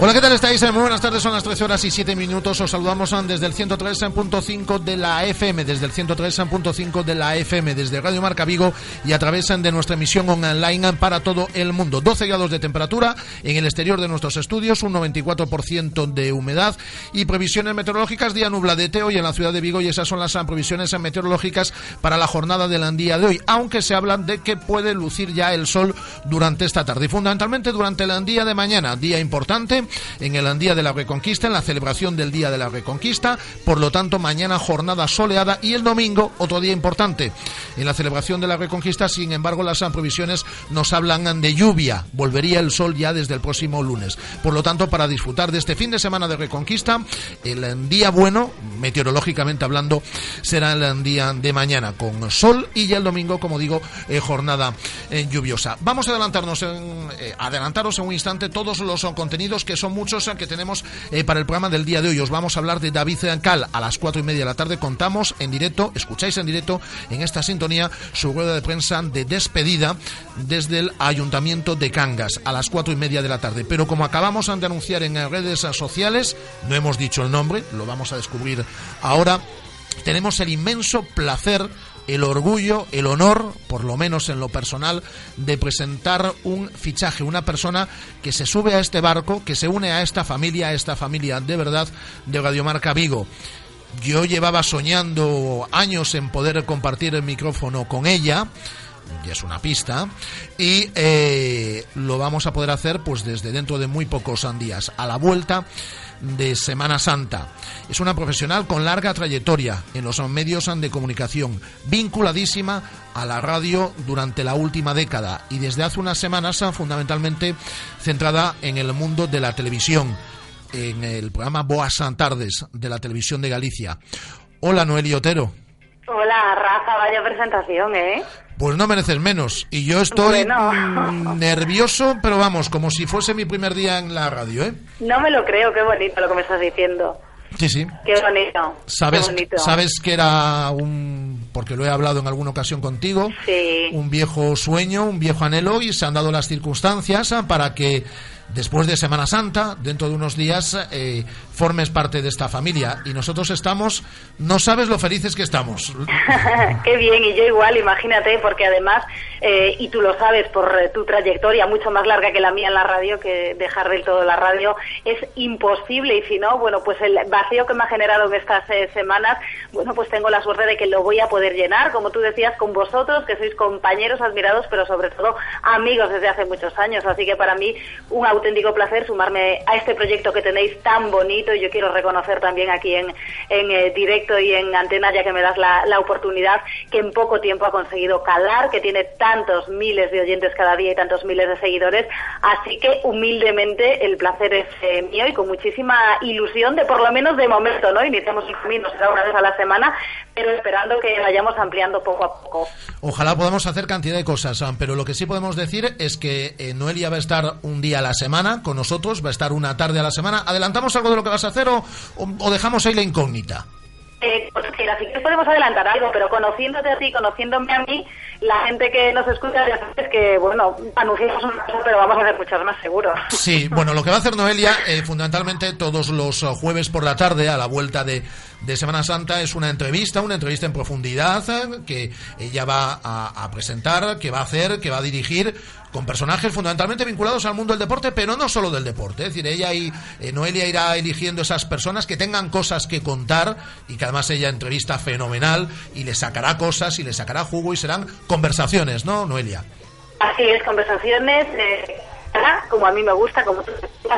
Hola, ¿qué tal estáis? Muy buenas tardes, son las 13 horas y 7 minutos. Os saludamos desde el 103.5 de la FM, desde el 103.5 de la FM, desde Radio Marca Vigo y a través de nuestra emisión online para todo el mundo. 12 grados de temperatura en el exterior de nuestros estudios, un 94% de humedad y previsiones meteorológicas día nubladete hoy en la ciudad de Vigo y esas son las previsiones meteorológicas para la jornada del día de hoy, aunque se hablan de que puede lucir ya el sol durante esta tarde y fundamentalmente durante el día de mañana, día importante en el Día de la Reconquista, en la celebración del Día de la Reconquista. Por lo tanto, mañana jornada soleada y el domingo otro día importante. En la celebración de la Reconquista, sin embargo, las previsiones nos hablan de lluvia. Volvería el sol ya desde el próximo lunes. Por lo tanto, para disfrutar de este fin de semana de Reconquista, el día bueno, meteorológicamente hablando, será el día de mañana con sol y ya el domingo, como digo, eh, jornada eh, lluviosa. Vamos a adelantarnos en, eh, adelantaros en un instante todos los contenidos que son muchos que tenemos eh, para el programa del día de hoy. Os vamos a hablar de David Cal a las cuatro y media de la tarde. Contamos en directo, escucháis en directo en esta sintonía su rueda de prensa de despedida desde el Ayuntamiento de Cangas a las cuatro y media de la tarde. Pero como acabamos de anunciar en redes sociales, no hemos dicho el nombre, lo vamos a descubrir ahora. Tenemos el inmenso placer el orgullo, el honor, por lo menos en lo personal, de presentar un fichaje, una persona que se sube a este barco, que se une a esta familia, a esta familia de verdad de Radiomarca Vigo. Yo llevaba soñando años en poder compartir el micrófono con ella, ya es una pista, y eh, lo vamos a poder hacer pues desde dentro de muy pocos días, a la vuelta de Semana Santa. Es una profesional con larga trayectoria en los medios de comunicación, vinculadísima a la radio durante la última década y desde hace unas semanas fundamentalmente centrada en el mundo de la televisión, en el programa Boas Santardes de la televisión de Galicia. Hola Noel Otero. Hola Rafa, vaya presentación, ¿eh? Pues no mereces menos. Y yo estoy nervioso, pero vamos, como si fuese mi primer día en la radio, ¿eh? No me lo creo, qué bonito lo que me estás diciendo. Sí, sí. Qué bonito. Sabes, sabes que era un, porque lo he hablado en alguna ocasión contigo, sí. un viejo sueño, un viejo anhelo y se han dado las circunstancias para que después de Semana Santa, dentro de unos días, eh, formes parte de esta familia. Y nosotros estamos, no sabes lo felices que estamos. Qué bien, y yo igual, imagínate, porque además, eh, y tú lo sabes por eh, tu trayectoria mucho más larga que la mía en la radio, que dejar del todo la radio, es imposible. Y si no, bueno, pues el vacío que me ha generado en estas semanas, bueno, pues tengo la suerte de que lo voy a poder llenar, como tú decías, con vosotros, que sois compañeros admirados, pero sobre todo amigos desde hace muchos años. Así que para mí, un auténtico placer sumarme a este proyecto que tenéis tan bonito y yo quiero reconocer también aquí en, en eh, directo y en antena, ya que me das la, la, oportunidad, que en poco tiempo ha conseguido calar, que tiene tantos miles de oyentes cada día y tantos miles de seguidores. Así que humildemente el placer es eh, mío y con muchísima ilusión de por lo menos de momento, ¿no? Iniciamos el camino, será una vez a la semana, pero esperando que vayamos ampliando poco a poco. Ojalá podamos hacer cantidad de cosas, pero lo que sí podemos decir es que eh, Noelia va a estar un día a la semana con nosotros, va a estar una tarde a la semana. ¿Adelantamos algo de lo que vas a hacer o, o, dejamos ahí la incógnita? Eh, pues que podemos adelantar algo, pero conociéndote a ti, conociéndome a mí, la gente que nos escucha ya sabes que, bueno, anunciamos una cosa, pero vamos a hacer muchas más seguro. Sí, bueno, lo que va a hacer Noelia, eh, fundamentalmente todos los eh, jueves por la tarde, a la vuelta de, de Semana Santa, es una entrevista, una entrevista en profundidad, eh, que ella va a, a presentar, que va a hacer, que va a dirigir con personajes fundamentalmente vinculados al mundo del deporte, pero no solo del deporte. Es decir, ella y eh, Noelia irá eligiendo esas personas que tengan cosas que contar y que además ella entrevista fenomenal y le sacará cosas y le sacará jugo y serán conversaciones, ¿no, Noelia? Así es, conversaciones. Eh como a mí me gusta, como tú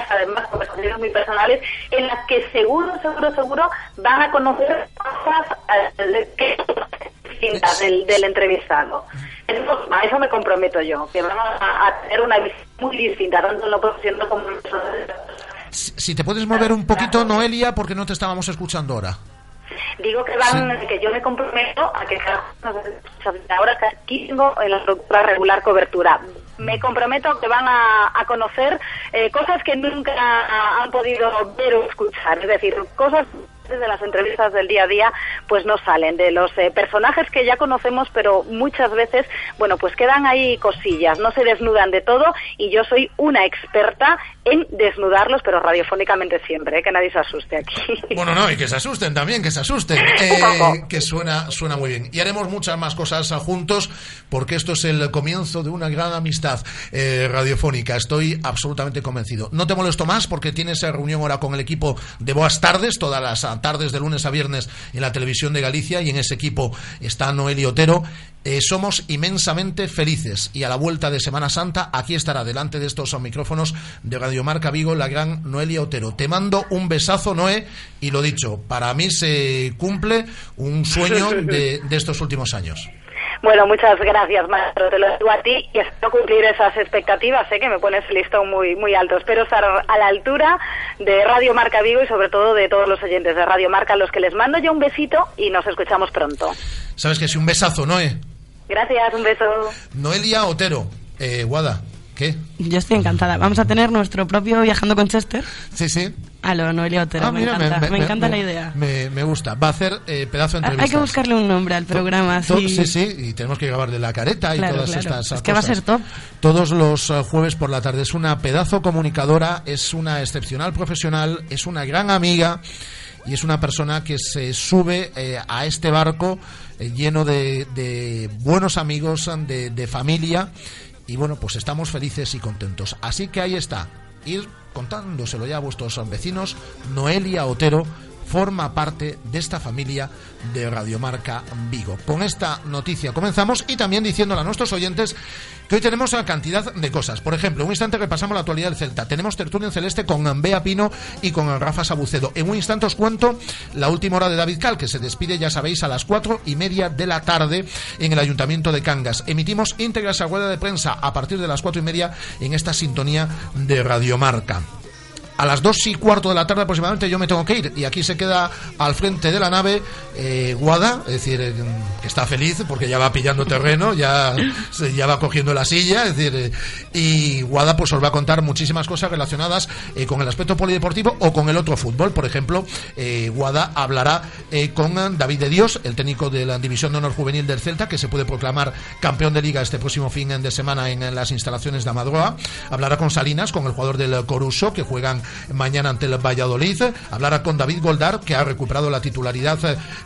además conversaciones muy personales, en las que seguro, seguro, seguro van a conocer cosas eh, distintas del, del entrevistado. A eso me comprometo yo, que van a, a tener una visión muy distinta, tanto en lo profesional como en lo Si te puedes mover un poquito, Noelia, porque no te estábamos escuchando ahora. Digo que van, que yo me comprometo a que ahora aquí tengo en la regular cobertura. Me comprometo que van a, a conocer eh, cosas que nunca han podido ver o escuchar, es decir, cosas de las entrevistas del día a día pues no salen. De los eh, personajes que ya conocemos pero muchas veces bueno pues quedan ahí cosillas no se desnudan de todo y yo soy una experta en desnudarlos pero radiofónicamente siempre ¿eh? que nadie se asuste aquí. Bueno no y que se asusten también que se asusten. Eh, que suena suena muy bien. Y haremos muchas más cosas juntos porque esto es el comienzo de una gran amistad radiofónica. Estoy absolutamente convencido. No te molesto más porque tienes reunión ahora con el equipo de Boas Tardes todas las tardes de lunes a viernes en la televisión de Galicia y en ese equipo está Noel y Otero. Eh, somos inmensamente felices y a la vuelta de Semana Santa aquí estará delante de estos micrófonos de Radio Marca Vigo la gran Noelia Otero. Te mando un besazo, Noé, y lo dicho, para mí se cumple un sueño de estos últimos años. Bueno, muchas gracias, maestro. Te lo digo a ti y espero cumplir esas expectativas. Sé que me pones el listón muy, muy alto. Espero estar a la altura de Radio Marca Vigo y sobre todo de todos los oyentes de Radio Marca, a los que les mando ya un besito y nos escuchamos pronto. Sabes que sí, un besazo, Noé. Gracias, un beso. Noelia Otero, eh, Guada. ¿Qué? Yo estoy encantada. Vamos a tener nuestro propio Viajando con Chester. Sí, sí. A lo Noelia Otero. Ah, me, encanta, me, encanta la idea. Me, gusta. Va a hacer eh, pedazo de entrevistas. Hay que buscarle un nombre al programa. sí. sí, sí. Y tenemos que grabar de la careta y todas estas es que va a ser top. Todos los eh, jueves por la tarde. Es una pedazo comunicadora, es una excepcional profesional, es una gran amiga y es una persona que se sube eh, a este barco lleno de, de, buenos amigos, de, de familia y bueno, pues estamos felices y contentos. Así que ahí está, ir contándoselo ya a vuestros vecinos, Noelia Otero forma parte de esta familia de Radiomarca Vigo. Con esta noticia comenzamos y también diciéndole a nuestros oyentes que hoy tenemos una cantidad de cosas. Por ejemplo, en un instante repasamos la actualidad del Celta. Tenemos tertulia en celeste con Bea Pino y con Rafa Sabucedo. En un instante os cuento la última hora de David Cal, que se despide, ya sabéis, a las cuatro y media de la tarde en el Ayuntamiento de Cangas. Emitimos íntegras a rueda de prensa a partir de las cuatro y media en esta sintonía de Radiomarca a las dos y cuarto de la tarde aproximadamente yo me tengo que ir y aquí se queda al frente de la nave eh, Guada, es decir, eh, que está feliz porque ya va pillando terreno, ya, ya va cogiendo la silla, es decir, eh, y Guada pues os va a contar muchísimas cosas relacionadas con el aspecto polideportivo o con el otro fútbol. Por ejemplo, Guada hablará con David de Dios, el técnico de la División de Honor Juvenil del Celta, que se puede proclamar campeón de liga este próximo fin de semana en las instalaciones de Amadroa. Hablará con Salinas, con el jugador del Coruso, que juegan mañana ante el Valladolid. Hablará con David Goldar, que ha recuperado la titularidad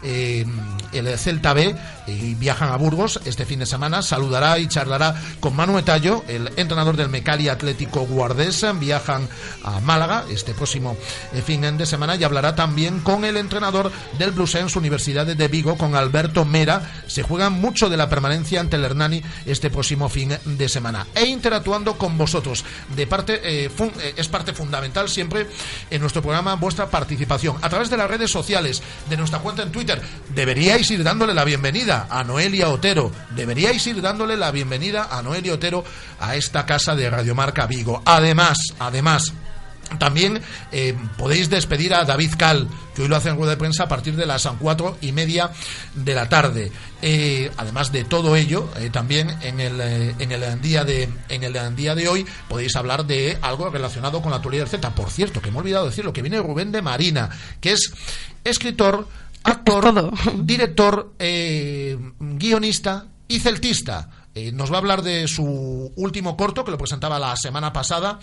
eh, el Celta B y viajan a Burgos este fin de semana. Saludará y charlará con Manu Etallo, el entrenador del Mecali Atlético Guardés. Viajan a Málaga este próximo eh, fin de semana y hablará también con el entrenador del Bluesens Universidad de Vigo, con Alberto Mera. Se juega mucho de la permanencia ante el Hernani este próximo fin de semana. E interactuando con vosotros. De parte, eh, es parte fundamental siempre en nuestro programa vuestra participación a través de las redes sociales, de nuestra cuenta en Twitter. Deberíais ir dándole la bienvenida a Noelia Otero. Deberíais ir dándole la bienvenida a Noelia Otero a esta casa de Radiomarca Vigo. Además, además, también eh, podéis despedir a David Cal, que hoy lo hace en rueda de prensa a partir de las cuatro y media de la tarde. Eh, además de todo ello, eh, también en el, en, el día de, en el día de hoy podéis hablar de algo relacionado con la actualidad del Z. Por cierto, que me he olvidado decirlo, que viene Rubén de Marina, que es escritor, actor, director, guionista y celtista. nos va a hablar de su último corto, que lo presentaba la semana pasada,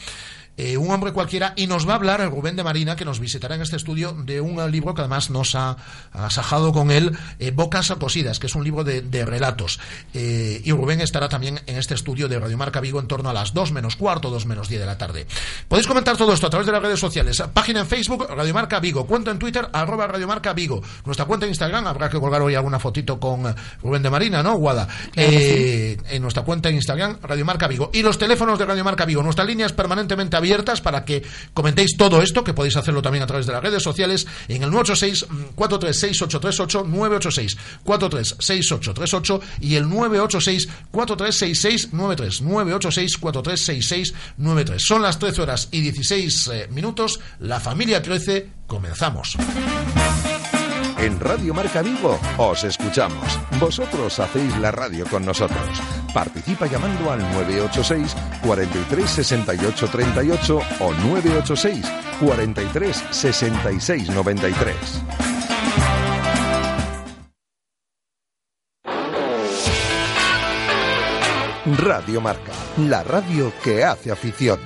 eh, un hombre cualquiera, y nos va a hablar el Rubén de Marina, que nos visitará en este estudio, de un libro que además nos ha asajado con él, eh, Bocas Cosidas, que es un libro de, relatos. Eh, y Rubén estará también en este estudio de Radio Marca Vigo en torno a las 2 menos cuarto, 2 menos 10 de la tarde. Podéis comentar todo esto a través de las redes sociales. Página en Facebook, Radio Marca Vigo. Cuenta en Twitter, arroba Radio Marca Vigo. Nuestra cuenta en Instagram, habrá que colgar hoy alguna fotito con Rubén de Marina, ¿no, Guada? En nuestra cuenta en Instagram, Radio Marca Vigo. Y los teléfonos de Radio Marca Vigo. Nuestra línea es permanentemente abierta abiertas para que comentéis todo esto, que podéis hacerlo también a través de las redes sociales, en el 986-436-838, 986-436838 y el 986-436693, 986-436693. Son las 13 horas y 16 eh, minutos, la familia crece, comenzamos. En Radio Marca Vigo os escuchamos. Vosotros hacéis la radio con nosotros. Participa llamando al 986 43 68 38 o 986 43 66 93. Radio Marca, la radio que hace afición.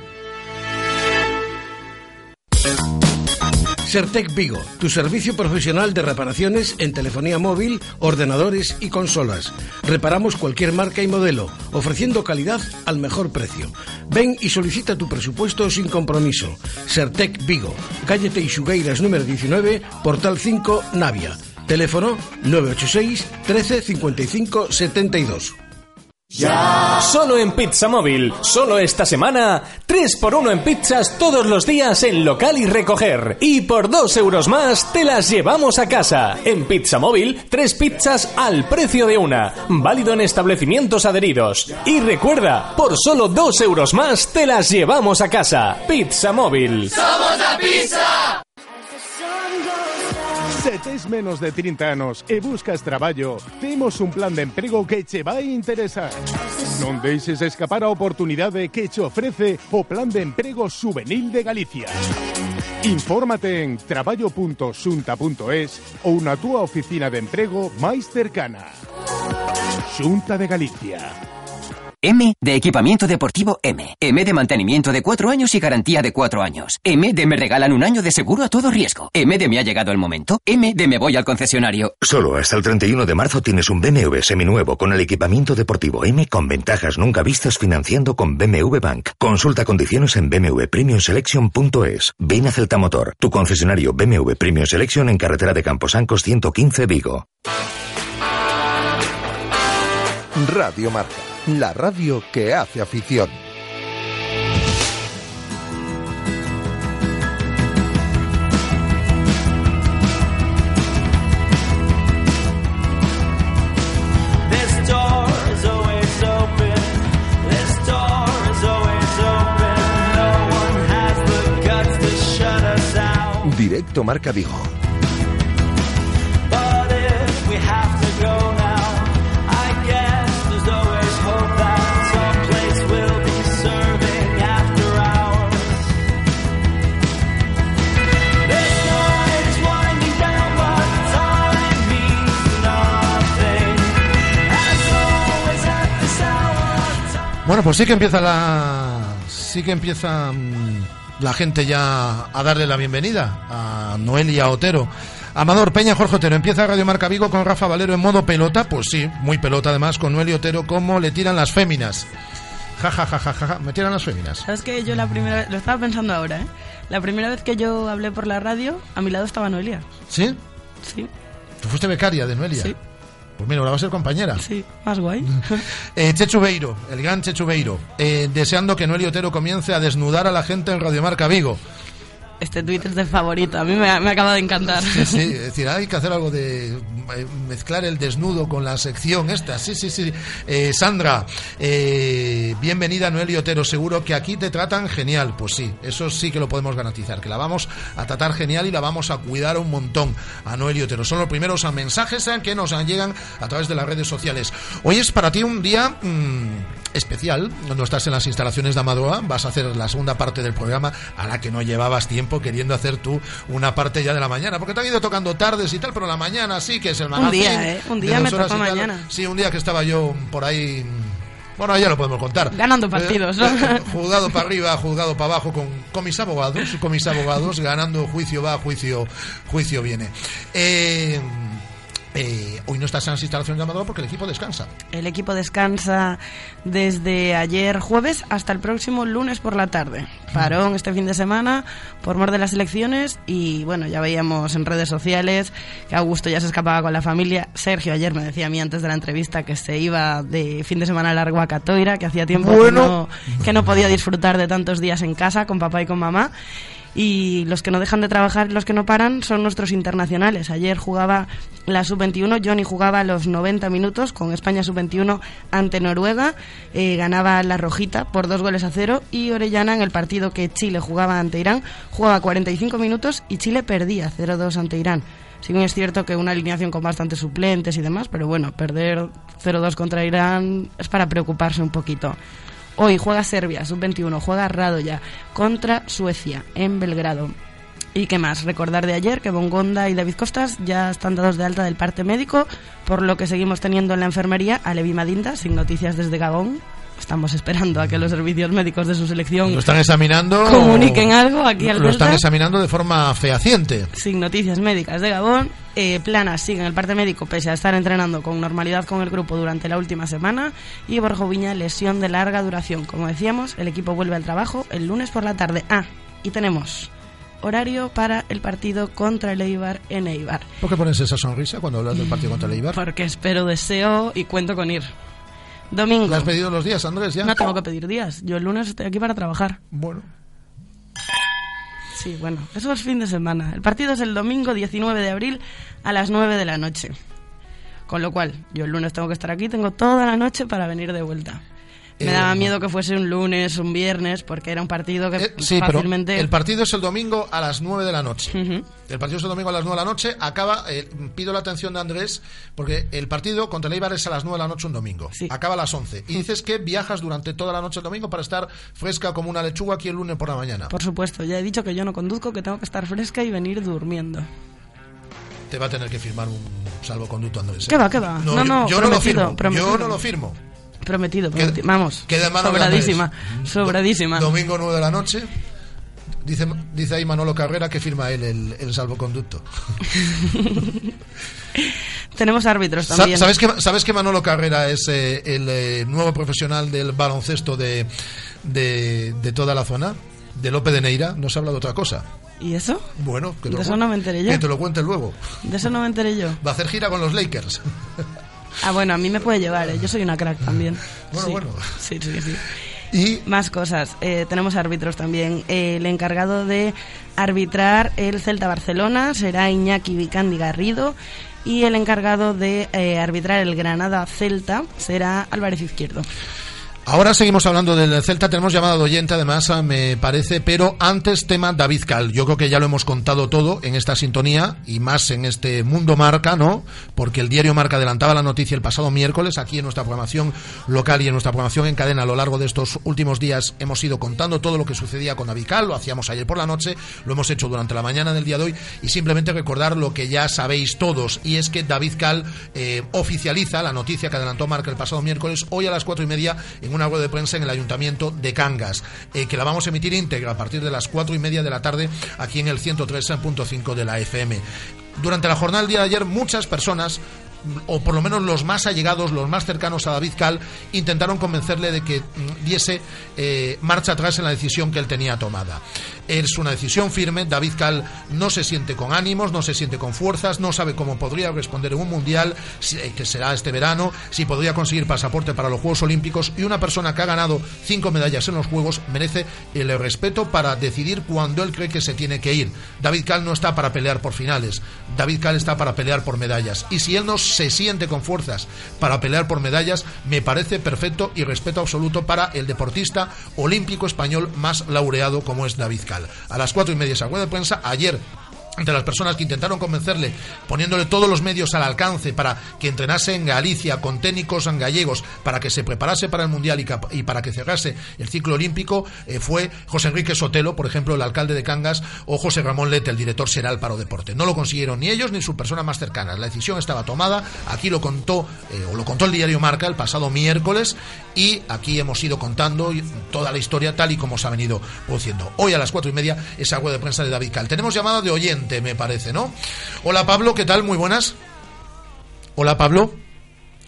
Sertec Vigo, tu servicio profesional de reparaciones en telefonía móvil, ordenadores y consolas. Reparamos cualquier marca y modelo, ofreciendo calidad al mejor precio. Ven y solicita tu presupuesto sin compromiso. Sertec Vigo, calle Teixugueiras número 19, portal 5, Navia. Teléfono 986 13 55 72. Solo en Pizza Móvil, solo esta semana, 3x1 en pizzas todos los días en local y recoger. Y por 2 euros más te las llevamos a casa. En Pizza Móvil, 3 pizzas al precio de una. Válido en establecimientos adheridos. Y recuerda, por solo 2 euros más te las llevamos a casa. Pizza Móvil. ¡Somos la pizza! Se tes menos de 30 anos e buscas traballo, temos un plan de emprego que che vai interesar. Non deixes escapar a oportunidade que che ofrece o Plan de Emprego Juvenil de Galicia. Infórmate en traballo.xunta.es ou na túa oficina de emprego máis cercana. Xunta de Galicia M de equipamiento deportivo M. M de mantenimiento de cuatro años y garantía de cuatro años. M de me regalan un año de seguro a todo riesgo. M de me ha llegado el momento. M de me voy al concesionario. Solo hasta el 31 de marzo tienes un BMW seminuevo con el equipamiento deportivo M con ventajas nunca vistas financiando con BMW Bank. Consulta condiciones en bmwpremiumselection.es. Ven a Celta Motor, tu concesionario BMW Premium Selection en carretera de Camposancos 115 Vigo. Radio Marca, la radio que hace afición. This door is Bueno, pues sí que empieza la. Sí que empieza mm, la gente ya a darle la bienvenida a Noelia Otero. Amador Peña, Jorge Otero, empieza Radio Marca Vigo con Rafa Valero en modo pelota, pues sí, muy pelota además, con Noelia Otero, como le tiran las féminas. Ja, ja, ja, ja, ja, ja, me tiran las féminas. ¿Sabes que yo la primera vez, lo estaba pensando ahora, ¿eh? La primera vez que yo hablé por la radio, a mi lado estaba Noelia. ¿Sí? Sí, ¿Tú fuiste becaria de Noelia? Sí. Pues mira, ahora va a ser compañera. sí, más guay. Eh, Chechu Beiro, el gran Chechu Beiro, eh, deseando que Noelia Otero comience a desnudar a la gente en Radio Marca Vigo. Este tweet es de favorito, a mí me, acaba de encantar. Sí, sí, es decir, hay que hacer algo de eh, mezclar el desnudo con la sección esta. Sí, sí, sí. Eh, Sandra, eh, bienvenida Noelia Otero. Seguro que aquí te tratan genial. Pues sí, eso sí que lo podemos garantizar. Que la vamos a tratar genial y la vamos a cuidar un montón a Noelia Otero. Son los primeros a mensajes eh, que nos llegan a través de las redes sociales. Hoy es para ti un día mm, especial. Cuando estás en las instalaciones de Amadoa, vas a hacer la segunda parte del programa a la que no llevabas tiempo queriendo hacer tú una parte ya de la mañana. Porque te han ido tocando tardes y tal, pero la mañana sí que es el magazine. día, ¿eh? Un día me tocó tal. mañana. Sí, un día que estaba yo por ahí. Bueno, ya lo podemos contar. Ganando partidos, ¿no? Eh, juzgado para arriba, juzgado para abajo, con, con mis abogados, con mis abogados, ganando juicio va, juicio, juicio viene. Eh, eh, hoy no estás en las instalaciones de Amador porque el equipo descansa. El equipo descansa desde ayer jueves hasta el próximo lunes por la tarde. Parón este fin de semana por mor de las elecciones y bueno, ya veíamos en redes sociales que Augusto ya se escapaba con la familia. Sergio ayer me decía a mí antes de la entrevista que se iba de fin de semana largo a Catoira, que hacía tiempo Bueno. que, no, que no podía disfrutar de tantos días en casa con papá y con mamá. Y los que no dejan de trabajar los que no paran son nuestros internacionales. Ayer jugaba la sub-21, Johnny jugaba los 90 minutos con España sub-21 ante Noruega, eh, ganaba la rojita por dos goles a cero y Orellana en el partido que Chile jugaba ante Irán jugaba 45 minutos y Chile perdía 0-2 ante Irán. Sí que es cierto que una alineación con bastantes suplentes y demás, pero bueno, perder 0-2 contra Irán es para preocuparse un poquito. Hoy juega Serbia, sub-21, juega Radoya contra Suecia en Belgrado. ¿Y qué más? Recordar de ayer que Bongonda y David Costas ya están dados de alta del parte médico, por lo que seguimos teniendo en la enfermería a Levi Madinda, sin noticias desde Gabón. Estamos esperando a que los servicios médicos de su selección Lo están examinando. comuniquen algo aquí al Lo están examinando de forma fehaciente. sin noticias médicas de Gabón. Eh, Plana sigue en el parte médico pese a estar entrenando con normalidad con el grupo durante la última semana. Y Borja Viña, lesión de larga duración. Como decíamos, el equipo vuelve al trabajo el lunes por la tarde. Ah, y tenemos horario para el partido contra el Eibar en Eibar. ¿Por qué pones esa sonrisa cuando hablas del partido contra el Eibar? Porque espero, deseo y cuento con ir. Domingo. ¿Le has pedido los días, Andrés? Ya. No tengo que pedir días. Yo el lunes estoy aquí para trabajar. Bueno. Sí, bueno, eso es fin de semana. El partido es el domingo 19 de abril a las 9 de la noche. Con lo cual, yo el lunes tengo que estar aquí, tengo toda la noche para venir de vuelta. Me Eh, daba miedo que fuese un lunes, un viernes, porque era un partido que Eh, sí, pero fácilmente... el partido es el domingo a las 9 de la noche. El partido es el domingo a las 9 de la noche. Acaba, eh, pido la atención de Andrés, porque el partido contra el Eibar es a las 9 de la noche un domingo. Acaba a las 11. Y dices que viajas durante toda la noche el domingo para estar fresca como una lechuga aquí el lunes por la mañana. Por supuesto, ya he dicho que yo no conduzco, que tengo que estar fresca y venir durmiendo. Te va a tener que firmar un salvoconducto, Andrés. ¿eh? ¿Qué va, qué va? No, No, no, yo, yo no lo firmo. Yo no lo firmo. Prometido, prometido. Vamos, Queda de sobradísima, sobradísima. Domingo 9 de la noche. Dice, dice ahí Manolo Carrera que firma él el, el salvoconducto. Tenemos árbitros también. ¿Sabes que, ¿Sabes que Manolo Carrera es eh, el eh, nuevo profesional del baloncesto de, de, de toda la zona? De Lope de Neira. No se habla de otra cosa. ¿Y eso? Bueno, que te, De lo, eso no me enteré yo. que te lo cuente luego. De eso no me enteré yo. Va a hacer gira con los Lakers. Ah, bueno, a mí me puede llevar, ¿eh? yo soy una crack también. Bueno, sí. bueno. Sí, sí, sí. Y Más cosas. Eh, tenemos árbitros también. Eh, el encargado de arbitrar el Celta Barcelona será Iñaki Vicandi Garrido. Y el encargado de eh, arbitrar el Granada Celta será Álvarez Izquierdo. Ahora seguimos hablando del Celta, tenemos llamada de oyente además, ah, me parece, pero antes tema David Cal. Yo creo que ya lo hemos contado todo en esta sintonía y más en este mundo marca, ¿no? Porque el diario Marca adelantaba la noticia el pasado miércoles. Aquí en nuestra programación local y en nuestra programación en cadena a lo largo de estos últimos días hemos ido contando todo lo que sucedía con David Cal, lo hacíamos ayer por la noche, lo hemos hecho durante la mañana del día de hoy. Y simplemente recordar lo que ya sabéis todos y es que David Cal eh, oficializa la noticia que adelantó Marca el pasado miércoles. Hoy a las cuatro y media en una rueda de prensa en el Ayuntamiento de Cangas, eh, que la vamos a emitir íntegra a partir de las cuatro y media de la tarde aquí en el 103.5 de la FM. Durante la jornada del día de ayer, muchas personas o por lo menos los más allegados, los más cercanos a David Cal, intentaron convencerle de que mm, diese eh, marcha atrás en la decisión que él tenía tomada. Es una decisión firme, David Cal no se siente con ánimos, no se siente con fuerzas, no sabe cómo podría responder en un mundial, eh, que será este verano, si podría conseguir pasaporte para los Juegos Olímpicos y una persona que ha ganado cinco medallas en los Juegos merece el respeto para decidir cuándo él cree que se tiene que ir. David Cal no está para pelear por finales, David Cal está para pelear por medallas y si él no se siente con fuerzas para pelear por medallas, me parece perfecto y respeto absoluto para el deportista olímpico español más laureado como es David Cal. A las cuatro y media esa rueda de prensa, ayer entre las personas que intentaron convencerle, poniéndole todos los medios al alcance para que entrenase en Galicia con técnicos gallegos, para que se preparase para el Mundial y, para que cerrase el ciclo olímpico, eh, fue José Enrique Sotelo, por ejemplo, el alcalde de Cangas, o José Ramón Lete, el director Seral Paro Deporte. No lo consiguieron ni ellos ni sus personas más cercanas. La decisión estaba tomada, aquí lo contó, eh, o lo contó el diario Marca el pasado miércoles, y aquí hemos ido contando toda la historia tal y como se ha venido produciendo. Hoy a las cuatro y media, esa rueda de prensa de David Cal. Tenemos llamada de oyente, me parece, ¿no? Hola Pablo, ¿qué tal? Muy buenas. Hola Pablo.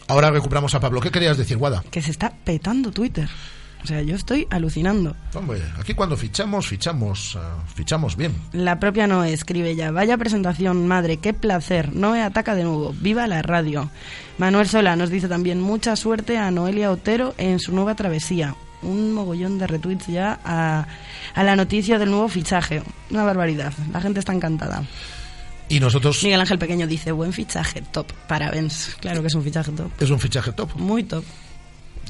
Ahora recuperamos a Pablo. ¿Qué querías decir, Guada? Que se está petando Twitter. O sea, yo estoy alucinando. Hombre, aquí cuando fichamos, fichamos, ah, fichamos bien. La propia Noé escribe ya, vaya presentación, madre, qué placer. Noé ataca de nuevo, viva la radio. Manuel Sola nos dice también mucha suerte a Noelia Otero en su nueva travesía. Un mogollón de retweets ya a, a la noticia del nuevo fichaje. Una barbaridad, la gente está encantada. Y nosotros Miguel Ángel Pequeño dice, buen fichaje, top, parabéns. Claro que es un fichaje top. es un fichaje top. Muy top.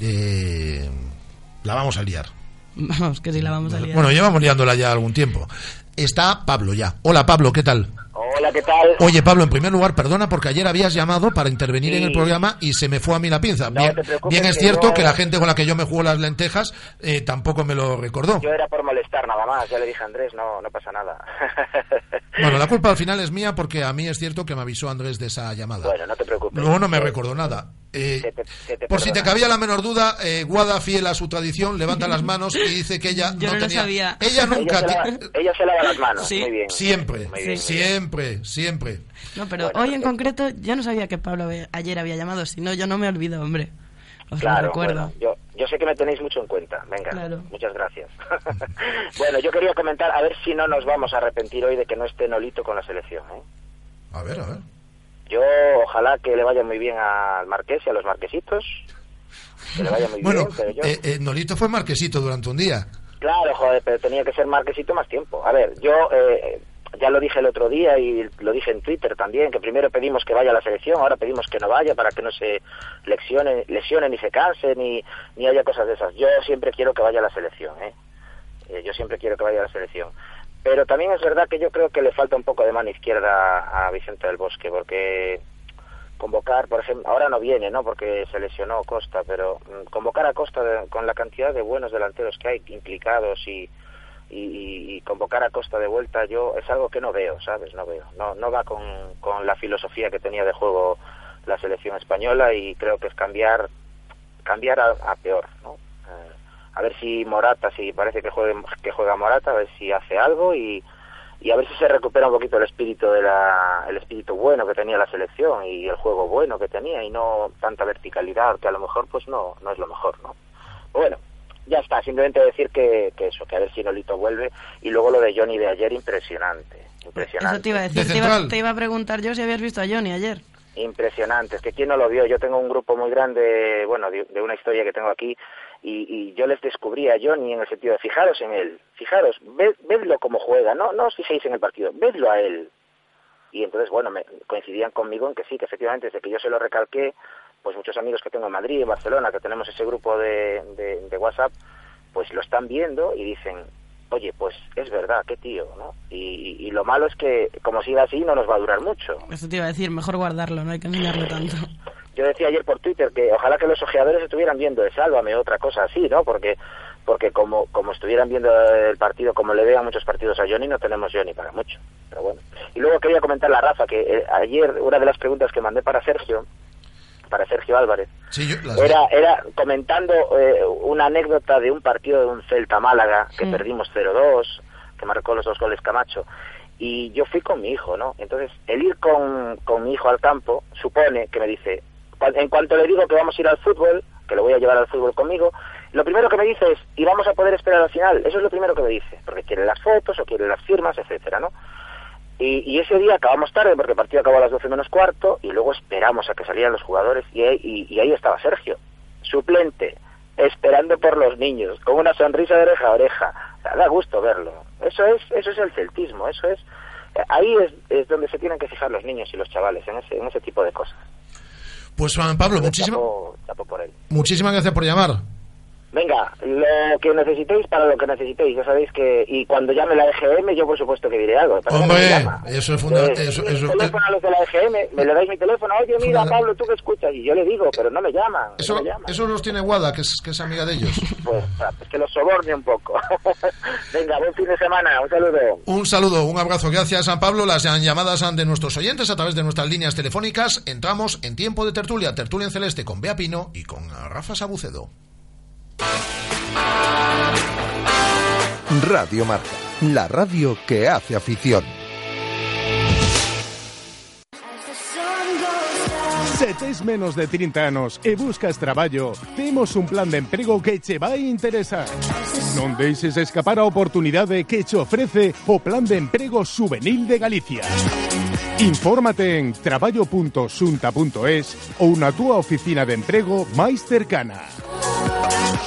Eh, la vamos a liar. Vamos, que sí la vamos a liar. Bueno, llevamos liándola ya algún tiempo. Está Pablo ya. Hola Pablo, ¿qué tal? Hola, Hola, ¿qué tal? Oye, Pablo, en primer lugar, perdona porque ayer habías llamado para intervenir Sí. en el programa y se me fue a mí la pinza. No bien, es que cierto yo- que la gente con la que yo me juego las lentejas eh, tampoco me lo recordó. Yo era por molestar nada más, ya le dije a Andrés, no, no pasa nada. Bueno, la culpa al final es mía porque a mí es cierto que me avisó Andrés de esa llamada. Bueno, no te preocupes. Luego no me recordó nada. Eh, Se te- se te por si te cabía la menor duda, eh, Guada, fiel a su tradición, levanta las manos y dice que ella Yo no no lo tenía. sabía. Ella nunca. ella, se lava, ti- ella se lava las manos, Sí. muy bien. Siempre, Muy bien, muy bien. siempre, siempre. No, pero Bueno, hoy en perfecto. concreto yo no sabía que Pablo ayer había llamado, si no yo no me olvido, hombre. Os lo Claro, recuerdo. bueno, yo, yo sé que me tenéis mucho en cuenta. Venga, Claro. muchas gracias. bueno, yo quería comentar, a ver si no nos vamos a arrepentir hoy de que no esté Nolito con la selección. ¿eh? A ver, a ver. Yo ojalá que le vaya muy bien al Marqués y a los Marquesitos. Que le vaya muy Bueno, bien, pero yo... eh, eh, Nolito fue marquesito durante un día. Claro, joder, pero tenía que ser Marquesito más tiempo. A ver, yo eh, ya lo dije el otro día y lo dije en Twitter también, que primero pedimos que vaya a la selección, ahora pedimos que no vaya para que no se lesione, lesione ni se canse ni, ni haya cosas de esas. Yo siempre quiero que vaya a la selección, ¿eh? Eh, yo siempre quiero que vaya a la selección. Pero también es verdad que yo creo que le falta un poco de mano izquierda a Vicente del Bosque, porque convocar, por ejemplo, ahora no viene, ¿no? Porque se lesionó Costa, pero mm, convocar a Costa con la cantidad de buenos delanteros que hay implicados y, y, y convocar a Costa de vuelta, yo es algo que no veo, ¿sabes? No veo. No, no va con, con la filosofía que tenía de juego la selección española y creo que es cambiar cambiar a, a peor, ¿no? A ver si Morata, si parece que juegue, que juega Morata, a ver si hace algo y, y a ver si se recupera un poquito el espíritu de la, el espíritu bueno que tenía la selección y el juego bueno que tenía y no tanta verticalidad que a lo mejor pues no no es lo mejor, ¿no? Bueno, ya está, simplemente decir que, que eso, que a ver si Nolito vuelve y luego lo de Johnny de ayer impresionante, impresionante. Eso te iba a De decir, te iba, central. te iba a preguntar yo si habías visto a Johnny ayer. Impresionante, es que quién no lo vio, yo tengo un grupo muy grande, bueno, de, de una historia que tengo aquí, y, y yo les descubrí a Johnny en el sentido de fijaros en él, fijaros, ved, vedlo como juega, no, no os fijéis en el partido, vedlo a él. Y entonces, bueno, me coincidían conmigo en que sí, que efectivamente desde que yo se lo recalqué, pues muchos amigos que tengo en Madrid, en Barcelona, que tenemos ese grupo de, de, de WhatsApp, pues lo están viendo y dicen, oye, pues es verdad, qué tío, ¿no? Y, y- y lo malo es que como siga así no nos va a durar mucho. Eso te iba a decir, mejor guardarlo, no hay que enseñarlo tanto. Yo decía ayer por Twitter que ojalá que los ojeadores estuvieran viendo de Sálvame otra cosa así, ¿no? Porque porque como como estuvieran viendo el partido, como le vean muchos partidos a Johnny, no tenemos Johnny para mucho. Pero bueno. Y luego quería comentar la Rafa, que eh, ayer una de las preguntas que mandé para Sergio, para Sergio Álvarez, Sí, yo las era, era comentando eh, una anécdota de un partido de un Celta Málaga que perdimos 0-2, que marcó los dos goles Camacho. Y yo fui con mi hijo, ¿no? Entonces, el ir con, con mi hijo al campo supone que me dice, en cuanto le digo que vamos a ir al fútbol, que lo voy a llevar al fútbol conmigo, lo primero que me dice es, ¿y vamos a poder esperar al final? Eso es lo primero que me dice, porque quiere las fotos o quiere las firmas, etcétera, ¿no? Y, ese día acabamos tarde porque el partido acabó a las 12 menos cuarto y luego esperamos a que salieran los jugadores y ahí, estaba Sergio, suplente, esperando por los niños, con una sonrisa de oreja a oreja. O da gusto verlo. Eso es, eso es el celtismo, eso es... Ahí es, es donde se tienen que fijar los niños y los chavales, en ese, en ese tipo de cosas. Pues Juan Pablo, Entonces, muchísima, chapo- chapo por él. muchísimas gracias por llamar. Venga, lo que necesitéis para lo que necesitéis, ya sabéis que... Y cuando llame la EGM, yo por supuesto que diré algo. Hombre, llama. eso es funda- Entonces, eso- eso- teléfono a los de la EGM, me le dais mi teléfono, oye, mira, Pablo, tú que escuchas, y yo le digo, pero no me llaman, no Eso, me llaman. eso los tiene Guada, que es, que es amiga de ellos. Pues que los soborne un poco. Venga, buen fin de semana, un saludo. Un saludo, un abrazo. Gracias, San Pablo. Las llamadas de nuestros oyentes a través de nuestras líneas telefónicas. Entramos en tiempo de tertulia. Tertulia en celeste con Bea Pino y con Rafa Sabucedo. Radio Marca, la radio que hace afición. Se tes menos de 30 anos e buscas traballo, temos un plan de emprego que che vai interesar. Non deixes escapar a oportunidade que che ofrece o Plan de Emprego Juvenil de Galicia. Infórmate en traballo.xunta.es ou na túa oficina de emprego máis cercana.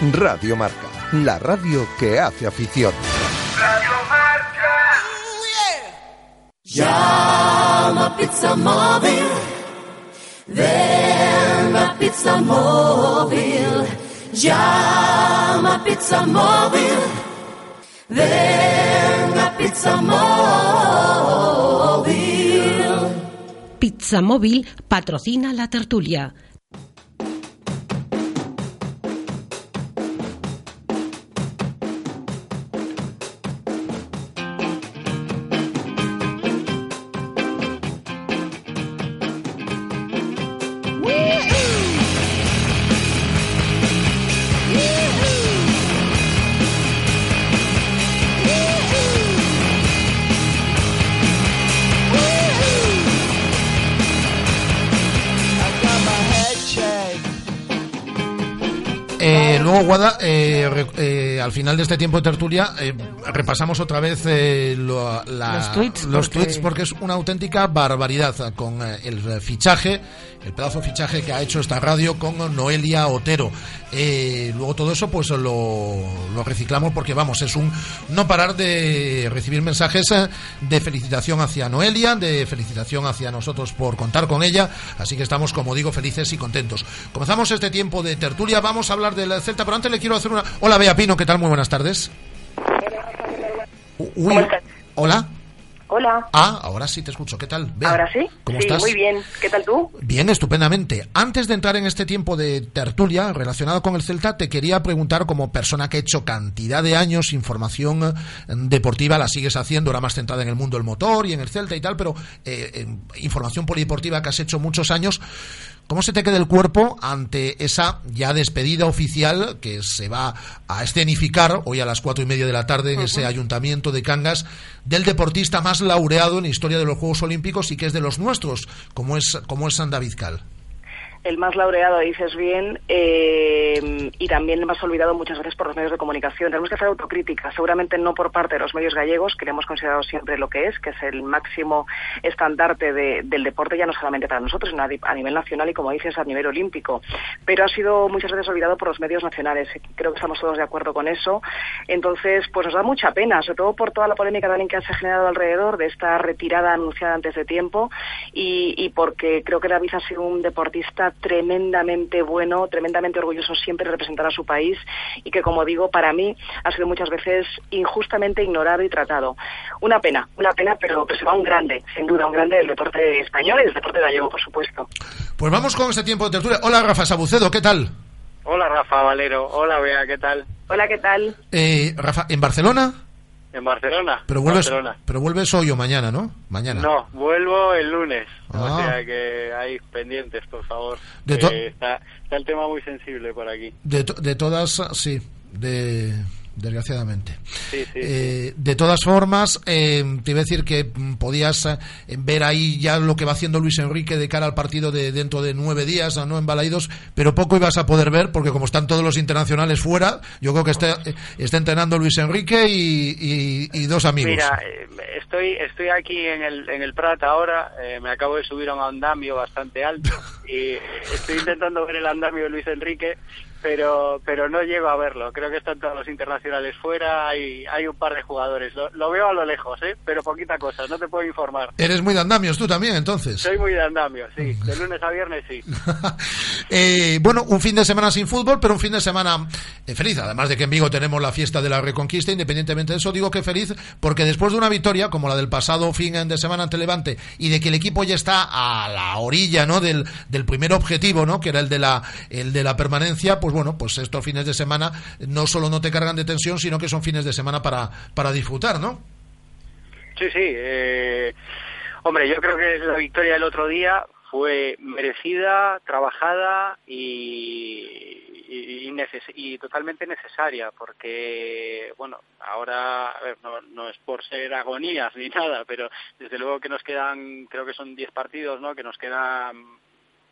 Radio Marca, la radio que hace afición. Llama Pizza Móvil. Ven a Pizza Móvil. Llama Pizza Móvil. Ven a Pizza Móvil. Pizza Móvil patrocina la tertulia. Eh, luego, Guada, eh, re- eh, al final de este tiempo de tertulia, eh, repasamos otra vez eh, lo- la- Los tweets, los porque- tweets, porque es una auténtica barbaridad con eh, el fichaje, el pedazo de fichaje que ha hecho esta radio con Noelia Otero. Luego todo eso pues lo, lo reciclamos porque vamos, es un no parar de recibir mensajes de felicitación hacia Noelia, de felicitación hacia nosotros por contar con ella, así que estamos, como digo, felices y contentos. Comenzamos este tiempo de tertulia, vamos a hablar del Celta, pero antes le quiero hacer una... Hola Bea Pino, ¿qué tal? Muy buenas tardes. Uy, hola. Hola. Ah, ahora sí te escucho. ¿Qué tal? Bea, ¿Ahora sí? ¿Cómo sí, estás? muy bien. ¿Qué tal tú? Bien, estupendamente. Antes de entrar en este tiempo de tertulia relacionado con el Celta, te quería preguntar, como persona que ha hecho cantidad de años información eh, deportiva, la sigues haciendo, ahora más centrada en el mundo del motor y en el Celta y tal, pero eh, información polideportiva que has hecho muchos años, ¿cómo se te queda el cuerpo ante esa ya despedida oficial que se va a escenificar hoy a las cuatro y media de la tarde en ese ayuntamiento de Cangas del deportista más laureado en la historia de los Juegos Olímpicos y que es de los nuestros, como es, como es San David Cal? El más laureado, dices bien, eh, y también más olvidado muchas veces por los medios de comunicación. Tenemos que hacer autocrítica, seguramente no por parte de los medios gallegos, que le hemos considerado siempre lo que es, que es el máximo estandarte de- del deporte, ya no solamente para nosotros, sino a, nivel nacional y, como dices, a nivel olímpico. Pero ha sido muchas veces olvidado por los medios nacionales. Creo que estamos todos de acuerdo con eso. Entonces, pues nos da mucha pena, sobre todo por toda la polémica también que se ha generado alrededor de esta retirada anunciada antes de tiempo y, y porque creo que David ha sido un deportista tremendamente bueno, tremendamente orgulloso siempre de representar a su país y que, como digo, para mí ha sido muchas veces injustamente ignorado y tratado. Una pena, una pena, pero se va un grande, sin duda, un grande del deporte español y del deporte gallego, por supuesto. Pues vamos con este tiempo de tertulia. Hola Rafa Sabucedo, ¿qué tal? Hola Rafa Valero, hola Bea, ¿qué tal? Hola, ¿qué tal? Eh, Rafa, ¿en Barcelona? En Barcelona. Pero vuelves, Barcelona. pero vuelves hoy o mañana, ¿no? Mañana. No, vuelvo el lunes. Ah. O sea que hay pendientes, por favor. De Que está, está el tema muy sensible por aquí. De, to- de todas, sí, de desgraciadamente. Sí, sí. Eh, de todas formas, eh, te iba a decir que podías eh, ver ahí ya lo que va haciendo Luis Enrique de cara al partido de dentro de nueve días, ¿no? En Balaidos, pero poco ibas a poder ver porque como están todos los internacionales fuera, yo creo que está, eh, está entrenando Luis Enrique y, y- y dos amigos. Mira, estoy estoy aquí en el, en el Prat ahora, eh, me acabo de subir a un andamio bastante alto y estoy intentando ver el andamio de Luis Enrique, pero pero no llego a verlo. Creo que están todos los internacionales fuera, hay, hay un par de jugadores. Lo, lo veo a lo lejos, ¿eh? pero poquita cosa, no te puedo informar. Eres muy de andamios tú también, entonces. Soy muy de andamio, sí. De lunes a viernes, sí. Eh, bueno, un fin de semana sin fútbol, pero un fin de semana eh, feliz. Además de que en Vigo tenemos la fiesta de la Reconquista, independientemente de eso, digo que feliz porque después de una victoria como la del pasado fin de semana ante Levante y de que el equipo ya está a la orilla, ¿no? Del, del primer objetivo, ¿no? Que era el de la el de la permanencia, pues pues bueno, pues estos fines de semana no solo no te cargan de tensión, sino que son fines de semana para, para disfrutar, ¿no? Sí, sí. eh, hombre, yo creo que la victoria del otro día fue merecida, trabajada y, y, y totalmente necesaria, porque, bueno, ahora, no, no es por ser agonías ni nada, pero desde luego que nos quedan, creo que son 10 partidos, ¿no? Que nos quedan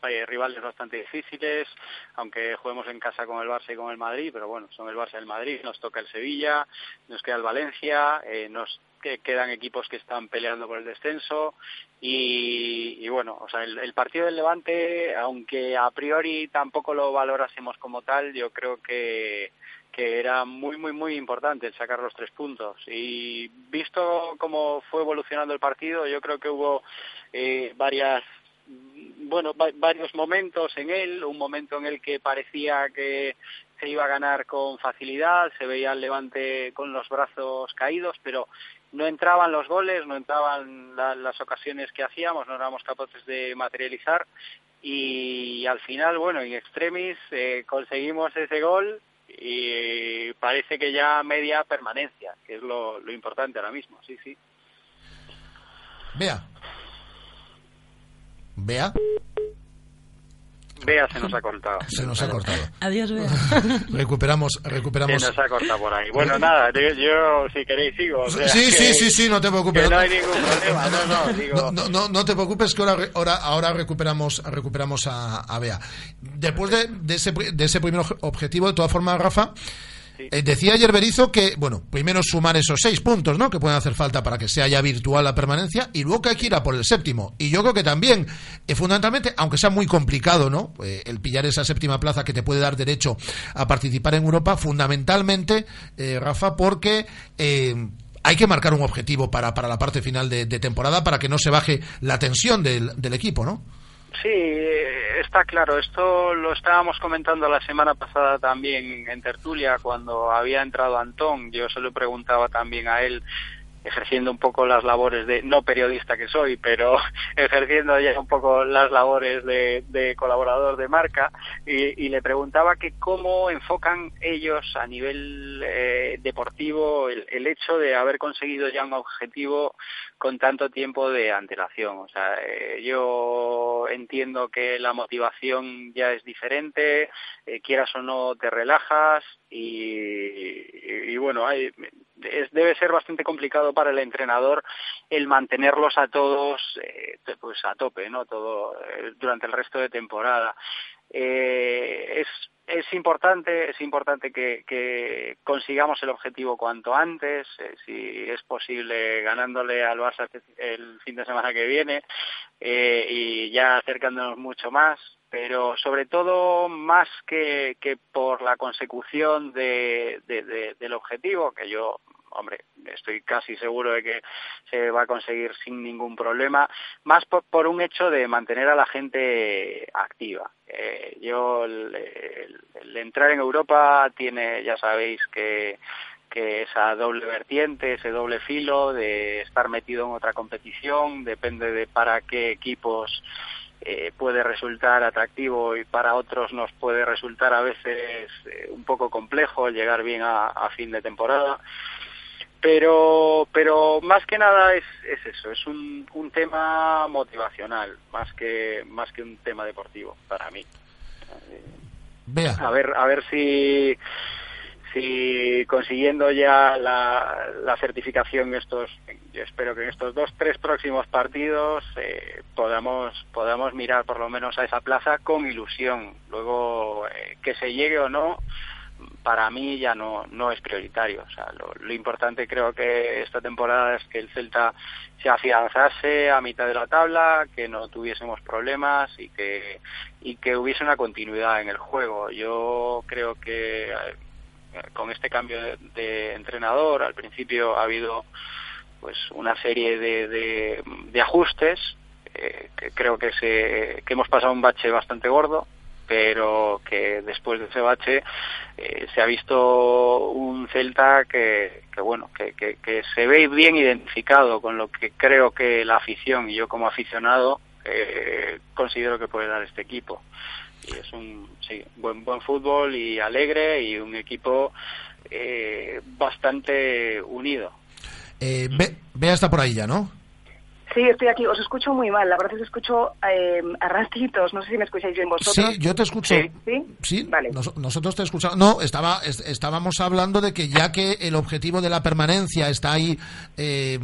eh, rivales bastante difíciles, aunque juguemos en casa con el Barça y con el Madrid, pero bueno, son el Barça y el Madrid, nos toca el Sevilla, nos queda el Valencia, eh, nos que quedan equipos que están peleando por el descenso y, y bueno, o sea, el, el partido del Levante, aunque a priori tampoco lo valorásemos como tal, yo creo que que era muy muy muy importante el sacar los tres puntos. Y visto cómo fue evolucionando el partido yo creo que hubo eh, varias bueno, va- varios momentos en él, un momento en el que parecía que se iba a ganar con facilidad, se veía el Levante con los brazos caídos, pero no entraban los goles, no entraban la- las ocasiones que hacíamos, no éramos capaces de materializar y al final, bueno, en extremis eh, conseguimos ese gol y parece que ya media permanencia, que es lo, lo importante ahora mismo, sí, sí. Vea. Vea. Bea se nos ha cortado. Se nos ha cortado. Adiós, Bea. Recuperamos, recuperamos. Se nos ha cortado por ahí. Bueno, nada, yo, yo, si queréis sigo. o sea, Sí, que- sí, sí, sí, no te preocupes. Que no hay ningún problema, no, no, digo... No, no, te preocupes que ahora, ahora, ahora recuperamos, recuperamos a, a Bea. Después de, de ese, de ese primer obje- objetivo, de todas formas, Rafa, eh, decía ayer Berizo que, bueno, primero sumar esos seis puntos, ¿no? Que pueden hacer falta para que sea ya virtual la permanencia y luego que hay que ir a por el séptimo. Y yo creo que también, eh, fundamentalmente, aunque sea muy complicado, ¿no? Eh, el pillar esa séptima plaza que te puede dar derecho a participar en Europa, fundamentalmente, Rafa, porque hay que marcar un objetivo para, para la parte final de, de temporada para que no se baje la tensión del, del equipo, ¿no? Sí, eh, está claro. Esto lo estábamos comentando la semana pasada también en tertulia cuando había entrado Antón. Yo se lo preguntaba también a él ejerciendo un poco las labores de, no periodista que soy, pero ejerciendo ya un poco las labores de, de colaborador de marca, y, le preguntaba que cómo enfocan ellos a nivel eh, deportivo el, el hecho de haber conseguido ya un objetivo con tanto tiempo de antelación. O sea, eh, yo entiendo que la motivación ya es diferente, eh, quieras o no te relajas y- y bueno, hay, es- debe ser bastante complicado para el entrenador el mantenerlos a todos eh, pues a tope, ¿no? Todo eh, durante el resto de temporada. Eh, es es importante es importante que, consigamos el objetivo cuanto antes eh, si es posible ganándole al Barça el fin de semana que viene eh, y ya acercándonos mucho más pero sobre todo más que, que por la consecución de, de- de- del objetivo que yo hombre estoy casi seguro de que se va a conseguir sin ningún problema más por, por un hecho de mantener a la gente activa. Eh, yo el- el entrar en Europa tiene ya sabéis que que esa doble vertiente, ese doble filo de estar metido en otra competición, depende de para qué equipos eh, puede resultar atractivo y para otros nos puede resultar a veces eh, un poco complejo llegar bien a, a fin de temporada. Pero, pero más que nada es, es eso, es un, un tema motivacional, más que, más que un tema deportivo para mí. Vea. A ver, a ver si, si consiguiendo ya la, la certificación estos, yo espero que en estos dos, tres próximos partidos eh, podamos, podamos mirar por lo menos a esa plaza con ilusión. Luego, eh, que se llegue o no, para mí ya no, no es prioritario. O sea, lo, lo importante creo que esta temporada es que el Celta se afianzase a mitad de la tabla, que no tuviésemos problemas y que, y que hubiese una continuidad en el juego. Yo creo que eh, con este cambio de, entrenador al principio ha habido pues una serie de, de, de ajustes eh, que creo que se que hemos pasado un bache bastante gordo pero que después de ese bache eh, se ha visto un Celta que, que bueno que, que, que se ve bien identificado con lo que creo que la afición y yo como aficionado eh, considero que puede dar este equipo. Y es un sí, buen buen fútbol y alegre y un equipo eh, bastante unido. Eh, Be- Bea está por ahí ya, ¿no? Sí, estoy aquí. Os escucho muy mal. La verdad es que escucho eh, a ratitos. No sé si me escucháis bien vosotros. Sí, yo te escucho. ¿Sí? Sí, Vale. nos- nosotros te escuchamos. No, estaba, es- estábamos hablando de que ya que el objetivo de la permanencia está ahí eh,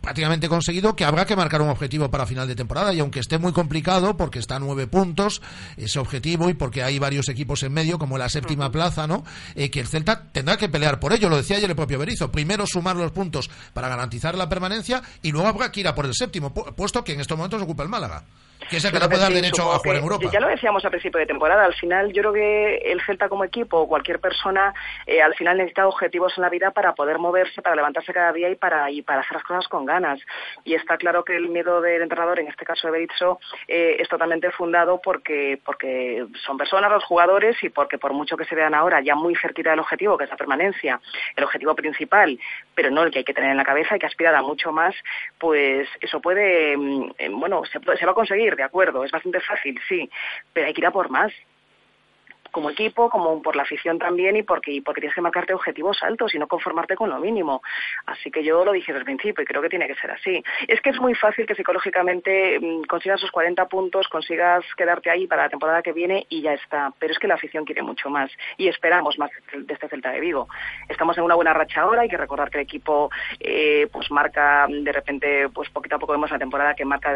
prácticamente conseguido, que habrá que marcar un objetivo para final de temporada. Y aunque esté muy complicado, porque está a nueve puntos ese objetivo y porque hay varios equipos en medio, como la séptima plaza, ¿no? Eh, que el Celta tendrá que pelear por ello. Lo decía ayer el propio Berizzo. Primero sumar los puntos para garantizar la permanencia y luego habrá que ir a por el séptimo, pu- puesto que en estos momentos ocupa el Málaga. Que es el que le puede dar derecho a jugar en Europa. Ya lo decíamos a principio de temporada. Al final, yo creo que el Celta como equipo o cualquier persona, eh, al final necesita objetivos en la vida para poder moverse, para levantarse cada día y para y para hacer las cosas con ganas. Y está claro que el miedo del entrenador, en este caso de Berizzo, eh, es totalmente fundado porque porque son personas los jugadores y porque por mucho que se vean ahora ya muy cerquita del objetivo, que es la permanencia, el objetivo principal, pero no el que hay que tener en la cabeza, hay que aspirar a mucho más, pues eso puede, mm, eh, bueno, se va a conseguir, de acuerdo, es bastante fácil, sí, pero hay que ir a por más como equipo, como por la afición también y porque, y porque tienes que marcarte objetivos altos y no conformarte con lo mínimo. Así que yo lo dije desde el principio y creo que tiene que ser así. Es que es muy fácil que psicológicamente mm, consigas esos 40 puntos, consigas quedarte ahí para la temporada que viene y ya está. Pero es que la afición quiere mucho más y esperamos más de este Celta de Vigo. Estamos en una buena racha ahora, hay que recordar que el equipo eh, pues marca de repente, pues poquito a poco vemos la temporada que marca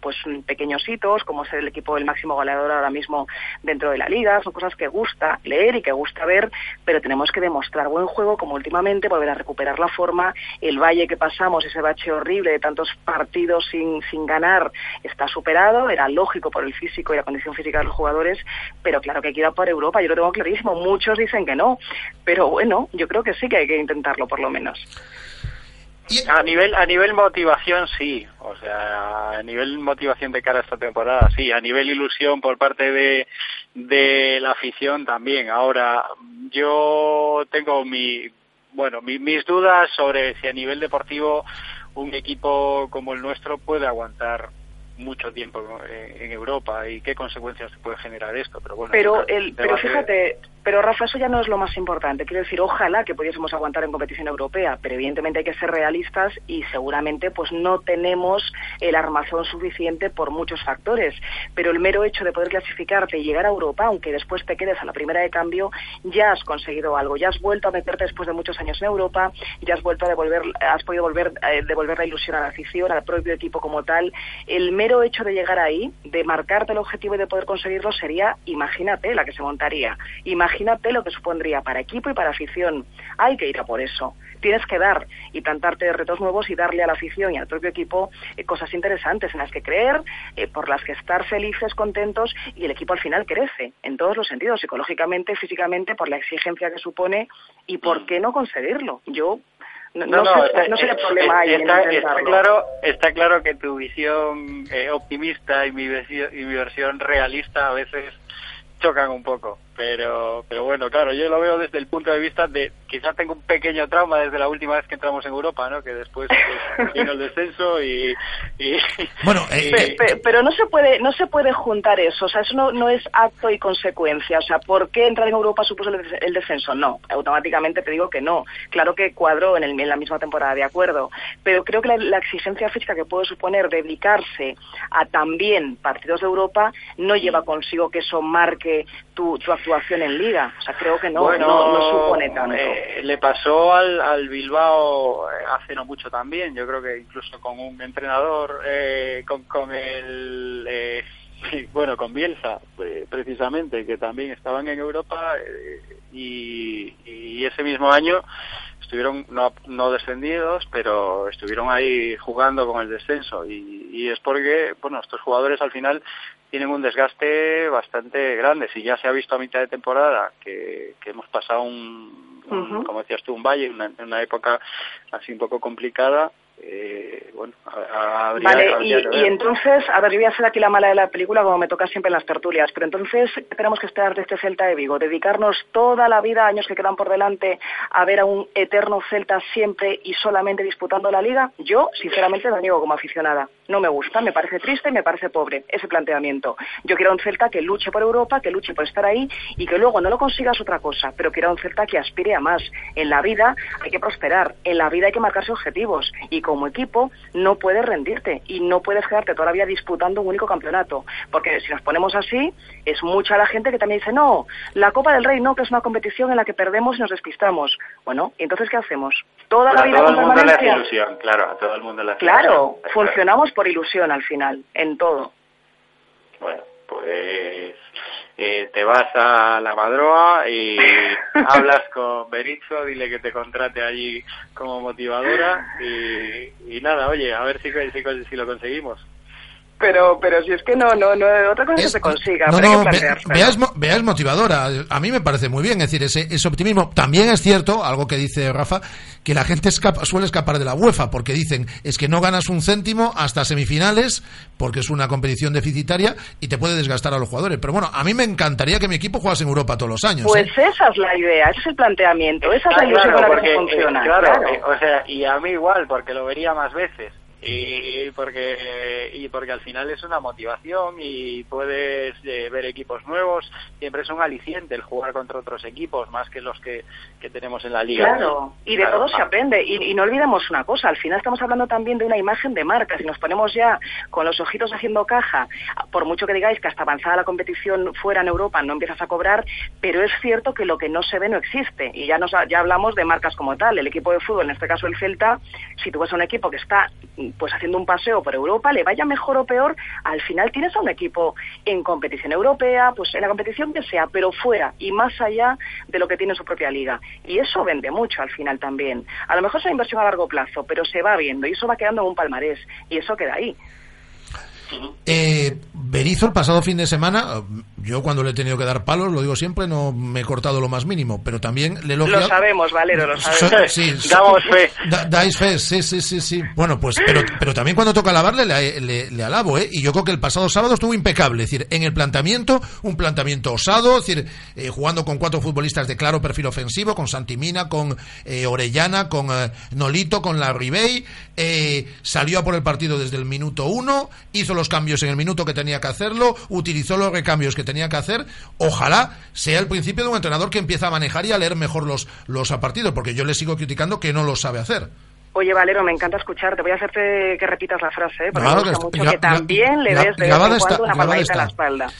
pues pequeños hitos, como es el equipo el máximo goleador ahora mismo dentro de la liga, son cosas que gusta leer y que gusta ver, pero tenemos que demostrar buen juego como últimamente, volver a recuperar la forma, el valle que pasamos, ese bache horrible de tantos partidos sin, sin ganar, está superado, era lógico por el físico y la condición física de los jugadores, pero claro que hay que ir a por Europa, yo lo tengo clarísimo, muchos dicen que no, pero bueno, yo creo que sí que hay que intentarlo por lo menos. A nivel, a nivel motivación, sí. O sea, a nivel motivación de cara a esta temporada, sí. A nivel ilusión por parte de, de la afición también. Ahora, yo tengo mi, bueno, mi- mis dudas sobre si a nivel deportivo un equipo como el nuestro puede aguantar mucho tiempo en, Europa y qué consecuencias puede generar esto. Pero bueno, Pero, el, fíjate, pero Rafa, eso ya no es lo más importante. Quiero decir, ojalá que pudiésemos aguantar en competición europea, pero evidentemente hay que ser realistas y seguramente pues no tenemos el armazón suficiente por muchos factores. Pero el mero hecho de poder clasificarte y llegar a Europa, aunque después te quedes a la primera de cambio, ya has conseguido algo. Ya has vuelto a meterte después de muchos años en Europa, ya has vuelto a devolver, has podido volver, eh, devolver la ilusión a la afición, al propio equipo como tal. El mero hecho de llegar ahí, de marcarte el objetivo y de poder conseguirlo sería, imagínate la que se montaría. Imagínate lo que supondría para equipo y para afición. Hay que ir a por eso. Tienes que dar y plantarte retos nuevos y darle a la afición y al propio equipo eh, cosas interesantes en las que creer, eh, por las que estar felices, contentos y el equipo al final crece en todos los sentidos, psicológicamente, físicamente, por la exigencia que supone y por qué no conseguirlo. Yo no, no sé, está- no sé qué eh, problema hay en está, está claro, está claro que tu visión eh, optimista y mi, y mi versión realista a veces chocan un poco. Pero, pero bueno, claro, yo lo veo desde el punto de vista de quizás tengo un pequeño trauma desde la última vez que entramos en Europa, ¿no? Que después pues, vino el descenso y, y- Bueno, pe- pero no se puede no se puede juntar eso o sea eso no, no es acto y consecuencia o sea ¿por qué entrar en Europa supuso el, des- el descenso? no automáticamente te digo que no claro que cuadró en, el- en la misma temporada de acuerdo pero creo que la, la exigencia física que puede suponer dedicarse a también partidos de Europa no lleva consigo que eso marque tu, tu actuación en Liga o sea creo que no Bueno, no, no supone tanto eh, le pasó al, al Bilbao eh, hace no mucho también. Yo creo que incluso con un entrenador, eh, con, con el. eh, bueno, con Bielsa, eh, precisamente, que también estaban en Europa y, y ese mismo año estuvieron no, no descendidos, pero estuvieron ahí jugando con el descenso y, y es porque, bueno, estos jugadores al final tienen un desgaste bastante grande. Si ya se ha visto a mitad de temporada que, que hemos pasado un, como decías tú, un valle, una, una época así un poco complicada, eh, bueno, habría, Vale, habría y, que y entonces, a ver, yo voy a ser aquí la mala de la película como me toca siempre en las tertulias, pero entonces, ¿qué tenemos que esperar de este Celta de Vigo? ¿Dedicarnos toda la vida, años que quedan por delante, a ver a un eterno Celta siempre y solamente disputando la Liga? Yo, sinceramente, lo niego como aficionada. No me gusta, me parece triste y me parece pobre ese planteamiento. Yo quiero un Celta que luche por Europa, que luche por estar ahí y que luego no lo consigas otra cosa, pero quiero un Celta que aspire a más. En la vida hay que prosperar, en la vida hay que marcarse objetivos y como equipo no puedes rendirte y no puedes quedarte todavía disputando un único campeonato, porque si nos ponemos así, es mucha la gente que también dice, no, la Copa del Rey no, que es una competición en la que perdemos y nos despistamos. Bueno, ¿y entonces qué hacemos? Toda la a vida todo con el mundo le hace permanencia. ilusión, claro, a todo el mundo le hace Claro, ilusión. Funcionamos por ilusión al final, en todo. Bueno, pues eh, te vas a la Madroa y hablas con Berizzo, dile que te contrate allí como motivadora y, y nada, oye, a ver si, si, si lo conseguimos. Pero, pero si es que no, no, no, otra cosa que se consiga, No, no, que. Bea es, Bea es motivadora. A mí me parece muy bien, es decir, ese, ese optimismo. También es cierto, algo que dice Rafa, que la gente escapa- suele escapar de la UEFA, porque dicen, es que no ganas un céntimo hasta semifinales, porque es una competición deficitaria y te puede desgastar a los jugadores. Pero bueno, a mí me encantaría que mi equipo jugase en Europa todos los años. Pues ¿eh? esa es la idea, ese es el planteamiento, esa es la Ah, ilusión claro, con la que porque, funciona. eh, claro, claro. eh, o sea, y a mí igual, porque lo vería más veces. Y porque, y porque al final es una motivación y puedes eh, ver equipos nuevos. Siempre es un aliciente el jugar contra otros equipos, más que los que, que tenemos en la liga. Claro, y de Claro, todo se aprende. Y, y no olvidemos una cosa, al final estamos hablando también de una imagen de marca. Si nos ponemos ya con los ojitos haciendo caja, por mucho que digáis que hasta avanzada la competición fuera en Europa no empiezas a cobrar, pero es cierto que lo que no se ve no existe. Y ya, nos, ya hablamos de marcas como tal. El equipo de fútbol, en este caso el Celta, si tú ves a un equipo que está pues haciendo un paseo por Europa, le vaya mejor o peor, al final tienes a un equipo en competición europea, pues en la competición que sea, pero fuera y más allá de lo que tiene su propia liga. Y eso vende mucho al final también. A lo mejor es una inversión a largo plazo, pero se va viendo y eso va quedando en un palmarés y eso queda ahí. Eh, el pasado fin de semana, eh, yo cuando le he tenido que dar palos, lo digo siempre, no me he cortado lo más mínimo, pero también le Lo elogiado- sabemos, Valero, lo sabemos. sí, so- Damos fe. Da- dais fe, sí, sí, sí, sí. Bueno, pues, pero, pero también cuando toca alabarle, le, le- le alabo, ¿eh? Y yo creo que el pasado sábado estuvo impecable. Es decir, en el planteamiento, un planteamiento osado, es decir, eh, jugando con cuatro futbolistas de claro perfil ofensivo, con Santimina, con eh, Orellana, con eh, Nolito, con la Ribey, eh, salió a por el partido desde el minuto uno, hizo los cambios en el minuto que tenía que hacerlo, utilizó los recambios que tenía que hacer. Ojalá sea el principio de un entrenador que empieza a manejar y a leer mejor los, los partidos, porque yo le sigo criticando que no lo sabe hacer. Oye, Valero, me encanta escucharte. Voy a hacerte que repitas la frase, ¿eh? porque Claro me que gusta está- mucho gra- que también le des de vez grabada en cuando está, una palmadita en la espalda.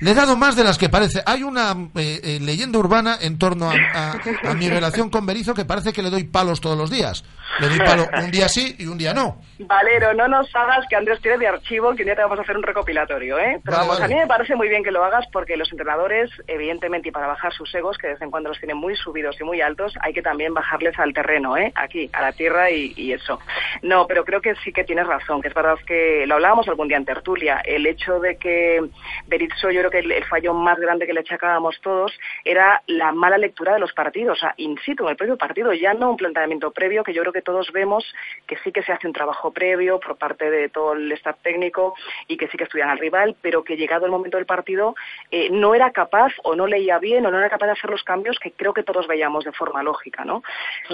Le he dado más de las que parece. Hay una eh, eh, leyenda urbana en torno a, a- a mi relación con Berizo que parece que le doy palos todos los días. Le doy palo un día sí y un día no. Valero, no nos hagas que Andrés tiene de archivo, que un día te vamos a hacer un recopilatorio, ¿eh? Pero Vale, vamos, vale. a mí me parece muy bien que lo hagas porque los entrenadores, evidentemente, y para bajar sus egos, que de vez en cuando los tienen muy subidos y muy altos, hay que también bajarles al terreno, ¿eh? Aquí, a la tierra y, y eso. No, pero creo que sí que tienes razón, que es verdad que lo hablábamos algún día en tertulia, el hecho de que Berizzo, yo creo que el, el fallo más grande que le achacábamos todos era la mala lectura de los partidos, o sea, in situ, en el propio partido, ya no un planteamiento previo, que yo creo que todos vemos que sí que se hace un trabajo previo por parte de todo el staff técnico y que sí que estudian al rival, pero que llegado el momento del partido eh, no era capaz o no leía bien o no era capaz de hacer los cambios que creo que todos veíamos de forma lógica, ¿no?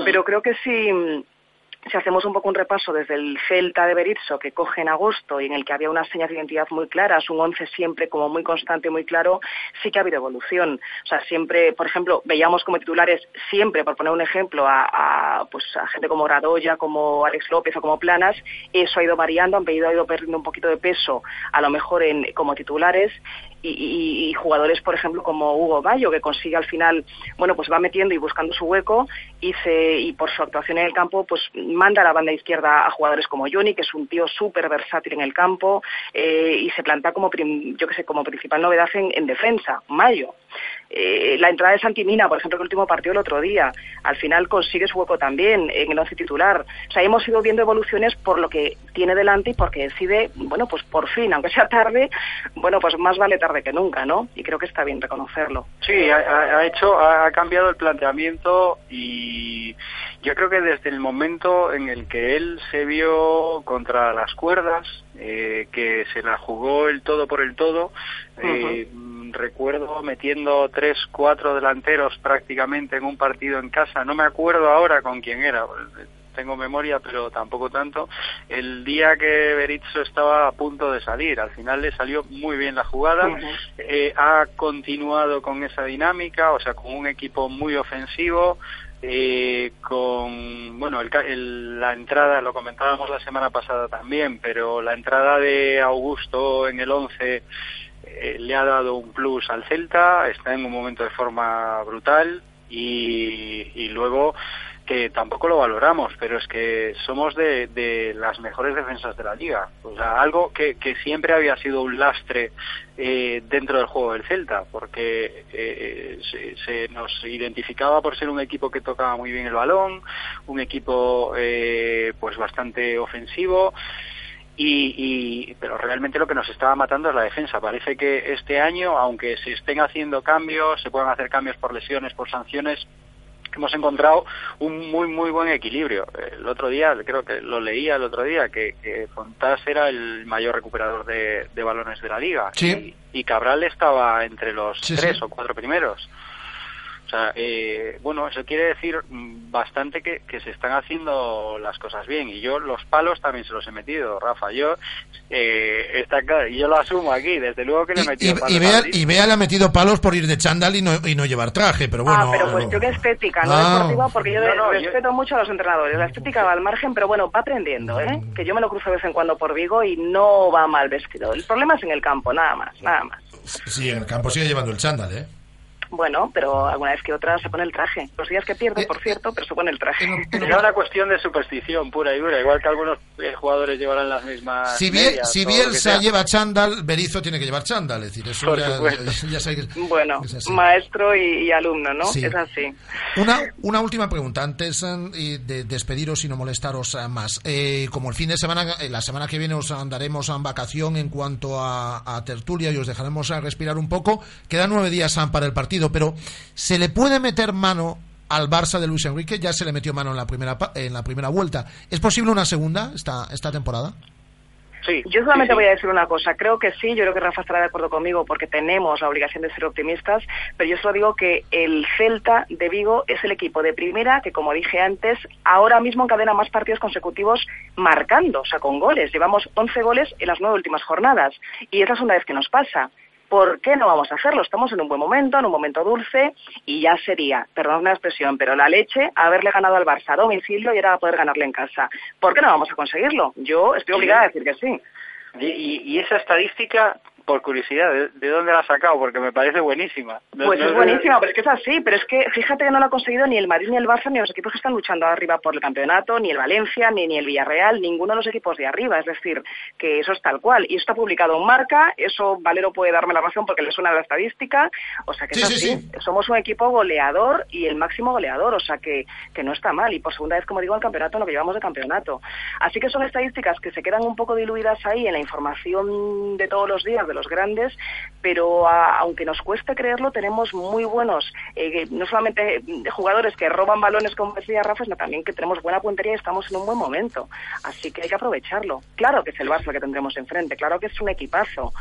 Pero creo que sí si hacemos un poco un repaso desde el Celta de Berizzo que coge en agosto y en el que había unas señas de identidad muy claras, un once siempre como muy constante y muy claro, sí que ha habido evolución. O sea, siempre, por ejemplo, veíamos como titulares siempre, por poner un ejemplo, a, pues, a gente como Radoya, como Alex López o como Planas, eso ha ido variando, han ido, ha ido perdiendo un poquito de peso, a lo mejor en, como titulares, y, jugadores, por ejemplo, como Hugo Bayo, que consigue al final, bueno, pues va metiendo y buscando su hueco y, por su actuación en el campo, pues manda a la banda izquierda a jugadores como Johnny, que es un tío súper versátil en el campo, eh, y se planta como, yo que sé, como principal novedad en, en defensa, Mayo. Eh, la entrada de Santimina, por ejemplo, el último partido el otro día, al final consigue su hueco también en el once titular. O sea, hemos ido viendo evoluciones por lo que tiene delante y porque decide, bueno, pues por fin, aunque sea tarde, bueno, pues más vale tarde que nunca, ¿no? Y creo que está bien reconocerlo. Sí, ha, hecho, ha cambiado el planteamiento y yo creo que desde el momento en el que él se vio contra las cuerdas, eh, que se la jugó el todo por el todo, eh, recuerdo metiendo tres, cuatro delanteros prácticamente en un partido en casa, no me acuerdo ahora con quién era, tengo memoria, pero tampoco tanto. El día que Berizzo estaba a punto de salir, al final le salió muy bien la jugada. Eh, ha continuado con esa dinámica, o sea, con un equipo muy ofensivo. Eh, con bueno el el- la entrada lo comentábamos la semana pasada también pero la entrada de Augusto en el 11 eh, le ha dado un plus al Celta está en un momento de forma brutal y, y luego que tampoco lo valoramos, pero es que somos de, de las mejores defensas de la liga. O sea, algo que, que siempre había sido un lastre eh, dentro del juego del Celta, porque eh, se, nos identificaba por ser un equipo que tocaba muy bien el balón, un equipo eh, pues bastante ofensivo. Y, y- pero realmente lo que nos estaba matando es la defensa. Parece que este año, aunque se estén haciendo cambios, se puedan hacer cambios por lesiones, por sanciones, hemos encontrado un muy muy buen equilibrio. El otro día, creo que lo leía el otro día, que, que Fontás era el mayor recuperador de, de balones de la liga. Sí. Y, y Cabral estaba entre los Sí, tres sí. o cuatro primeros. O sea, eh, bueno, eso quiere decir mm, bastante que, que se están haciendo las cosas bien. Y yo los palos también se los he metido, Rafa. Yo, eh, está claro, y yo lo asumo aquí, desde luego que le he Y, metido palos y a Bea, Madrid. y Bea le ha metido palos por ir de chándal y no, y no llevar traje, pero bueno. ah, pero cuestión estética, no Ah. deportiva, porque yo No, no, yo- respeto mucho a los entrenadores. La estética va al margen, pero bueno, va aprendiendo, ¿eh? Que yo me lo cruzo de vez en cuando por Vigo y no va mal vestido. El problema es en el campo, nada más, nada más. Sí, en el campo sigue llevando el chándal, ¿eh? Bueno, pero alguna vez que otra se pone el traje. Los días que pierde, por cierto, pero se pone el traje. Era una cuestión de superstición pura y dura, igual que algunos eh, jugadores llevarán las mismas. Si, Biel- medias si Bielsa lleva chándal, Berizzo tiene que llevar chándal. Es decir, eso Por ya, supuesto. ya- ya sabéis que- Bueno, es así. maestro y, y alumno, ¿no? Sí. Es así. Una, una última pregunta antes eh, y de despediros y no molestaros eh, más. Eh, como el fin de semana, eh, la semana que viene os andaremos en vacación en cuanto a, a tertulia y os dejaremos a respirar un poco. Quedan nueve días para el partido, pero ¿se le puede meter mano al Barça de Luis Enrique? Ya se le metió mano en la primera, pa- en la primera vuelta. ¿Es posible una segunda esta, esta temporada? Sí, Yo solamente sí, sí. voy a decir una cosa. Creo que sí, yo creo que Rafa estará de acuerdo conmigo porque tenemos la obligación de ser optimistas, pero yo solo digo que el Celta de Vigo es el equipo de primera que, como dije antes, ahora mismo encadena más partidos consecutivos marcando, o sea, con goles. Llevamos 11 goles en las nueve últimas jornadas y es la segunda vez que nos pasa. ¿Por qué no vamos a hacerlo? Estamos en un buen momento, en un momento dulce, y ya sería, perdón la expresión, pero la leche haberle ganado al Barça a domicilio y ahora poder ganarle en casa. ¿Por qué no vamos a conseguirlo? Yo estoy obligada a decir que sí. Y, y- y esa estadística, por curiosidad, ¿de, de dónde la has sacado? Porque me parece buenísima. No- Pues no es buenísima, pero es que es así. Pero es que fíjate que no lo ha conseguido ni el Madrid, ni el Barça, ni los equipos que están luchando arriba por el campeonato, ni el Valencia, ni, ni el Villarreal, ninguno de los equipos de arriba. Es decir, que eso es tal cual. Y eso está publicado en marca, eso Valero puede darme la razón porque le suena la estadística. O sea que Sí, es sí, así. sí. Somos un equipo goleador y el máximo goleador. O sea que, que no está mal. Y por segunda vez, como digo, el campeonato, lo que llevamos de campeonato. Así que son estadísticas que se quedan un poco diluidas ahí en la información de todos los días de los grandes, pero a- aunque nos cueste creerlo, tenemos muy buenos, eh, no solamente jugadores que roban balones, como decía Rafa, sino también que tenemos buena puntería y estamos en un buen momento. Así que hay que aprovecharlo. Claro que es el Barça que tendremos enfrente, claro que es un equipazo,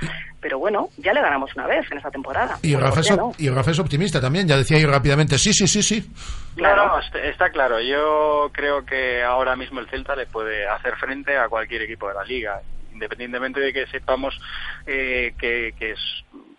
pero bueno, ya le ganamos una vez en esta temporada. Y ¿Por Rafa, es, no? op- y Rafa es optimista también, ya decía yo rápidamente, sí, sí, sí, sí. No, no, est- está claro. Yo creo que ahora mismo el Celta le puede hacer frente a cualquier equipo de la liga, independientemente de que sepamos eh, que,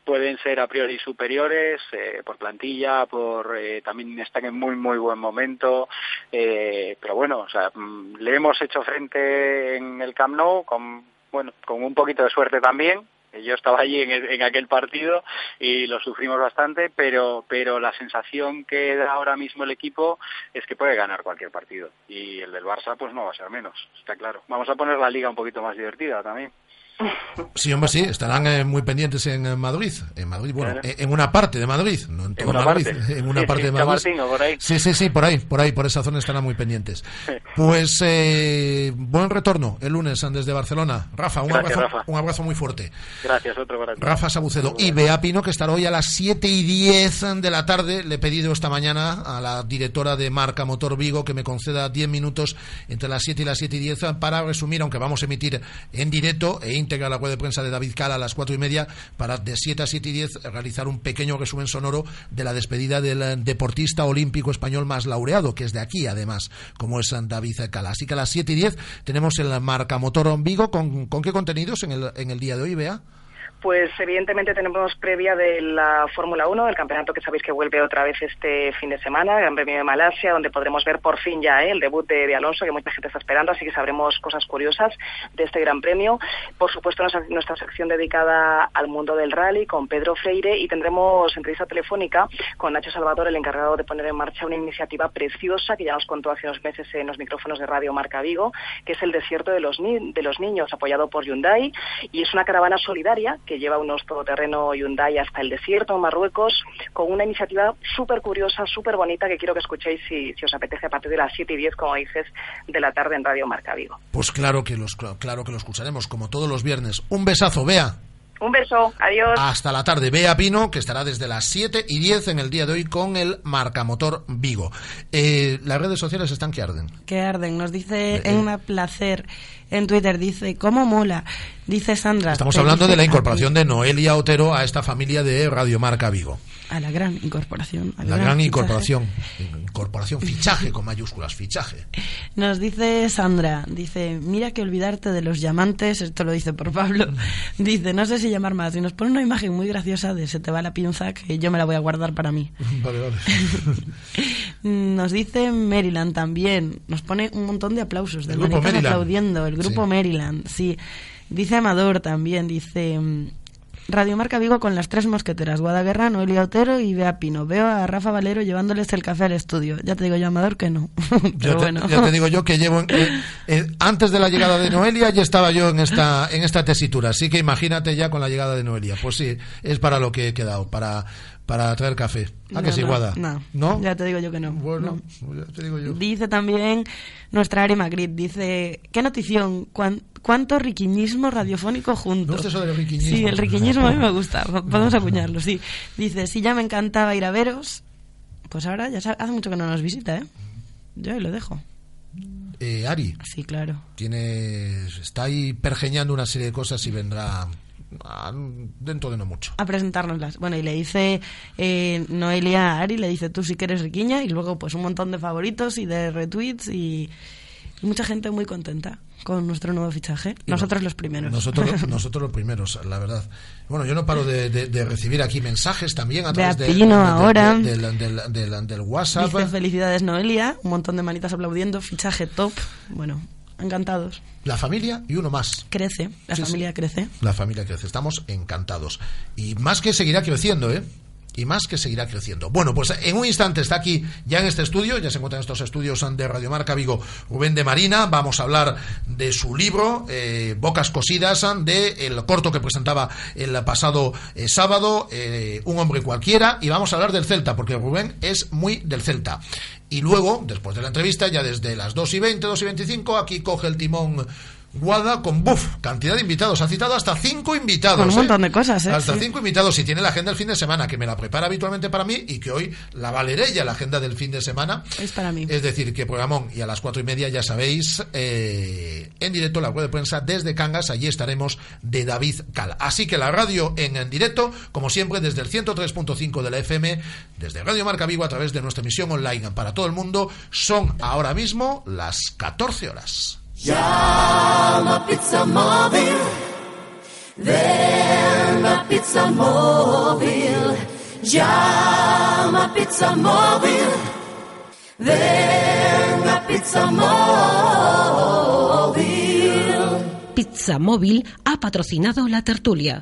pueden ser a priori superiores eh, por plantilla, por eh, también están en muy muy buen momento, eh, pero bueno, o sea, mm, le hemos hecho frente en el Camp Nou con bueno con un poquito de suerte también. Yo estaba allí en, el- en aquel partido y lo sufrimos bastante, pero, pero la sensación que da ahora mismo el equipo es que puede ganar cualquier partido. Y el del Barça, pues no va a ser menos, está claro. Vamos a poner la liga un poquito más divertida también. Sí, hombre, sí, estarán eh, muy pendientes en eh, Madrid. En Madrid, bueno, Claro. eh, en una parte de Madrid, no en toda Madrid, parte. en una Sí, parte sí, de Madrid. Por ahí. Sí, sí, sí, por ahí, por ahí, por esa zona estarán muy pendientes. Pues eh, buen retorno el lunes desde Barcelona. Rafa, un Gracias, abrazo, Rafa. un abrazo muy fuerte. Gracias, otro para ti. Rafa Sabucedo y Bea Pino, que estará hoy a las 7 y 10 de la tarde. Le he pedido esta mañana a la directora de Marca Motor Vigo que me conceda 10 minutos entre las 7 y las 7 y 10 para resumir, aunque vamos a emitir en directo e íntegra la web de prensa de David Cala a las 4 y media, para de 7 a 7 y 10 realizar un pequeño resumen sonoro de la despedida del eh, deportista olímpico español más laureado, que es de aquí además, como es David Cala. Así que a las 7 y 10 tenemos el Marca Motor Vigo. ¿Con, con qué contenidos en el, en el día de hoy, Bea? Pues evidentemente tenemos previa de la Fórmula 1, del campeonato que sabéis que vuelve otra vez este fin de semana, Gran Premio de Malasia, donde podremos ver por fin ya ¿eh? el debut de, Alonso, que mucha gente está esperando, así que sabremos cosas curiosas de este Gran Premio. Por supuesto, nuestra, sección dedicada al mundo del rally con Pedro Freire y tendremos entrevista telefónica con Nacho Salvador, el encargado de poner en marcha una iniciativa preciosa que ya nos contó hace unos meses en los micrófonos de Radio Marca Vigo, que es el Desierto de los, de los Niños, apoyado por Hyundai, y es una caravana solidaria que lleva unos todoterreno Hyundai hasta el desierto en Marruecos, con una iniciativa súper curiosa, súper bonita, que quiero que escuchéis si, si os apetece a partir de las 7 y 10, como dices, de la tarde en Radio Marca Vigo. Pues claro que los claro que lo escucharemos como todos los viernes. Un besazo, Bea. Un beso, adiós. Hasta la tarde. Bea Pino, que estará desde las 7 y 10 en el día de hoy con el Marcamotor Vigo. Eh, las redes sociales están que arden. Que arden. Nos dice Eh, Emma Placer en Twitter, dice, ¿cómo mola? Dice Sandra. Estamos hablando de la a incorporación de Noelia Otero a esta familia de Radio Marca Vigo. A la gran incorporación. al La gran incorporación. Incorporación, fichaje con mayúsculas, fichaje. Nos dice Sandra, dice, mira que olvidarte de los llamantes, esto lo dice por Pablo, dice, no sé si llamar más, y nos pone una imagen muy graciosa de se te va la pinza que yo me la voy a guardar para mí. Vale, vale. Nos dice Maryland también, nos pone un montón de aplausos, de El grupo Maryland. aplaudiendo, el grupo Sí. Maryland, sí. Dice Amador también, dice... mm, Radio Marca Vigo con las tres mosqueteras, Guadaguerra, Noelia Otero y Bea Pino. Veo a Rafa Valero llevándoles el café al estudio. Ya te digo yo, Amador, que no. Pero te, bueno. ya te digo yo que llevo eh, eh, antes de la llegada de Noelia ya estaba yo en esta en esta tesitura así que imagínate ya con la llegada de Noelia pues sí es para lo que he quedado para para traer café ¿a que No, sí no, Guada? No, ¿No? Ya te digo yo que no. Bueno, No. ya te digo yo. Dice también nuestra Ari Magritte, dice, ¿qué notición? ¿Cuán- ¿Cuánto riquiñismo radiofónico juntos? Me gusta eso del riquiñismo. Sí, el riquiñismo a mí me gusta, podemos acuñarlo, sí. Dice, si ya me encantaba ir a veros, pues ahora ya hace mucho que no nos visita, ¿eh? Yo ahí lo dejo. Eh, Ari Sí, claro. tiene está ahí pergeñando una serie de cosas y vendrá ah, dentro de no mucho A presentárnoslas. Bueno, y le dice eh, Noelia a Ari, le dice tú si que eres riquiña, y luego pues un montón de favoritos y de retweets y, y mucha gente muy contenta con nuestro nuevo fichaje. Nosotros los primeros. Nosotros, nosotros los primeros, la verdad. Bueno, yo no paro de, de- de recibir aquí mensajes también a través de- de- ahora. del WhatsApp. Dice felicidades Noelia, un montón de manitas aplaudiendo, fichaje top. Bueno, encantados. La familia y uno más. Crece, la Sí, sí. familia crece. La familia crece. Estamos encantados. Y más que seguirá creciendo, ¿eh? Y más que seguirá creciendo. Bueno, pues en un instante está aquí, ya en este estudio, ya se encuentra en estos estudios de Radiomarca Vigo, Rubén de Marina. Vamos a hablar de su libro, eh, Bocas Cosidas, de el corto que presentaba el pasado eh, sábado, eh, Un hombre cualquiera. Y vamos a hablar del Celta, porque Rubén es muy del Celta. Y luego, después de la entrevista, ya desde las 2 y 20, 2 y 25, aquí coge el timón Guada con buff, cantidad de invitados. Ha citado hasta cinco invitados. Con un ¿eh? montón de cosas, ¿eh? Hasta Sí. cinco invitados. Y tiene la agenda del fin de semana, que me la prepara habitualmente para mí y que hoy la valeré ya la agenda del fin de semana. Es para mí. Es decir, que programón y a las cuatro y media, ya sabéis, eh, en directo la web de prensa desde Cangas. Allí estaremos de David Cal. Así que la radio en, en directo, como siempre, desde el 103.5 de la FM, desde Radio Marca Vigo a través de nuestra emisión online para todo el mundo. Son ahora mismo las 14 horas. Llama Pizza Móvil. Ven a Pizza Móvil. Llama Pizza Móvil. Ven a Pizza Móvil. Pizza Móvil ha patrocinado la tertulia.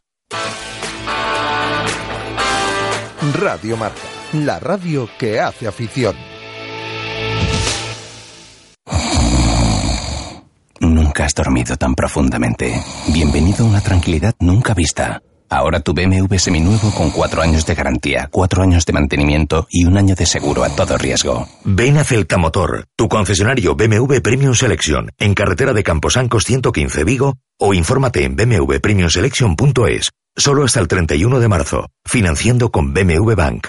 Radio Marca, la radio que hace afición. Nunca has dormido tan profundamente. Bienvenido a una tranquilidad nunca vista. Ahora tu BMW seminuevo con cuatro años de garantía, cuatro años de mantenimiento y un año de seguro a todo riesgo. Ven a Celtamotor, tu concesionario BMW Premium Selection, en carretera de Camposancos 115 Vigo, o infórmate en bmwpremiumselection.es. Solo hasta el 31 de marzo, financiando con BMW Bank.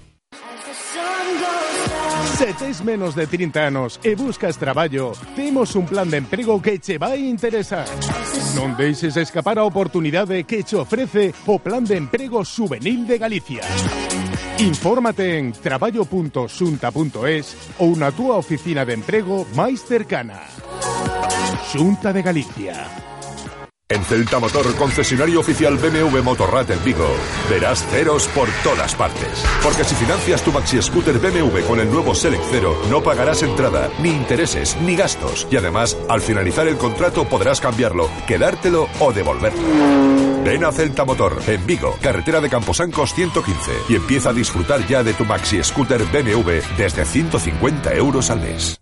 Se tes menos de 30 anos e buscas traballo, temos un plan de emprego que che vai interesar. Non deixes escapar a oportunidade que che ofrece o Plan de Emprego Juvenil de Galicia. Infórmate en traballo.xunta.es ou na túa oficina de emprego máis cercana. Xunta de Galicia. En Celta Motor, concesionario oficial BMW Motorrad en Vigo, verás ceros por todas partes. Porque si financias tu maxi scooter BMW con el nuevo Select Cero, no pagarás entrada, ni intereses, ni gastos. Y además, al finalizar el contrato podrás cambiarlo, quedártelo o devolverlo. Ven a Celta Motor, en Vigo, carretera de Camposancos 115, y empieza a disfrutar ya de tu maxi scooter BMW desde 150 euros al mes.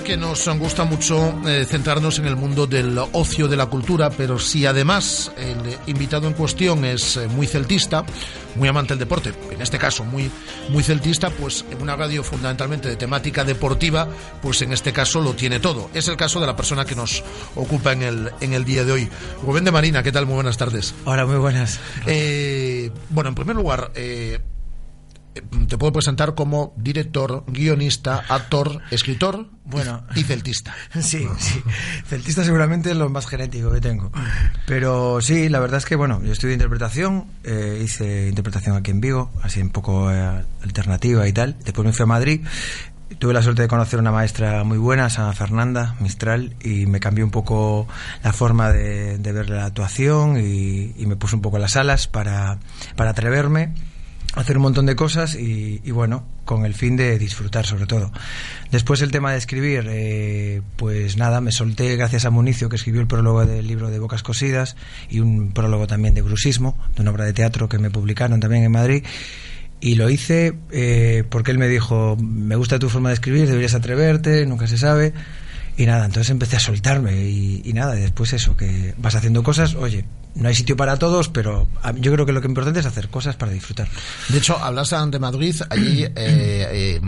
Que nos gusta mucho eh, centrarnos en el mundo del ocio de la cultura, pero si además el invitado en cuestión es eh, muy celtista, muy amante del deporte, en este caso muy, muy celtista, pues en una radio fundamentalmente de temática deportiva, pues en este caso lo tiene todo. Es el caso de la persona que nos ocupa en el, en el día de hoy. Rubén de Marina, ¿qué tal? Muy buenas tardes. Hola, muy buenas. Eh, bueno, en primer lugar, eh, te puedo presentar como director, guionista, actor, escritor Bueno. y celtista. Sí, sí. Celtista seguramente es lo más genético que tengo. Pero sí, la verdad es que, bueno, yo estudié interpretación, eh, hice interpretación aquí en Vigo, así un poco eh, alternativa y tal. Después me fui a Madrid. Tuve la suerte de conocer una maestra muy buena, Sana Fernanda Mistral, y me cambió un poco la forma de, de ver la actuación y, y me puso un poco las alas para, para atreverme hacer un montón de cosas y, y, bueno, con el fin de disfrutar sobre todo. Después el tema de escribir, eh, pues nada, me solté gracias a Municio que escribió el prólogo del libro de Bocas Cosidas y un prólogo también de Brusismo, de una obra de teatro que me publicaron también en Madrid. Y lo hice eh, porque él me dijo, me gusta tu forma de escribir, deberías atreverte, nunca se sabe. Y nada, entonces empecé a soltarme y, y nada, después eso, que vas haciendo cosas, oye, no hay sitio para todos, pero yo creo que lo que importante es hacer cosas para disfrutar. De hecho, hablas de Madrid, allí eh, eh,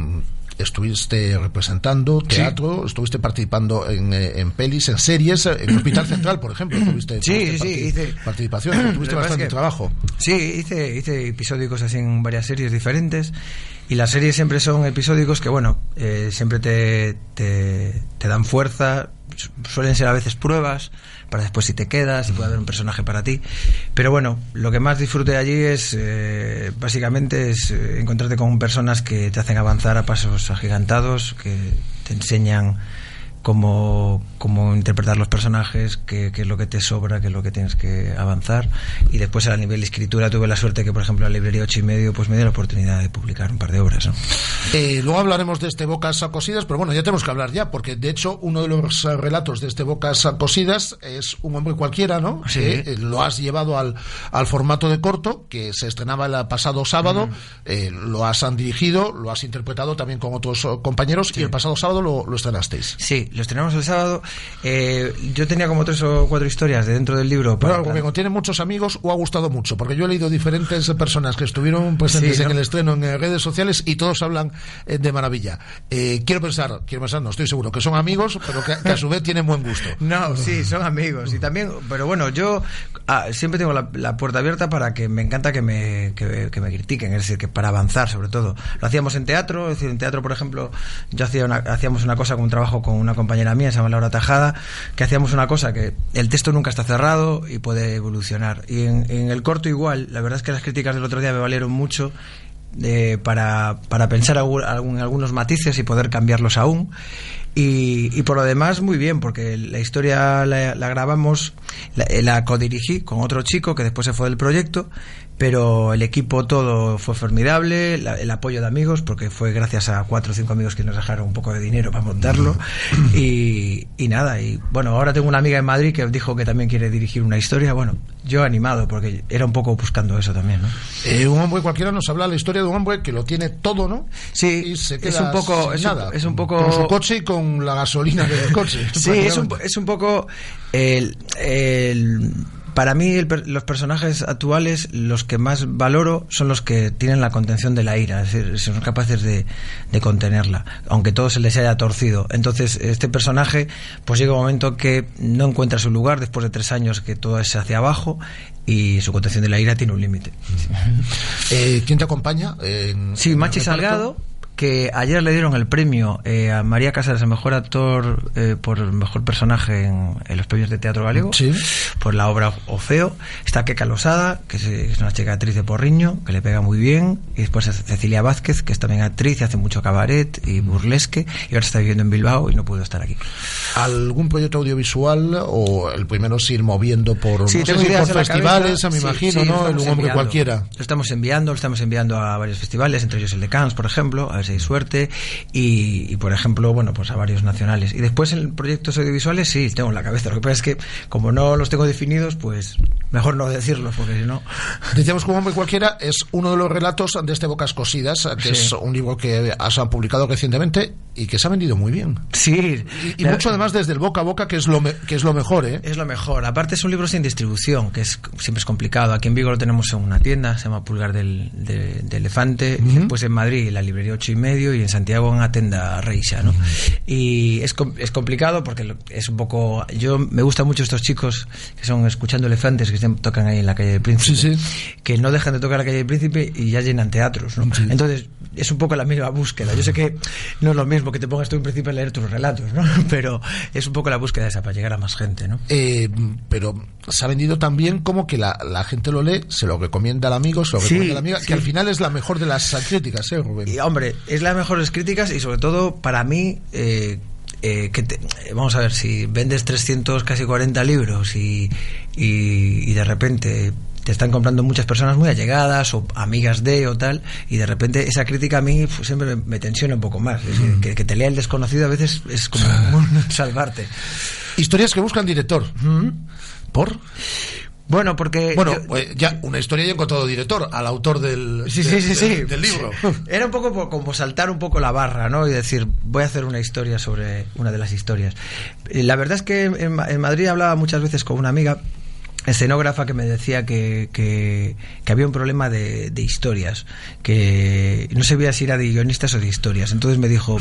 estuviste representando teatro, estuviste participando en, eh, en pelis, en series, eh, en Hospital Central, por ejemplo. Tuviste, Sí, sí, hice- participación, tuviste bastante es que- trabajo. Sí, hice, hice episódicos así en varias series diferentes y las series siempre son episódicos que, bueno, eh, siempre te, te, te dan fuerza, suelen ser a veces pruebas para después si te quedas, si puede haber un personaje para ti. Pero bueno, lo que más disfruté allí es, eh, básicamente, es eh, encontrarte con personas que te hacen avanzar a pasos agigantados, que te enseñan cómo, cómo interpretar los personajes, qué, qué es lo que te sobra, qué es lo que tienes que avanzar. Y después a nivel de escritura tuve la suerte que, por ejemplo, la librería 8 y medio pues me dio la oportunidad de publicar un par de obras. ¿no? Eh, luego hablaremos de este Bocas Cosidas, pero bueno, ya tenemos que hablar ya, porque de hecho uno de los relatos de este Bocas Cosidas es un hombre cualquiera, ¿no? Sí. Que eh, lo has llevado al, al formato de corto, que se estrenaba el pasado sábado, eh, lo has han dirigido, lo has interpretado también con otros oh, compañeros y el pasado sábado lo, lo estrenasteis. Sí, lo estrenamos el sábado. Eh, yo tenía como tres o cuatro historias de dentro del libro. Pero para- algo que contiene muchos amigos o ha gustado mucho, porque yo he leído diferentes personas que estuvieron presentes Sí, ¿no? en el estreno en eh, redes sociales y todos hablan eh, de maravilla. Eh, quiero pensar, quiero pensar, no estoy seguro, que son amigos, pero que, que a su vez tienen buen gusto. No, sí, son amigos. Y también, pero bueno, yo ah, siempre tengo la, la puerta abierta para que me encanta que me, que, que me critiquen, es decir, que para avanzar sobre todo. Lo hacíamos en teatro, es decir, en teatro, por ejemplo, yo hacía una, hacíamos una cosa con un trabajo con una compañera mía, se llama Laura Que hacíamos una cosa que el texto nunca está cerrado y puede evolucionar. Y en, en el corto igual, la verdad es que las críticas del otro día me valieron mucho eh, para, para pensar algún- algunos matices y poder cambiarlos aún. Y, y por lo demás, muy bien, porque la historia la, la grabamos, la, la codirigí con otro chico que después se fue del proyecto, pero el equipo todo fue formidable, la- el apoyo de amigos, porque fue gracias a cuatro o cinco amigos que nos dejaron un poco de dinero para montarlo. Y, y nada, y bueno, ahora tengo una amiga en Madrid que dijo que también quiere dirigir una historia. Bueno, yo animado, porque era un poco buscando eso también, ¿no? Eh, un hombre cualquiera nos habla la historia de un hombre que lo tiene todo, ¿no? Sí, y se es queda un poco- es un- nada. es un poco- con su coche y con la gasolina del coche. Sí, es un, es un poco el, el- para mí el los personajes actuales los que más valoro son los que tienen la contención de la ira, es decir, son capaces de, de contenerla, aunque todo se les haya torcido. Entonces este personaje pues llega un momento que no encuentra su lugar después de tres años que todo es hacia abajo y su contención de la ira tiene un límite. Eh, ¿Quién te acompaña? En- Sí, en Machi? Salgado, que ayer le dieron el premio eh, a María Casares, el mejor actor eh, por el mejor personaje en, en los premios de teatro galego, por la obra Ofeo. Está Keka Losada, que es, es una chica actriz de Porriño, que le pega muy bien. Y después es Cecilia Vázquez, que es también actriz y hace mucho cabaret y burlesque. Y ahora está viviendo en Bilbao y no pudo estar aquí. ¿Algún proyecto audiovisual o el primero es ir moviendo por, Sí, no sé tengo si ideas por festivales, me Sí, imagino, sí, ¿no? El un hombre cualquiera. Lo estamos enviando, lo estamos enviando a varios festivales, entre ellos el de Cannes, por ejemplo, a ver si hay suerte, y, y, por ejemplo, bueno, pues a varios nacionales. Y después en proyectos audiovisuales sí, tengo en la cabeza. Lo que pasa es que como no los tengo definidos, pues mejor no decirlos, porque si no... Decíamos un hombre cualquiera es uno de los relatos de este Bocas Cosidas, que Sí. es un libro que has publicado recientemente y que se ha vendido muy bien. Sí. Y, y mucho además desde el boca a boca, que es lo, me- que es lo mejor, ¿eh? Es lo mejor. Aparte es un libro sin distribución, que es siempre es complicado. Aquí en Vigo lo tenemos en una tienda, se llama Pulgar del, de, de Elefante. Ujú. Después en Madrid, la librería ocho y medio, y en Santiago en la tienda Reixa, ¿no? Y es, es complicado porque es un poco... Yo me gustan mucho estos chicos que son escuchando elefantes, que tocan ahí en la calle del Príncipe. Que no dejan de tocar la calle del Príncipe y ya llenan teatros, ¿no? Entonces es un poco la misma búsqueda. Yo sé que no es lo mismo que te pongas tú en principio a leer tus relatos, ¿no? Pero es un poco la búsqueda esa para llegar a más gente, ¿no? Eh, pero se ha vendido también como que la, la gente lo lee, se lo recomienda al amigo, se lo Sí, recomienda a la amiga, que al final es la mejor de las críticas, ¿eh, Rubén? Y, hombre, es las mejores críticas y sobre todo para mí, eh, eh, que te- vamos a ver, si vendes 300, casi 40 libros y, y, y de repente te están comprando muchas personas muy allegadas o amigas de o tal, y de repente esa crítica a mí pues, siempre me, me tensiona un poco más. Es decir, que, que te lea el desconocido a veces es como salvarte. Historias que buscan director. ¿Por? Bueno, porque... Bueno, yo- eh, ya una historia ya he encontrado director, al autor del, Sí, de- sí, sí, de- sí. del libro. Era un poco po- como saltar un poco la barra, ¿no? Y decir, voy a hacer una historia sobre una de las historias. Eh, La verdad es que en Madrid hablaba muchas veces con una amiga escenógrafa que me decía que, que, había un problema de, de historias, que no sabía si era de guionistas o de historias. Entonces me dijo,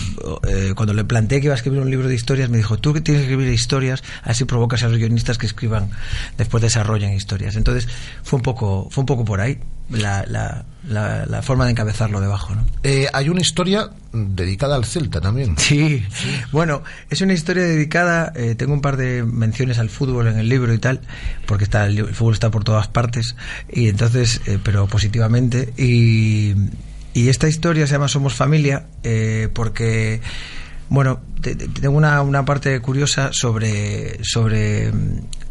eh, cuando le planteé que iba a escribir un libro de historias, me dijo, tú que tienes que escribir historias, así provocas a los guionistas que escriban, después desarrollen historias. Entonces fue un poco, fue un poco por ahí la, la, la, la forma de encabezarlo debajo, ¿no? Eh, hay una historia dedicada al Celta también. Sí, bueno, es una historia dedicada, eh, tengo un par de menciones al fútbol en el libro y tal, porque está el, el fútbol está por todas partes, y entonces, eh, pero positivamente, y, y esta historia se llama Somos Familia, eh, porque... Bueno, te- te- tengo una, una parte curiosa sobre, sobre,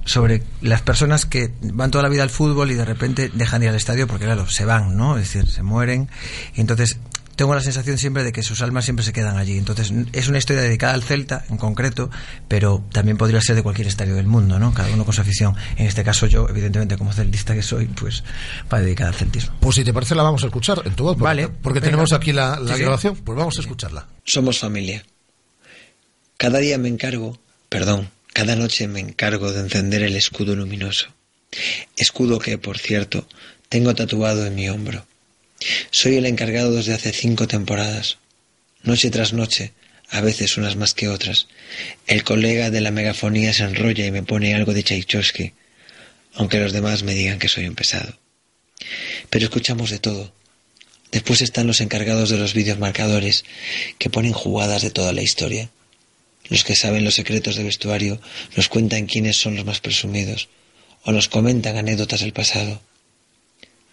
sobre las personas que van toda la vida al fútbol y de repente dejan de ir al estadio porque, claro, se van, ¿no? Es decir, se mueren. Y entonces tengo la sensación siempre de que sus almas siempre se quedan allí. Entonces es una historia dedicada al Celta en concreto, pero también podría ser de cualquier estadio del mundo, ¿no? Cada uno con su afición. En este caso yo, evidentemente, como celtista que soy, pues va dedicada al celtismo. Pues si te parece la vamos a escuchar en tu voz. porque- Vale, Porque venga. tenemos aquí la, la Sí, sí. grabación. Pues vamos a escucharla. Somos familia. Cada día me encargo, perdón, cada noche me encargo de encender el escudo luminoso. Escudo que, por cierto, tengo tatuado en mi hombro. Soy el encargado desde hace cinco temporadas. Noche tras noche, a veces unas más que otras, el colega de la megafonía se enrolla y me pone algo de Tchaikovsky, aunque los demás me digan que soy un pesado. Pero escuchamos de todo. Después están los encargados de los vídeos marcadores, que ponen jugadas de toda la historia. Los que saben los secretos de vestuario nos cuentan quiénes son los más presumidos, o nos comentan anécdotas del pasado.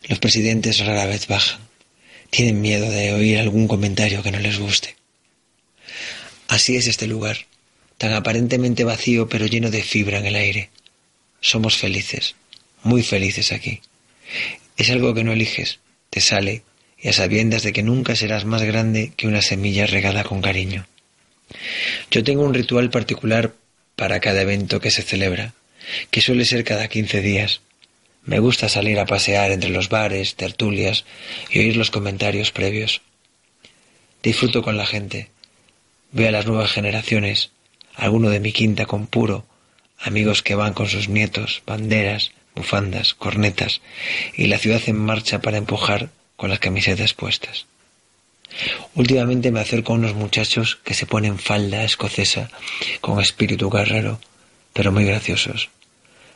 Los presidentes rara vez bajan. Tienen miedo de oír algún comentario que no les guste. Así es este lugar, tan aparentemente vacío pero lleno de fibra en el aire. Somos felices, muy felices aquí. Es algo que no eliges, te sale, y a sabiendas de que nunca serás más grande que una semilla regada con cariño. Yo tengo un ritual particular para cada evento que se celebra, que suele ser cada 15 días. Me gusta salir a pasear entre los bares, tertulias y oír los comentarios previos. Disfruto con la gente. Veo a las nuevas generaciones, alguno de mi quinta con puro, amigos que van con sus nietos, banderas, bufandas, cornetas y la ciudad en marcha para empujar con las camisetas puestas. Últimamente me acerco a unos muchachos que se ponen falda escocesa con espíritu guerrero, pero muy graciosos.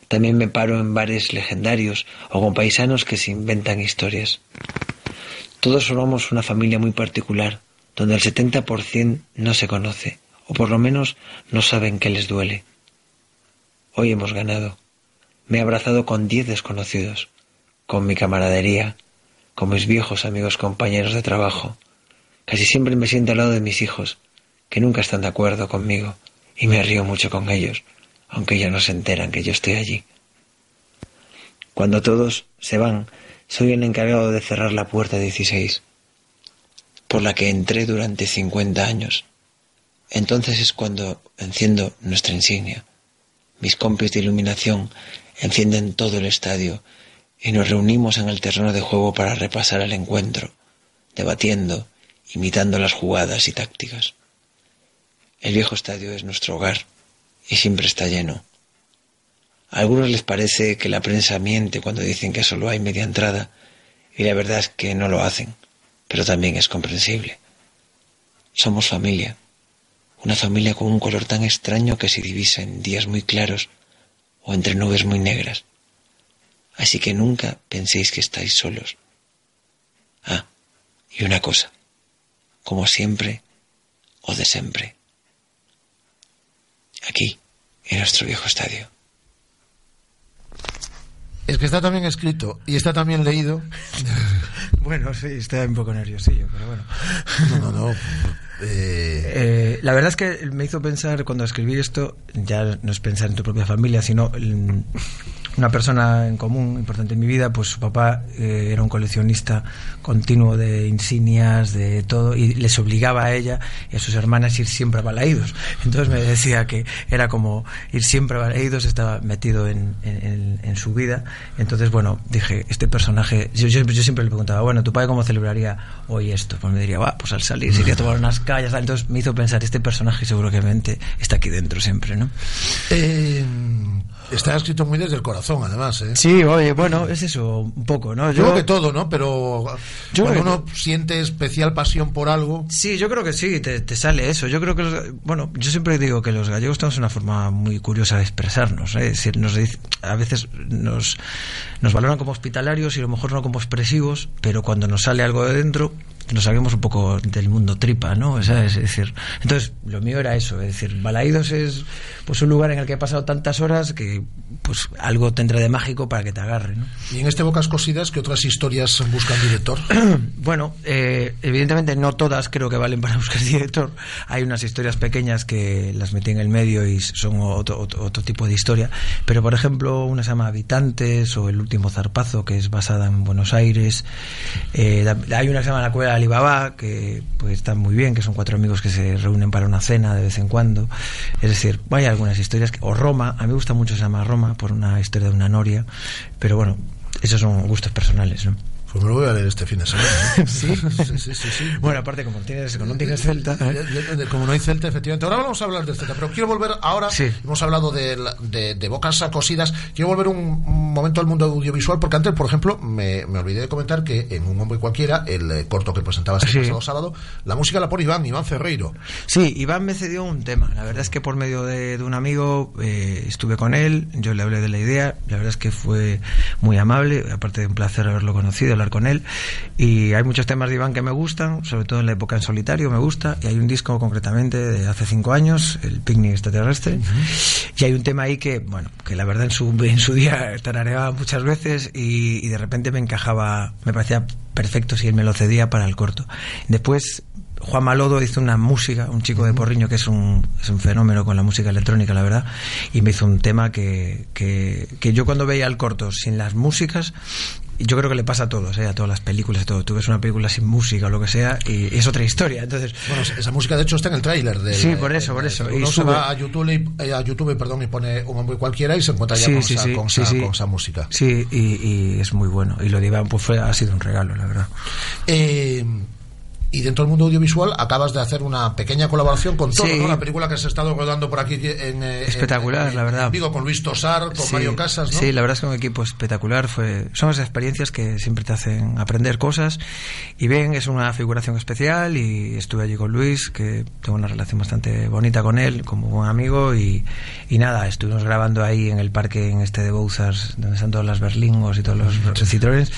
También me paro en bares legendarios o con paisanos que se inventan historias. Todos formamos una familia muy particular, donde el 70% no se conoce, o por lo menos no saben qué les duele. Hoy hemos ganado. Me he abrazado con diez desconocidos, con mi camaradería, con mis viejos amigos compañeros de trabajo. Casi siempre me siento al lado de mis hijos, que nunca están de acuerdo conmigo, y me río mucho con ellos, aunque ellos no se enteran que yo estoy allí. Cuando todos se van, soy el encargado de cerrar la puerta 16, por la que entré durante 50 años. Entonces es cuando enciendo nuestra insignia. Mis compis de iluminación encienden todo el estadio y nos reunimos en el terreno de juego para repasar el encuentro, debatiendo, imitando las jugadas y tácticas. El viejo estadio es nuestro hogar y siempre está lleno. A algunos les parece que la prensa miente cuando dicen que solo hay media entrada y la verdad es que no lo hacen, pero también es comprensible. Somos familia, una familia con un color tan extraño que se divisa en días muy claros o entre nubes muy negras. Así que nunca penséis que estáis solos. Ah, y una cosa, como siempre o de siempre. Aquí, en nuestro viejo estadio. Es que está también escrito y está también leído. Bueno, sí, está un poco nerviosillo, pero bueno. No, no, no. Eh, la verdad es que me hizo pensar cuando escribí esto, ya no es pensar en tu propia familia, sino en una persona en común importante en mi vida, pues su papá eh, era un coleccionista continuo de insignias, de todo, y les obligaba a ella y a sus hermanas a ir siempre a Balaídos. Entonces me decía que era como ir siempre a Balaídos, estaba metido en, en- su vida. Entonces, bueno, dije, este personaje, yo, yo- siempre le preguntaba, bueno, ¿tu padre cómo celebraría hoy esto? Pues me diría, va, pues al salir, se iría a tomar unas calles, entonces me hizo pensar, este personaje seguramente está aquí dentro siempre, ¿no? Eh, está escrito muy desde el corazón, además. ¿eh? Sí, oye, bueno, es eso, un poco, ¿no? Yo creo que todo, ¿no? Pero Yo cuando uno siente especial pasión por algo. Sí, yo creo que sí, te, te sale eso. Yo creo que, los- bueno, yo siempre digo que los gallegos tenemos una forma muy curiosa de expresarnos. ¿eh? Es decir, nos a veces nos, nos valoran como hospitalarios y a lo mejor no como expresivos, pero cuando nos sale algo de dentro, nos sabíamos un poco del mundo tripa, ¿no? ¿Sabes? Es decir, entonces lo mío era eso, es decir, Balaídos es pues un lugar en el que he pasado tantas horas que pues algo tendrá de mágico para que te agarre, ¿no? Y en este Bocas Cosidas, ¿qué otras historias buscan director? bueno, eh, evidentemente no todas creo que valen para buscar director. Hay unas historias pequeñas que las metí en el medio y son otro, otro, otro tipo de historia. Pero, por ejemplo, una se llama Habitantes o El último zarpazo, que es basada en Buenos Aires. Eh, hay una que se llama La cueva Alibaba, que pues está muy bien, que son cuatro amigos que se reúnen para una cena de vez en cuando. Es decir, hay algunas historias. Que, o Roma, a mí me gusta mucho, se llama Roma, por una historia de una noria. Pero bueno, esos son gustos personales, ¿no? Pues me lo voy a leer este fin de semana. ¿eh? ¿Sí? sí, sí, sí, sí. Bueno, aparte, como tienes, como no tienes Celta. Como no hay Celta, efectivamente. Ahora vamos a hablar del Celta, pero quiero volver ahora. Hemos hablado de, de, de bocas cosidas. Quiero volver un, un momento al mundo audiovisual, porque antes, por ejemplo, me, me olvidé de comentar que en Un Hombre Cualquiera, el eh, corto que presentabas el Sí. pasado sábado, la música la pone Iván, Iván Ferreiro. Sí, Iván me cedió un tema. La verdad es que por medio de, de un amigo eh, estuve con él, yo le hablé de la idea, la verdad es que fue muy amable, aparte de un placer haberlo conocido, hablar con él. Y hay muchos temas de Iván que me gustan, sobre todo en la época en solitario me gusta, y hay un disco concretamente de hace cinco años, el Picnic Extraterrestre, y hay un tema ahí que, bueno, que la verdad en su, en su día tarareaba muchas veces y, y de repente me encajaba, me parecía perfecto si él me lo cedía para el corto. Después Juan Malodo hizo una música, un chico de Porriño que es un, es un fenómeno con la música electrónica, la verdad, y me hizo un tema que, que, que yo cuando veía el corto sin las músicas, yo creo que le pasa a todos, ¿eh? a todas las películas, y todo. Tú ves una película sin música o lo que sea y es otra historia. Entonces, Bueno, esa música de hecho está en el tráiler. Sí, por eso, por eso. Uno Y se sube- va a YouTube, y, eh, a YouTube perdón, y pone Un Hombre Cualquiera y se encuentra ya Sí, con, sí, esa, sí, con, sí, esa- sí. con esa música. sí, y, y es muy bueno. Y lo de Iván pues fue, ha sido un regalo, la verdad. Eh, y dentro del mundo audiovisual acabas de hacer una pequeña colaboración con Toro, Sí. ¿no? la película que se ha estado rodando por aquí en, eh, Espectacular, en- la verdad. en Vigo con Luis Tosar, con Sí, Mario Casas, ¿no? Sí, la verdad es que un equipo espectacular. Fue, son esas experiencias que siempre te hacen aprender cosas. Y Ben es una figuración especial y estuve allí con Luis, que tengo una relación bastante bonita con él, como buen amigo. Y, y nada, estuvimos grabando ahí en el parque en este de Bouzas, donde están todas las berlingos y todos los citrones.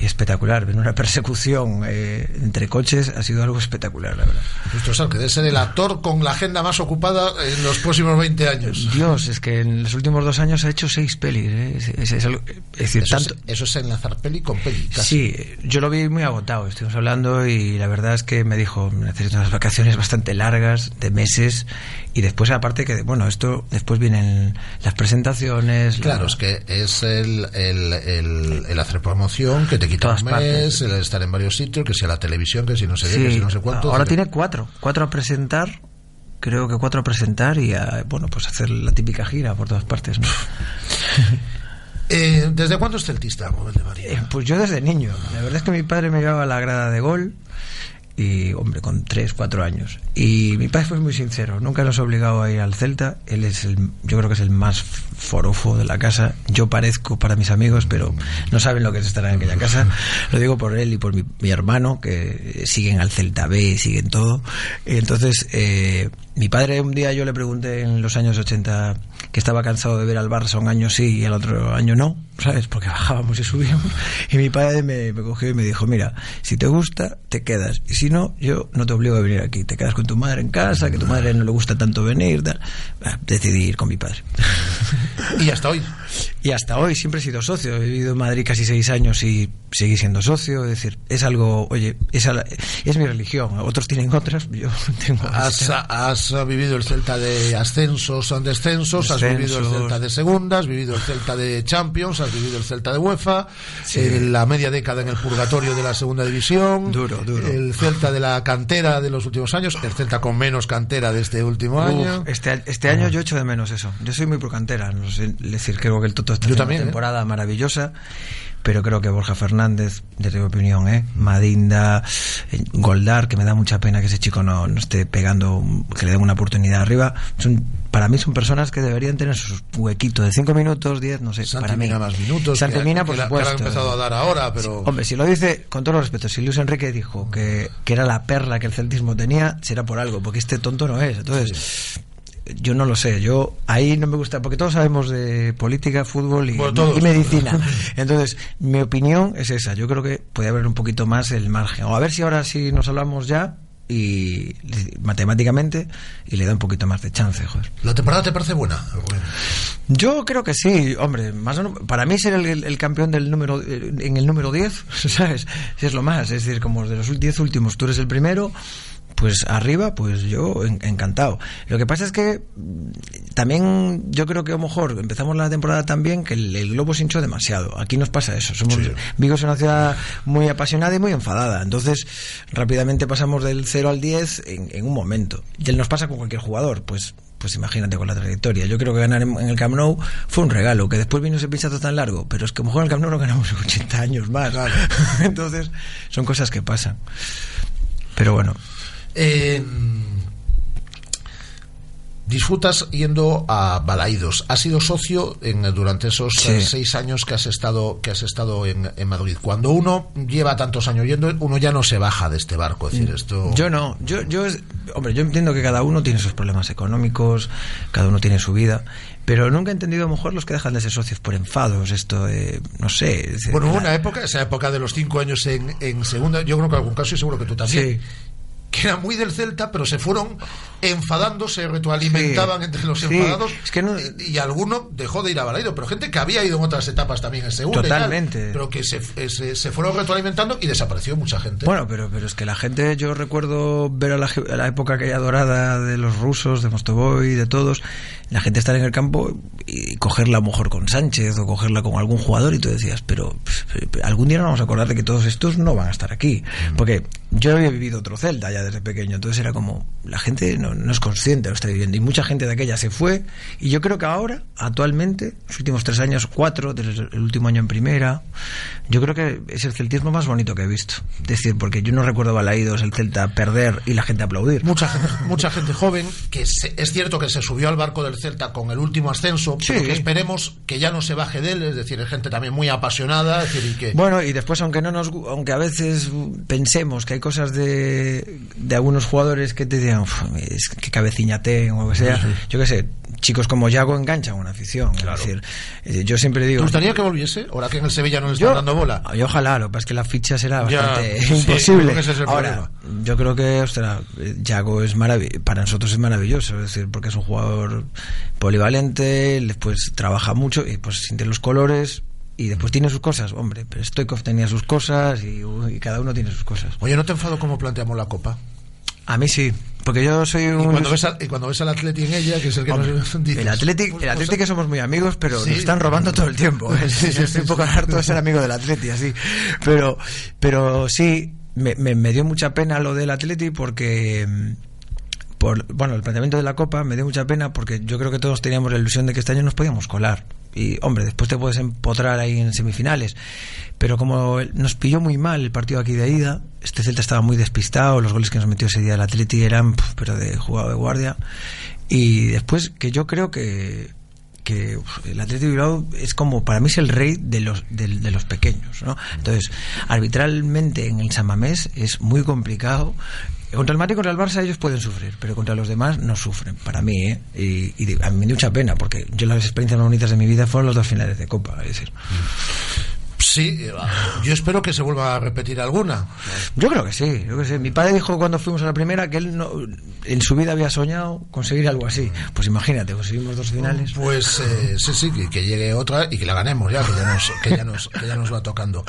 Y espectacular, ver una persecución eh, entre coches ha sido algo espectacular, la verdad. Luis Tosar, que debe ser el actor con la agenda más ocupada en los próximos 20 años. Dios, es que en los últimos dos años ha hecho seis pelis. ¿eh? Es, es- es algo- es decir, Eso, tanto, es, eso es enlazar peli con peli. casi. Sí, yo lo vi muy agotado. Estuvimos hablando y la verdad es que me dijo, necesito unas vacaciones bastante largas, de meses. Y después, aparte que, bueno, esto, después vienen las presentaciones. la- Claro, es que es el, el, el, el hacer promoción que te quita un mes, partes. el estar en varios sitios, que si a la televisión, que si no sé qué, que Sí, si no sé cuánto. ahora tiene cuatro. Cuatro a presentar. Creo que cuatro a presentar y a, bueno, pues hacer la típica gira por todas partes. ¿no? Eh, ¿Desde cuándo es celtista, María? Eh, pues yo desde niño. La verdad es que mi padre me llevaba a la grada de gol y, hombre, con tres, cuatro años. Y mi padre fue muy sincero. Nunca nos ha obligado a ir al Celta. Él es el, yo creo que es el más forofo de la casa. Yo parezco para mis amigos, pero no saben lo que es estar en aquella casa. Lo digo por él y por mi, mi hermano, que siguen al Celta B, siguen todo. Entonces, eh, mi padre un día yo le pregunté en los años 80 que estaba cansado de ver al Barça un año sí y el otro año no, ¿sabes? Porque bajábamos y subíamos. Y mi padre me, cogió y me dijo, mira, si te gusta, te quedas. Y si no, yo no te obligo a venir aquí. Te quedas con tu madre en casa, que tu madre no le gusta tanto venir. Ah, Decidí ir con mi padre. Y hasta hoy. Y hasta hoy siempre he sido socio. He vivido en Madrid casi seis años y seguí siendo socio. Es decir, es algo, oye, es, es mi religión. Otros tienen otras, yo tengo Has, has vivido el Celta de ascensos, son descensos, has vivido el. Celta de segunda, has vivido el Celta de Champions, has vivido el Celta de UEFA, Sí. eh, la media década en el purgatorio de la segunda división, Duro, duro. el Celta de la cantera de los últimos años, el Celta con menos cantera de este último Uf, año. este, este año yo echo de menos eso. Yo soy muy pro cantera. No sé, es decir, creo que el Toto está haciendo también, ¿eh? una temporada maravillosa. Pero creo que Borja Fernández, desde mi opinión, ¿eh? Madinda, eh, Goldar, que me da mucha pena que ese chico no, no esté pegando, que le den una oportunidad arriba. Son, para mí son personas que deberían tener su huequito de 5 minutos, 10, no sé. Santi para mí. Mina más minutos, Santi Mina, por la- que supuesto. han empezado a dar ahora, pero- Hombre, si lo dice, con todo los respetos, si Luis Enrique dijo que, que era la perla que el celtismo tenía, será por algo, porque este tonto no es. Entonces, yo no lo sé. Yo ahí no me gusta, porque todos sabemos de política, fútbol y, Bueno, todos. y medicina. Entonces, mi opinión es esa. Yo creo que puede haber un poquito más el margen. O a ver si ahora sí nos hablamos ya y matemáticamente y le da un poquito más de chance, joder. ¿La temporada te parece buena? Yo creo que sí, hombre, más o no- para mí ser el, el- el campeón del número en el número 10, ¿sabes? Si es lo más, es decir, como de los 10 últimos tú eres el primero, pues arriba, pues yo en- encantado. Lo que pasa es que mm, también yo creo que a lo mejor empezamos la temporada también que el, el globo se hinchó demasiado. Aquí nos pasa eso. Somos Vigo es una ciudad muy apasionada y muy enfadada. Entonces, rápidamente pasamos del 0 al 10 en, en un momento. Y nos pasa con cualquier jugador, pues pues imagínate con la trayectoria. Yo creo que ganar en, el Camp Nou fue un regalo, que después vino ese pinchazo tan largo, pero es que a lo mejor en el Camp Nou lo ganamos 80 años más. Entonces, son cosas que pasan. Pero bueno, Eh, disfrutas yendo a Balaídos. Has sido socio en, durante esos Sí. eh, seis años que has estado que has estado en, en Madrid. Cuando uno lleva tantos años yendo, uno ya no se baja de este barco. Es decir, esto. Yo no, yo, yo, es- hombre, yo entiendo que cada uno tiene sus problemas económicos, cada uno tiene su vida, pero nunca he entendido a lo mejor los que dejan de ser socios por enfados, esto, de, no sé. decir, Bueno, hubo la- una época, esa época de los cinco años en, en segunda, yo creo que en algún caso y seguro que tú también, que era muy del Celta, pero se fueron enfadando, se retroalimentaban Sí. entre los Sí. enfadados Es que no- y, y alguno dejó de ir a Balaido, pero gente que había ido en otras etapas también en segunda tal, Totalmente. pero que se, eh, se, se fueron retroalimentando y desapareció mucha gente. Bueno, pero, pero es que la gente, yo recuerdo ver a la, a la época aquella dorada de los rusos, de Mostovoy, de todos, la gente estar en el campo y cogerla a lo mejor con Sánchez o cogerla con algún jugador y tú decías, pero algún día nos vamos a acordar de que todos estos no van a estar aquí. Porque yo había vivido otro Celta ya desde pequeño, entonces era como, la gente no, no es consciente de lo que está viviendo y mucha gente de aquella se fue y yo creo que ahora, actualmente, los últimos tres años, cuatro, desde el último año en primera, yo creo que es el celtismo más bonito que he visto. Es decir, porque yo no recuerdo Balaídos, el Celta perder y la gente aplaudir. Mucha gente, mucha gente joven que se- es cierto que se subió al barco del Celta con el último ascenso, pero Sí. que esperemos que ya no se baje de él, es decir, es gente también muy apasionada, es decir, y que Bueno, y después, aunque no nos, aunque a veces pensemos que hay cosas de, de algunos jugadores que te digan, "Uf, es que cabeciñate o lo que sea, yo qué sé, chicos como Yago enganchan una afición. Es decir, eh, yo siempre digo. ¿Te gustaría que volviese? Ahora que en el Sevilla no le están Yo- dando bola. Y ojalá, lo que pasa es que la ficha será Ya, bastante sí, imposible. es yo creo que, ostras, Yago es maravilloso, para nosotros es maravilloso, es decir, porque es un jugador polivalente, después trabaja mucho y pues siente los colores y después tiene sus cosas, hombre, pero Stoikov tenía sus cosas y, y cada uno tiene sus cosas. Oye, ¿no te enfado cómo planteamos la Copa? A mí sí, porque yo soy un... Y cuando ves, al- y cuando ves al Atleti en ella, que es el que Hombre, nos dices, el Atleti, el Atleti que somos muy amigos, pero Sí. nos están robando todo el tiempo. ¿eh? Sí, sí, Estoy un poco harto de ser amigo del Atleti, así. Pero, pero sí, me, me- me dio mucha pena lo del Atleti porque... Por, bueno, el planteamiento de la Copa me dio mucha pena porque yo creo que todos teníamos la ilusión de que este año nos podíamos colar. Y, hombre, después te puedes empotrar ahí en semifinales. Pero como nos pilló muy mal el partido aquí de ida, este Celta estaba muy despistado, los goles que nos metió ese día el Atleti eran, pero de jugado de guardia. Y después que yo creo que que el Atlético Bilbao es como para mí es el rey de los de, de los pequeños ¿no? entonces arbitralmente en el San Mamés es muy complicado contra el Madrid contra el Barça ellos pueden sufrir pero contra los demás no sufren para mí ¿eh? y, a mí me dio mucha pena porque yo las experiencias más bonitas de mi vida fueron los dos finales de Copa es decir Sí, eh, yo espero que se vuelva a repetir alguna. Yo creo que sí, yo creo que sí. Mi padre dijo cuando fuimos a la primera que él no, en su vida había soñado conseguir algo así. Pues imagínate, conseguimos dos finales. Pues eh, sí, sí, que, que llegue otra y que la ganemos ya, que ya nos, que ya nos, que ya nos va tocando.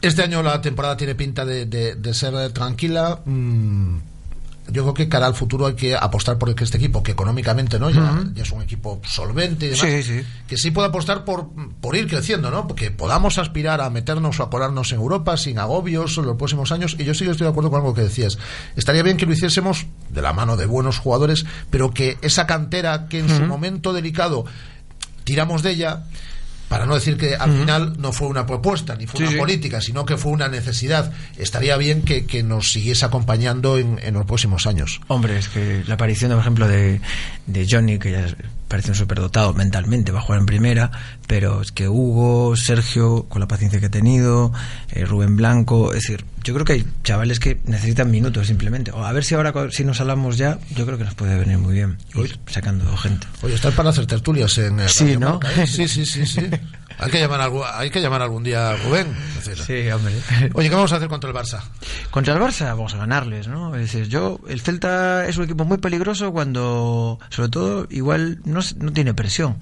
Este año la temporada tiene pinta de, de- de ser tranquila. Mm, yo creo que cara al futuro hay que apostar por este equipo, que económicamente no ya, es un equipo solvente y demás, Sí, sí. que sí pueda apostar por, por ir creciendo, ¿no? Que podamos aspirar a meternos o a colarnos en Europa sin agobios en los próximos años. Y yo sí que estoy de acuerdo con algo que decías. Estaría bien que lo hiciésemos de la mano de buenos jugadores, pero que esa cantera que en su momento delicado tiramos de ella, para no decir que al final no fue una propuesta ni fue Sí, una sí. política, sino que fue una necesidad. Estaría bien que, que nos siguiese acompañando en, en los próximos años. Hombre, es que la aparición, por ejemplo, de, de Johnny, que ya parece un superdotado mentalmente, va a jugar en primera, pero es que Hugo, Sergio, con la paciencia que ha tenido, eh, Rubén Blanco, es decir, yo creo que hay chavales que necesitan minutos simplemente. O a ver si ahora, si nos hablamos ya, yo creo que nos puede venir muy bien, ir sacando gente. Oye, estás para hacer tertulias en eh, Sí, Radio ¿no? Marca, ¿eh? Sí, sí, sí, sí. Hay que llamar, algún- hay que llamar algún día a Rubén. Sí, hombre. Oye, ¿qué vamos a hacer contra el Barça? Contra el Barça vamos a ganarles, ¿no? Es decir, yo, el Celta es un equipo muy peligroso cuando, sobre todo, igual no, tiene presión.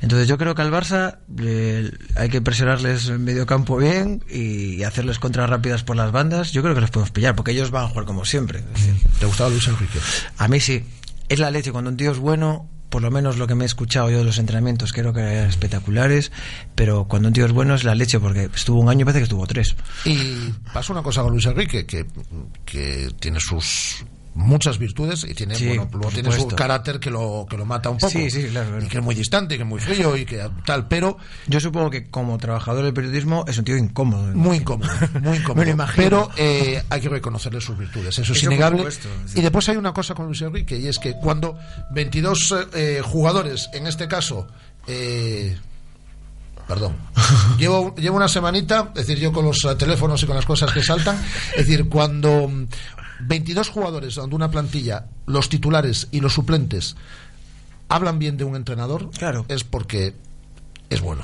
Entonces yo creo que al Barça eh, hay que presionarles en medio campo bien y hacerles contras rápidas por las bandas. Yo creo que los podemos pillar, porque ellos van a jugar como siempre. Es decir, ¿Te gustaba Luis Enrique? a mí sí. Es la leche. Cuando un tío es bueno, por lo menos lo que me he escuchado yo de los entrenamientos, creo que eran espectaculares. Pero cuando un tío es bueno es la leche, porque estuvo un año, parece que estuvo tres. Y pasa una cosa con Luis Enrique, que, que tiene sus muchas virtudes y tiene, Sí, bueno, tiene su carácter que lo, que lo mata un poco. Sí, sí, claro, claro. Y que es muy distante, que es muy frío y que tal, pero Yo supongo que como trabajador del periodismo es un tío incómodo. muy incómodo, muy incómodo. Me lo imagino. Pero eh, hay que reconocerle sus virtudes, eso es Eso innegable. supuesto. Y después hay una cosa con Luis Enrique, y es que cuando 22 eh, jugadores, en este caso, eh, perdón, llevo, llevo una semanita, es decir, yo con los eh, teléfonos y con las cosas que saltan, es decir, cuando 22 jugadores de una plantilla, los titulares y los suplentes, hablan bien de un entrenador, Claro. es porque es bueno.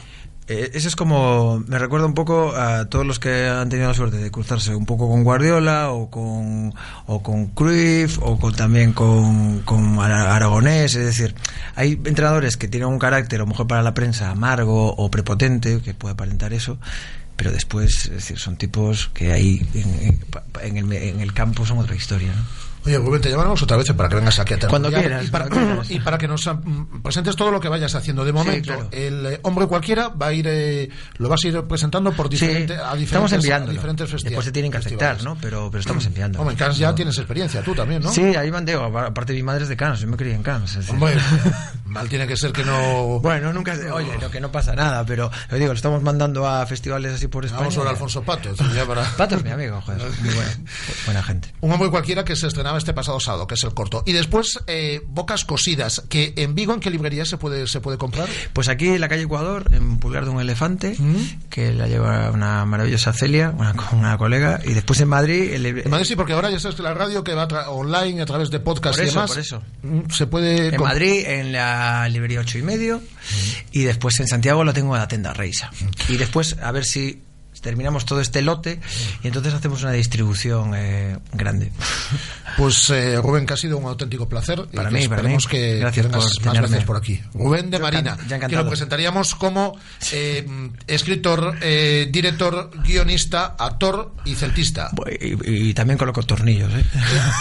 Eh, eso es como, me recuerda un poco a todos los que han tenido la suerte de cruzarse un poco con Guardiola o con, o con Cruyff o con, también con, con Ara- Aragonés. Es decir, hay entrenadores que tienen un carácter, a lo mejor para la prensa, amargo o prepotente, que puede aparentar eso. Pero después, son tipos que ahí en, en- en el, en el campo son otra historia. ¿no? Oye, Rubén, te llamaremos otra vez para que vengas aquí a Cuando tertuliar quieras, Y para, cuando quieras. y para que nos mm, presentes todo lo que vayas haciendo. De momento, claro. el eh, hombre cualquiera va a ir, eh, lo vas a ir presentando por diferente, a diferentes, estamos a diferentes festivales. Después se tienen que aceptar, ¿no? Pero, pero estamos enviando. Hombre, en Cannes ya tienes experiencia, tú también, ¿no? Sí, ahí mandé. Aparte, mi madre es de Cannes, yo me crié en Cannes. Hombre, mal tiene que ser que no... Bueno, nunca. Oye, lo que no pasa nada, pero lo digo, lo estamos mandando a festivales así por España. Vamos sobre Alfonso Pato. es decir, ya para- Pato es mi amigo, joder. Muy buena, buena gente. Un hombre cualquiera que se estrenaba este pasado sábado, que es el corto. Y después, eh, Bocas Cosidas, que en Vigo, ¿en qué librería se puede, se puede comprar? Pues aquí en la calle Ecuador, en Pulgar de un Elefante, Mm. que la lleva una maravillosa Celia, una, una colega, y después en Madrid. el- En Madrid sí, porque ahora ya sabes que la radio que va tra- online a través de podcast Por y eso, demás. por eso. mm, Se puede. En Madrid, en la librería ocho y medio, y después en Santiago lo tengo en la tienda Reisa. Y después, a ver si terminamos todo este lote y entonces hacemos una distribución eh, grande. Pues eh, Rubén, que ha sido un auténtico placer. y Para que mí, para esperemos mí. que Gracias por más tenerme. veces por aquí. Rubén de Yo Marina, que lo presentaríamos como eh, escritor, director, guionista, actor y celtista. Y, y también coloco tornillos, ¿eh?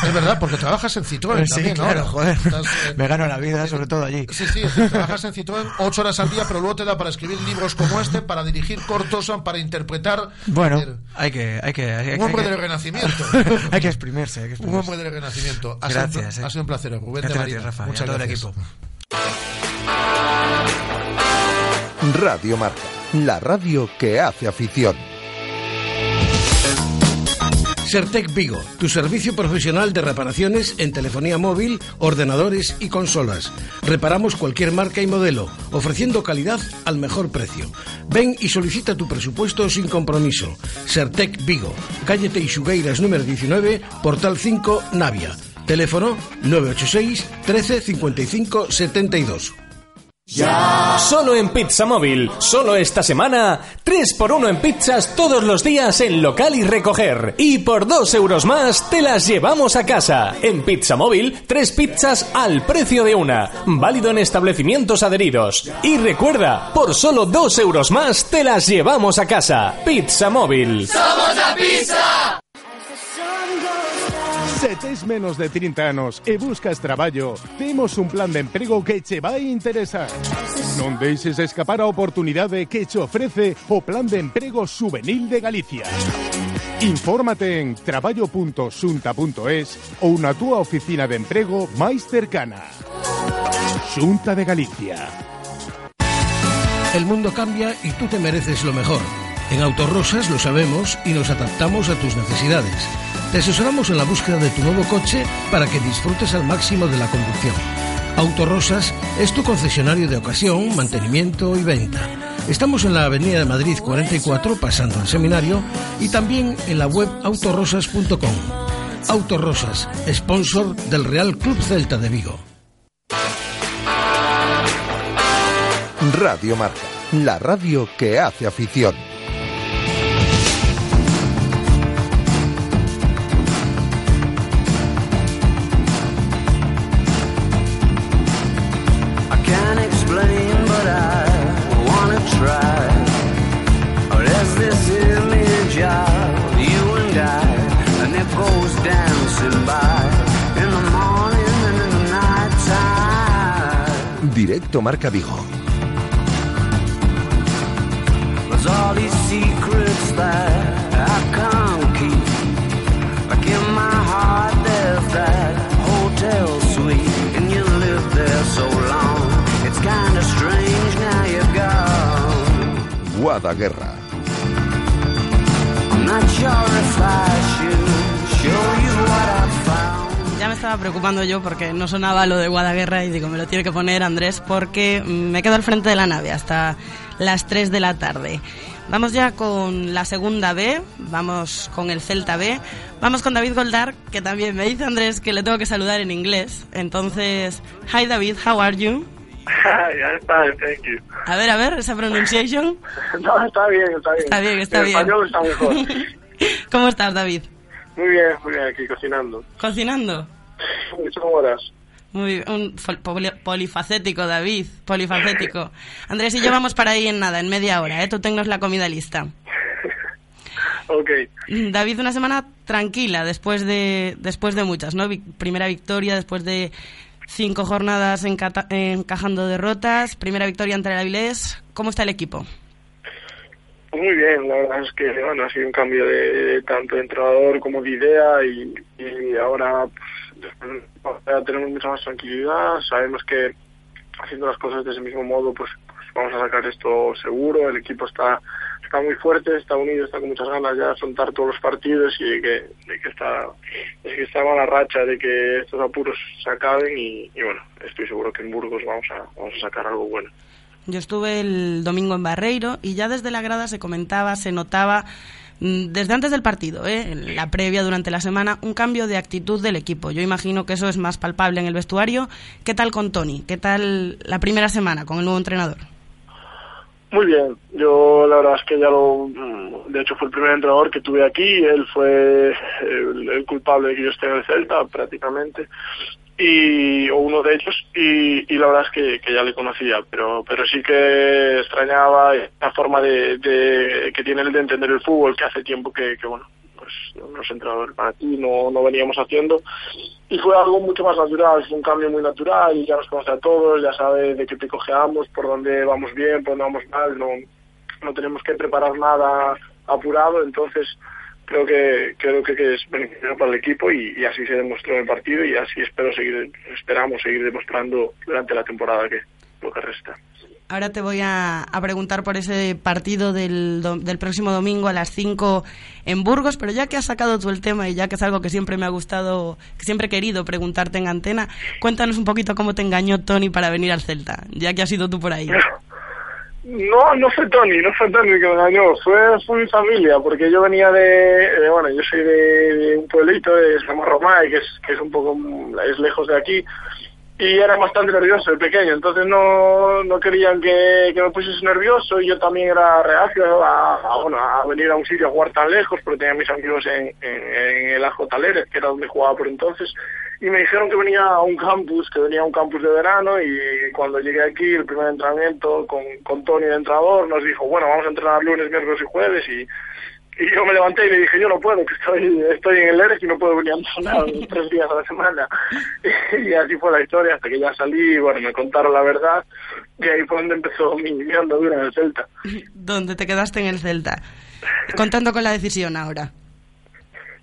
Es verdad, porque trabajas en Citroën Sí, también, ¿no? claro, joder. Estás, Me gano la vida, sobre todo allí. Sí, sí, trabajas en Citroën ocho horas al día, pero luego te da para escribir libros como este, para dirigir cortos, para interpretar. Bueno, decir, hay que, hay que, hay, un hombre hay que- del renacimiento. hay que exprimirse, hay que Un exprimirse. hombre del renacimiento. Ha sido un Gracias, eh. ha sido un placer, Rubén Gracias de Marina. ti, Rafa, Muchas todo el gracias. equipo. Radio Marca, la radio que hace afición. Sertec Vigo, tu servicio profesional de reparaciones en telefonía móvil, ordenadores y consolas. Reparamos cualquier marca y modelo, ofreciendo calidad al mejor precio. Ven y solicita tu presupuesto sin compromiso. Sertec Vigo, calle Teixugueiras número 19, portal 5, Navia. Teléfono 986 13 55 72. Solo en Pizza Móvil, solo esta semana, 3x1 en pizzas todos los días en local y recoger. Y por 2 euros más te las llevamos a casa. En Pizza Móvil, 3 pizzas al precio de una. Válido en establecimientos adheridos. Y recuerda, por solo 2 euros más te las llevamos a casa. Pizza Móvil. ¡Somos la pizza! Se tes menos de 30 anos e buscas traballo, temos un plan de emprego que che vai interesar. Non deixes escapar a oportunidade que che ofrece o Plan de Emprego Juvenil de Galicia. Infórmate en traballo.xunta.es ou na túa oficina de emprego máis cercana. Xunta de Galicia. El mundo cambia y tú te mereces lo mejor. En Autorosas lo sabemos y nos adaptamos a tus necesidades. Te asesoramos en la búsqueda de tu nuevo coche para que disfrutes al máximo de la conducción. Autorosas es tu concesionario de ocasión, mantenimiento y venta. Estamos en la Avenida de Madrid 44, pasando al seminario, y también en la web autorosas.com. Autorosas, sponsor del Real Club Celta de Vigo. Radio Marca, la radio que hace afición. Directo Marca Vigo. There's all Ya me estaba preocupando yo porque no sonaba lo de Guadaguerra y digo, me lo tiene que poner Andrés porque mm, me quedo al frente de la nave hasta las 3 de la tarde. Vamos ya con la segunda B, vamos con el Celta B, vamos con David Goldar, que también me dice Andrés que le tengo que saludar en inglés. Entonces, hi David, how are you? ya está, thank you. A ver, a ver, esa pronunciation. No, está bien, está bien. Está bien, está En bien. español está mejor. ¿Cómo estás, David? Muy bien, muy bien, aquí cocinando. ¿Cocinando? Son horas. Muy un polifacético, David, polifacético. Andrés y yo vamos para ahí en nada, en media hora, ¿eh? Tú tengas la comida lista. Ok. David, una semana tranquila después de después de muchas, ¿no? Primera victoria después de cinco jornadas encajando derrotas, primera victoria ante el Avilés. ¿Cómo está el equipo? Muy bien, la verdad es que bueno, ha sido un cambio de, tanto de entrenador como de idea y, y ahora pues, tenemos mucha más tranquilidad, sabemos que haciendo las cosas de ese mismo modo pues, pues vamos a sacar esto seguro, el equipo está está muy fuerte, está unido, está con muchas ganas ya de afrontar todos los partidos y de que, de que está de que está mala racha de que estos apuros se acaben y, y bueno, estoy seguro que en Burgos vamos a, vamos a sacar algo bueno. Yo estuve el domingo en Barreiro y ya desde la grada se comentaba, se notaba desde antes del partido, ¿eh? en la previa durante la semana, un cambio de actitud del equipo. Yo imagino que eso es más palpable en el vestuario. ¿Qué tal con Tony? ¿Qué tal la primera semana con el nuevo entrenador? Muy bien, yo la verdad es que ya lo, mm, de hecho fue el primer entrenador que tuve aquí, él fue el, el culpable de que yo esté en el Celta prácticamente, y, o uno de ellos, y, y la verdad es que, ya le conocía, pero, pero sí que extrañaba la forma de, de- que tiene él de entender el fútbol, que hace tiempo que, que bueno, pues los entrenadores para aquí no, no veníamos haciendo, y fue algo mucho más natural, fue un cambio muy natural, y ya nos conoce a todos, ya sabe de qué te cojeamos, por dónde vamos bien, por dónde vamos mal, no, no tenemos que preparar nada apurado, entonces creo que creo que, que es beneficioso para el equipo y, y así se demostró en el partido y así espero seguir esperamos seguir demostrando durante la temporada que lo que resta. Ahora te voy a, a preguntar por ese partido del, do- del próximo domingo a las 5 en Burgos, pero ya que has sacado tú el tema y ya que es algo que siempre me ha gustado, que siempre he querido preguntarte en antena, cuéntanos un poquito cómo te engañó Tony para venir al Celta, ya que has ido tú por ahí. No, no fue Tony, no fue Tony que me engañó, fue, fue mi familia, porque yo venía de, de- bueno, yo soy de, un pueblito de Samarromay, que es, que es un poco, es lejos de aquí, y era bastante nervioso de pequeño, entonces no, no querían que, que me pusiese nervioso y yo también era reacio a, bueno, a venir a un sitio a jugar tan lejos porque tenía mis amigos en, en, en el Ajo Talleres, que era donde jugaba por entonces, y me dijeron que venía a un campus, que venía a un campus de verano y cuando llegué aquí, el primer entrenamiento con, con Tony de entrenador, nos dijo, bueno, vamos a entrenar lunes, miércoles y jueves y y yo me levanté y le dije, yo no puedo, que estoy, estoy en el ERES y no puedo venir a entrenar tres días a la semana. Y así fue la historia, hasta que ya salí, y bueno, me contaron la verdad, y ahí fue donde empezó mi, mi andadura en el Celta. donde te quedaste en el Celta. Contento con la decisión ahora.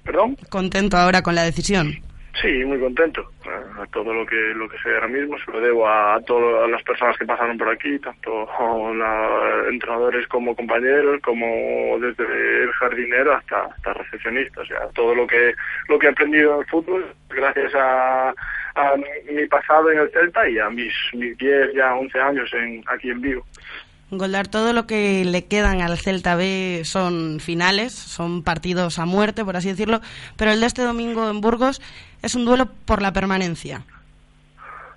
¿Perdón? Contento ahora con la decisión. Sí, muy contento. Todo lo que lo que sé ahora mismo se lo debo a, a todas las personas que pasaron por aquí, tanto la- entrenadores como compañeros, como desde el jardinero hasta, hasta recepcionista. O sea, todo lo que lo que he aprendido en el fútbol, gracias a, mi, pasado en el Celta y a mis, mis 10, ya 11 años en, aquí en Vigo. Goldar, todo lo que le quedan al Celta B son finales, son partidos a muerte, por así decirlo, pero el de este domingo en Burgos es un duelo por la permanencia.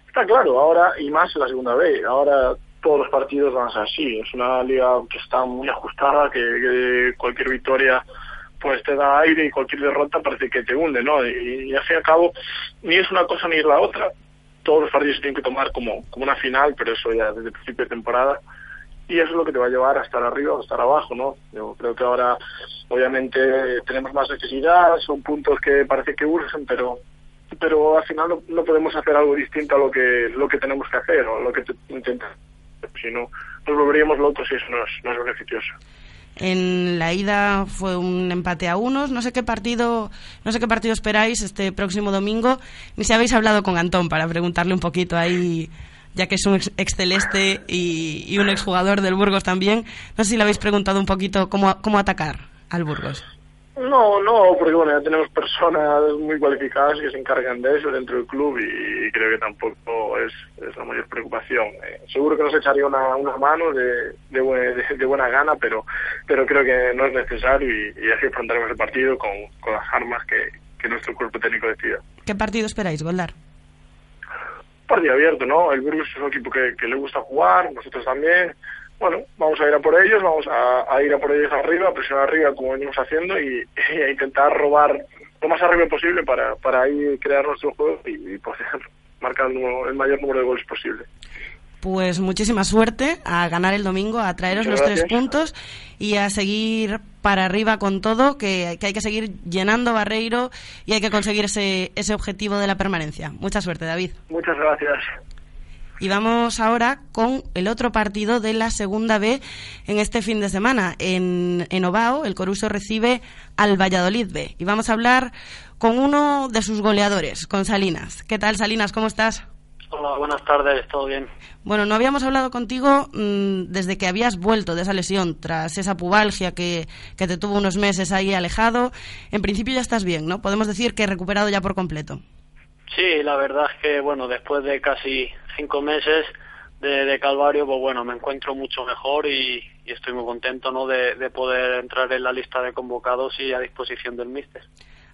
Está claro, ahora y más en la segunda vez. Ahora todos los partidos van a ser así. Es una liga que está muy ajustada, que, cualquier victoria pues te da aire y cualquier derrota parece que te hunde, ¿no? Y, y al fin y al cabo ni es una cosa ni es la otra. Todos los partidos se tienen que tomar como, como una final, pero eso ya desde el principio de temporada. Y eso es lo que te va a llevar a estar arriba o a estar abajo, ¿no? Yo creo que ahora, obviamente, tenemos más necesidad, son puntos que parece que urgen, pero pero al final no, podemos hacer algo distinto a lo que lo que tenemos que hacer o lo que te- intenta si no nos volveríamos locos y eso no es, no es beneficioso En la ida fue un empate a unos. No sé qué partido, no sé qué partido esperáis este próximo domingo. Ni si habéis hablado con Antón para preguntarle un poquito ahí, ya que es un ex, ex celeste y, y un exjugador del Burgos también. No sé si le habéis preguntado un poquito cómo, cómo atacar al Burgos. No no porque bueno ya tenemos personas muy cualificadas que se encargan de eso dentro del club y, creo que tampoco es, es la mayor preocupación Eh, seguro que nos echaría una, una mano de, de, de- de buena gana pero pero creo que no es necesario y, y así afrontaremos el partido con, con las armas que, que nuestro cuerpo técnico decida ¿Qué partido esperáis, Goldar? partido abierto, ¿no? El Burgos es un equipo que, que le gusta jugar, nosotros también. Bueno, vamos a ir a por ellos, vamos a, a ir a por ellos arriba, a presionar arriba como venimos haciendo y, y a intentar robar lo más arriba posible para, para ahí crear nuestro juego y, y poder marcar el, número- el mayor número de goles posible. Pues muchísima suerte a ganar el domingo, a traeros Muchas los tres puntos y a seguir para arriba con todo, que, que hay que seguir llenando Barreiro y hay que conseguir ese, ese objetivo de la permanencia. Mucha suerte, David. Muchas gracias. Y vamos ahora con el otro partido de la segunda B en este fin de semana. En, en Ovao, el Coruso recibe al Valladolid B. Y vamos a hablar con uno de sus goleadores, con Salinas. ¿Qué tal, Salinas? ¿Cómo estás? Hola, buenas tardes, ¿todo bien? Bueno, no habíamos hablado contigo mm, desde que habías vuelto de esa lesión, tras esa pubalgia que, que te tuvo unos meses ahí alejado. En principio ya estás bien, ¿no? Podemos decir que recuperado ya por completo. Sí, la verdad es que, bueno, después de casi cinco meses de, de Calvario, pues bueno, me encuentro mucho mejor y, estoy muy contento, ¿no?, de, de poder entrar en la lista de convocados y a disposición del míster.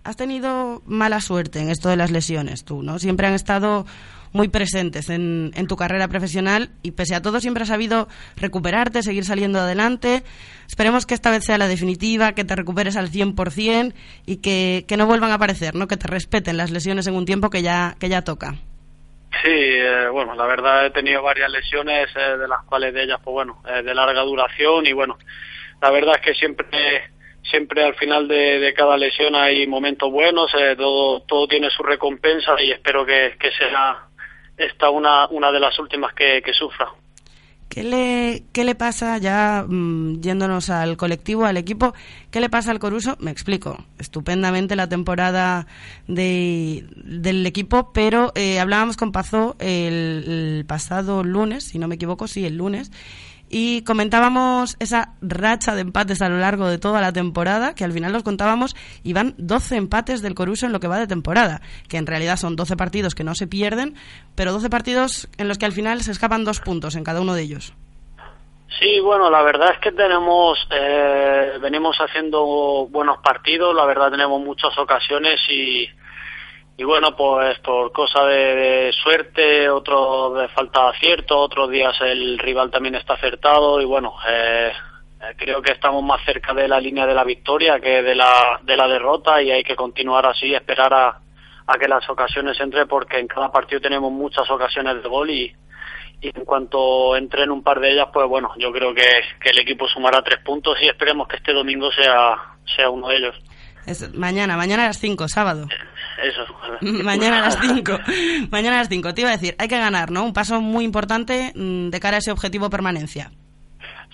Has tenido mala suerte en esto de las lesiones, tú, ¿no? Siempre han estado muy presentes en, en tu carrera profesional y pese a todo siempre has sabido recuperarte, seguir saliendo adelante. Esperemos que esta vez sea la definitiva, que te recuperes al 100% y que, no vuelvan a aparecer, ¿no? Que te respeten las lesiones en un tiempo que ya toca. Sí, eh, bueno, la verdad he tenido varias lesiones, eh, de las cuales de ellas, pues bueno, eh, de larga duración y bueno, la verdad es que siempre, siempre al final de, cada lesión hay momentos buenos, eh, todo, todo tiene su recompensa y espero que, que sea esta una, una de las últimas que, que sufra. ¿Qué le, ¿Qué le pasa ya mm, yéndonos al colectivo, al equipo? ¿Qué le pasa al Coruso? Me explico. Estupendamente la temporada de, del equipo, pero eh, hablábamos con Pazó el, el pasado lunes, si no me equivoco, sí, el lunes, y comentábamos esa racha de empates a lo largo de toda la temporada, que al final los contábamos, y van 12 empates del Coruso en lo que va de temporada, que en realidad son 12 partidos que no se pierden, pero 12 partidos en los que al final se escapan dos puntos en cada uno de ellos. Sí, bueno, la verdad es que tenemos, eh, venimos haciendo buenos partidos, la verdad tenemos muchas ocasiones y, y bueno, pues por cosa de, de suerte, otro de falta de acierto, otros días el rival también está acertado y bueno, eh, eh, creo que estamos más cerca de la línea de la victoria que de la, de la derrota y hay que continuar así, esperar a, a que las ocasiones entren porque en cada partido tenemos muchas ocasiones de gol y, y en cuanto entren un par de ellas, pues bueno, yo creo que, que el equipo sumará tres puntos y esperemos que este domingo sea, sea uno de ellos. Es mañana, mañana a las 5, sábado. Eso. mañana a las 5. mañana a las 5. Te iba a decir, hay que ganar, ¿no? Un paso muy importante mm, de cara a ese objetivo permanencia.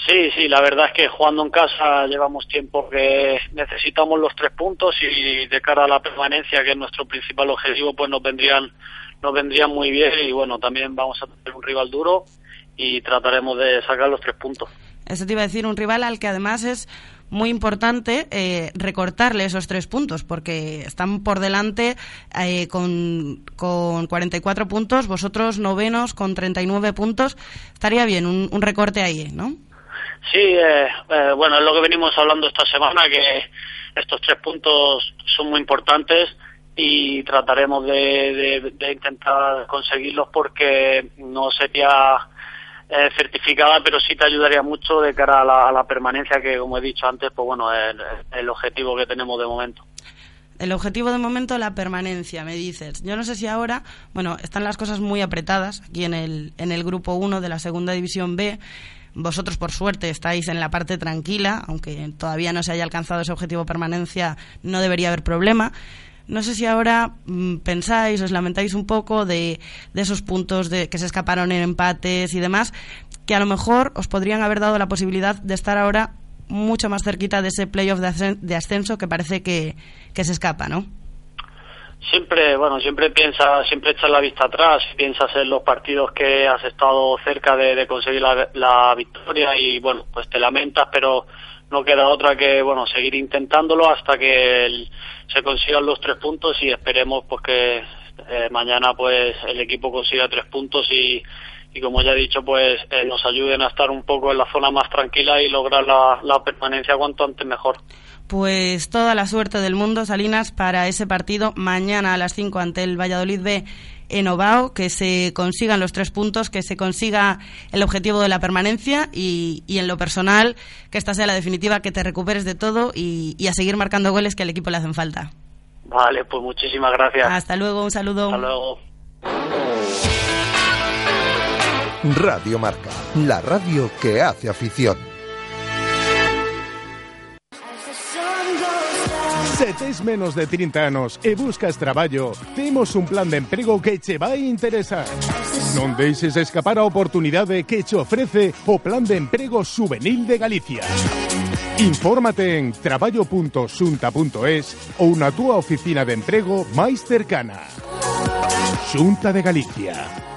Sí, sí, la verdad es que jugando en casa llevamos tiempo que necesitamos los tres puntos y de cara a la permanencia, que es nuestro principal objetivo, pues nos vendrían, nos vendrían muy bien y bueno, también vamos a tener un rival duro y trataremos de sacar los tres puntos. Eso te iba a decir, un rival al que además es muy importante eh, recortarle esos tres puntos, porque están por delante eh, con, con 44 puntos, vosotros novenos con 39 puntos. Estaría bien un, un recorte ahí, ¿no? Sí, eh, eh, bueno, es lo que venimos hablando esta semana, que estos tres puntos son muy importantes y trataremos de, de- de intentar conseguirlos porque no sería eh, certificada, pero sí te ayudaría mucho de cara a la, a la permanencia, que como he dicho antes, pues bueno, es el, el objetivo que tenemos de momento. El objetivo de momento, la permanencia, me dices. Yo no sé si ahora, bueno, están las cosas muy apretadas aquí en el, en el grupo 1 de la segunda división B. Vosotros, por suerte, estáis en la parte tranquila, aunque todavía no se haya alcanzado ese objetivo permanencia, no debería haber problema. No sé si ahora mm, pensáis, os lamentáis un poco de, de esos puntos de, que se escaparon en empates y demás, que a lo mejor os podrían haber dado la posibilidad de estar ahora mucho más cerquita de ese playoff de, de ascenso que parece que, se escapa, ¿no? Siempre, bueno, siempre piensas, siempre echas la vista atrás, piensas en los partidos que has estado cerca de, de conseguir la, la victoria y bueno, pues te lamentas, pero no queda otra que bueno seguir intentándolo hasta que el- se consigan los tres puntos y esperemos pues que eh, mañana pues el equipo consiga tres puntos y, y como ya he dicho pues eh, nos ayuden a estar un poco en la zona más tranquila y lograr la, la permanencia cuanto antes mejor. Pues toda la suerte del mundo, Salinas, para ese partido mañana a las 5 ante el Valladolid B en Ovao, que se consigan los tres puntos, que se consiga el objetivo de la permanencia y, y en lo personal, que esta sea la definitiva, que te recuperes de todo y, y a seguir marcando goles que al equipo le hacen falta. Vale, pues muchísimas gracias. Hasta luego, un saludo. Hasta luego. Radio Marca, la radio que hace afición. Se tes menos de 30 anos e buscas traballo, temos un plan de emprego que che vai interesar. Non deixes escapar a oportunidade que che ofrece o Plan de Emprego Juvenil de Galicia. Infórmate en traballo.xunta.es ou na túa oficina de emprego máis cercana. Xunta de Galicia.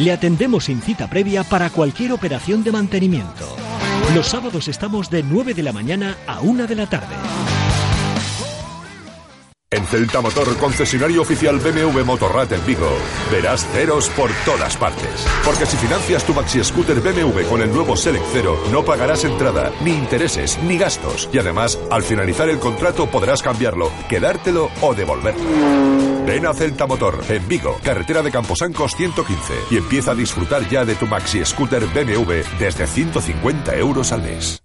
Le atendemos sin cita previa para cualquier operación de mantenimiento. Los sábados estamos de 9 de la mañana a 1 de la tarde. En Celta Motor, concesionario oficial BMW Motorrad en Vigo, verás ceros por todas partes. Porque si financias tu maxi scooter BMW con el nuevo Select Cero, no pagarás entrada, ni intereses, ni gastos. Y además, al finalizar el contrato podrás cambiarlo, quedártelo o devolverlo. Ven a Celta Motor, en Vigo, carretera de Camposancos 115, y empieza a disfrutar ya de tu maxi scooter BMW desde 150 euros al mes.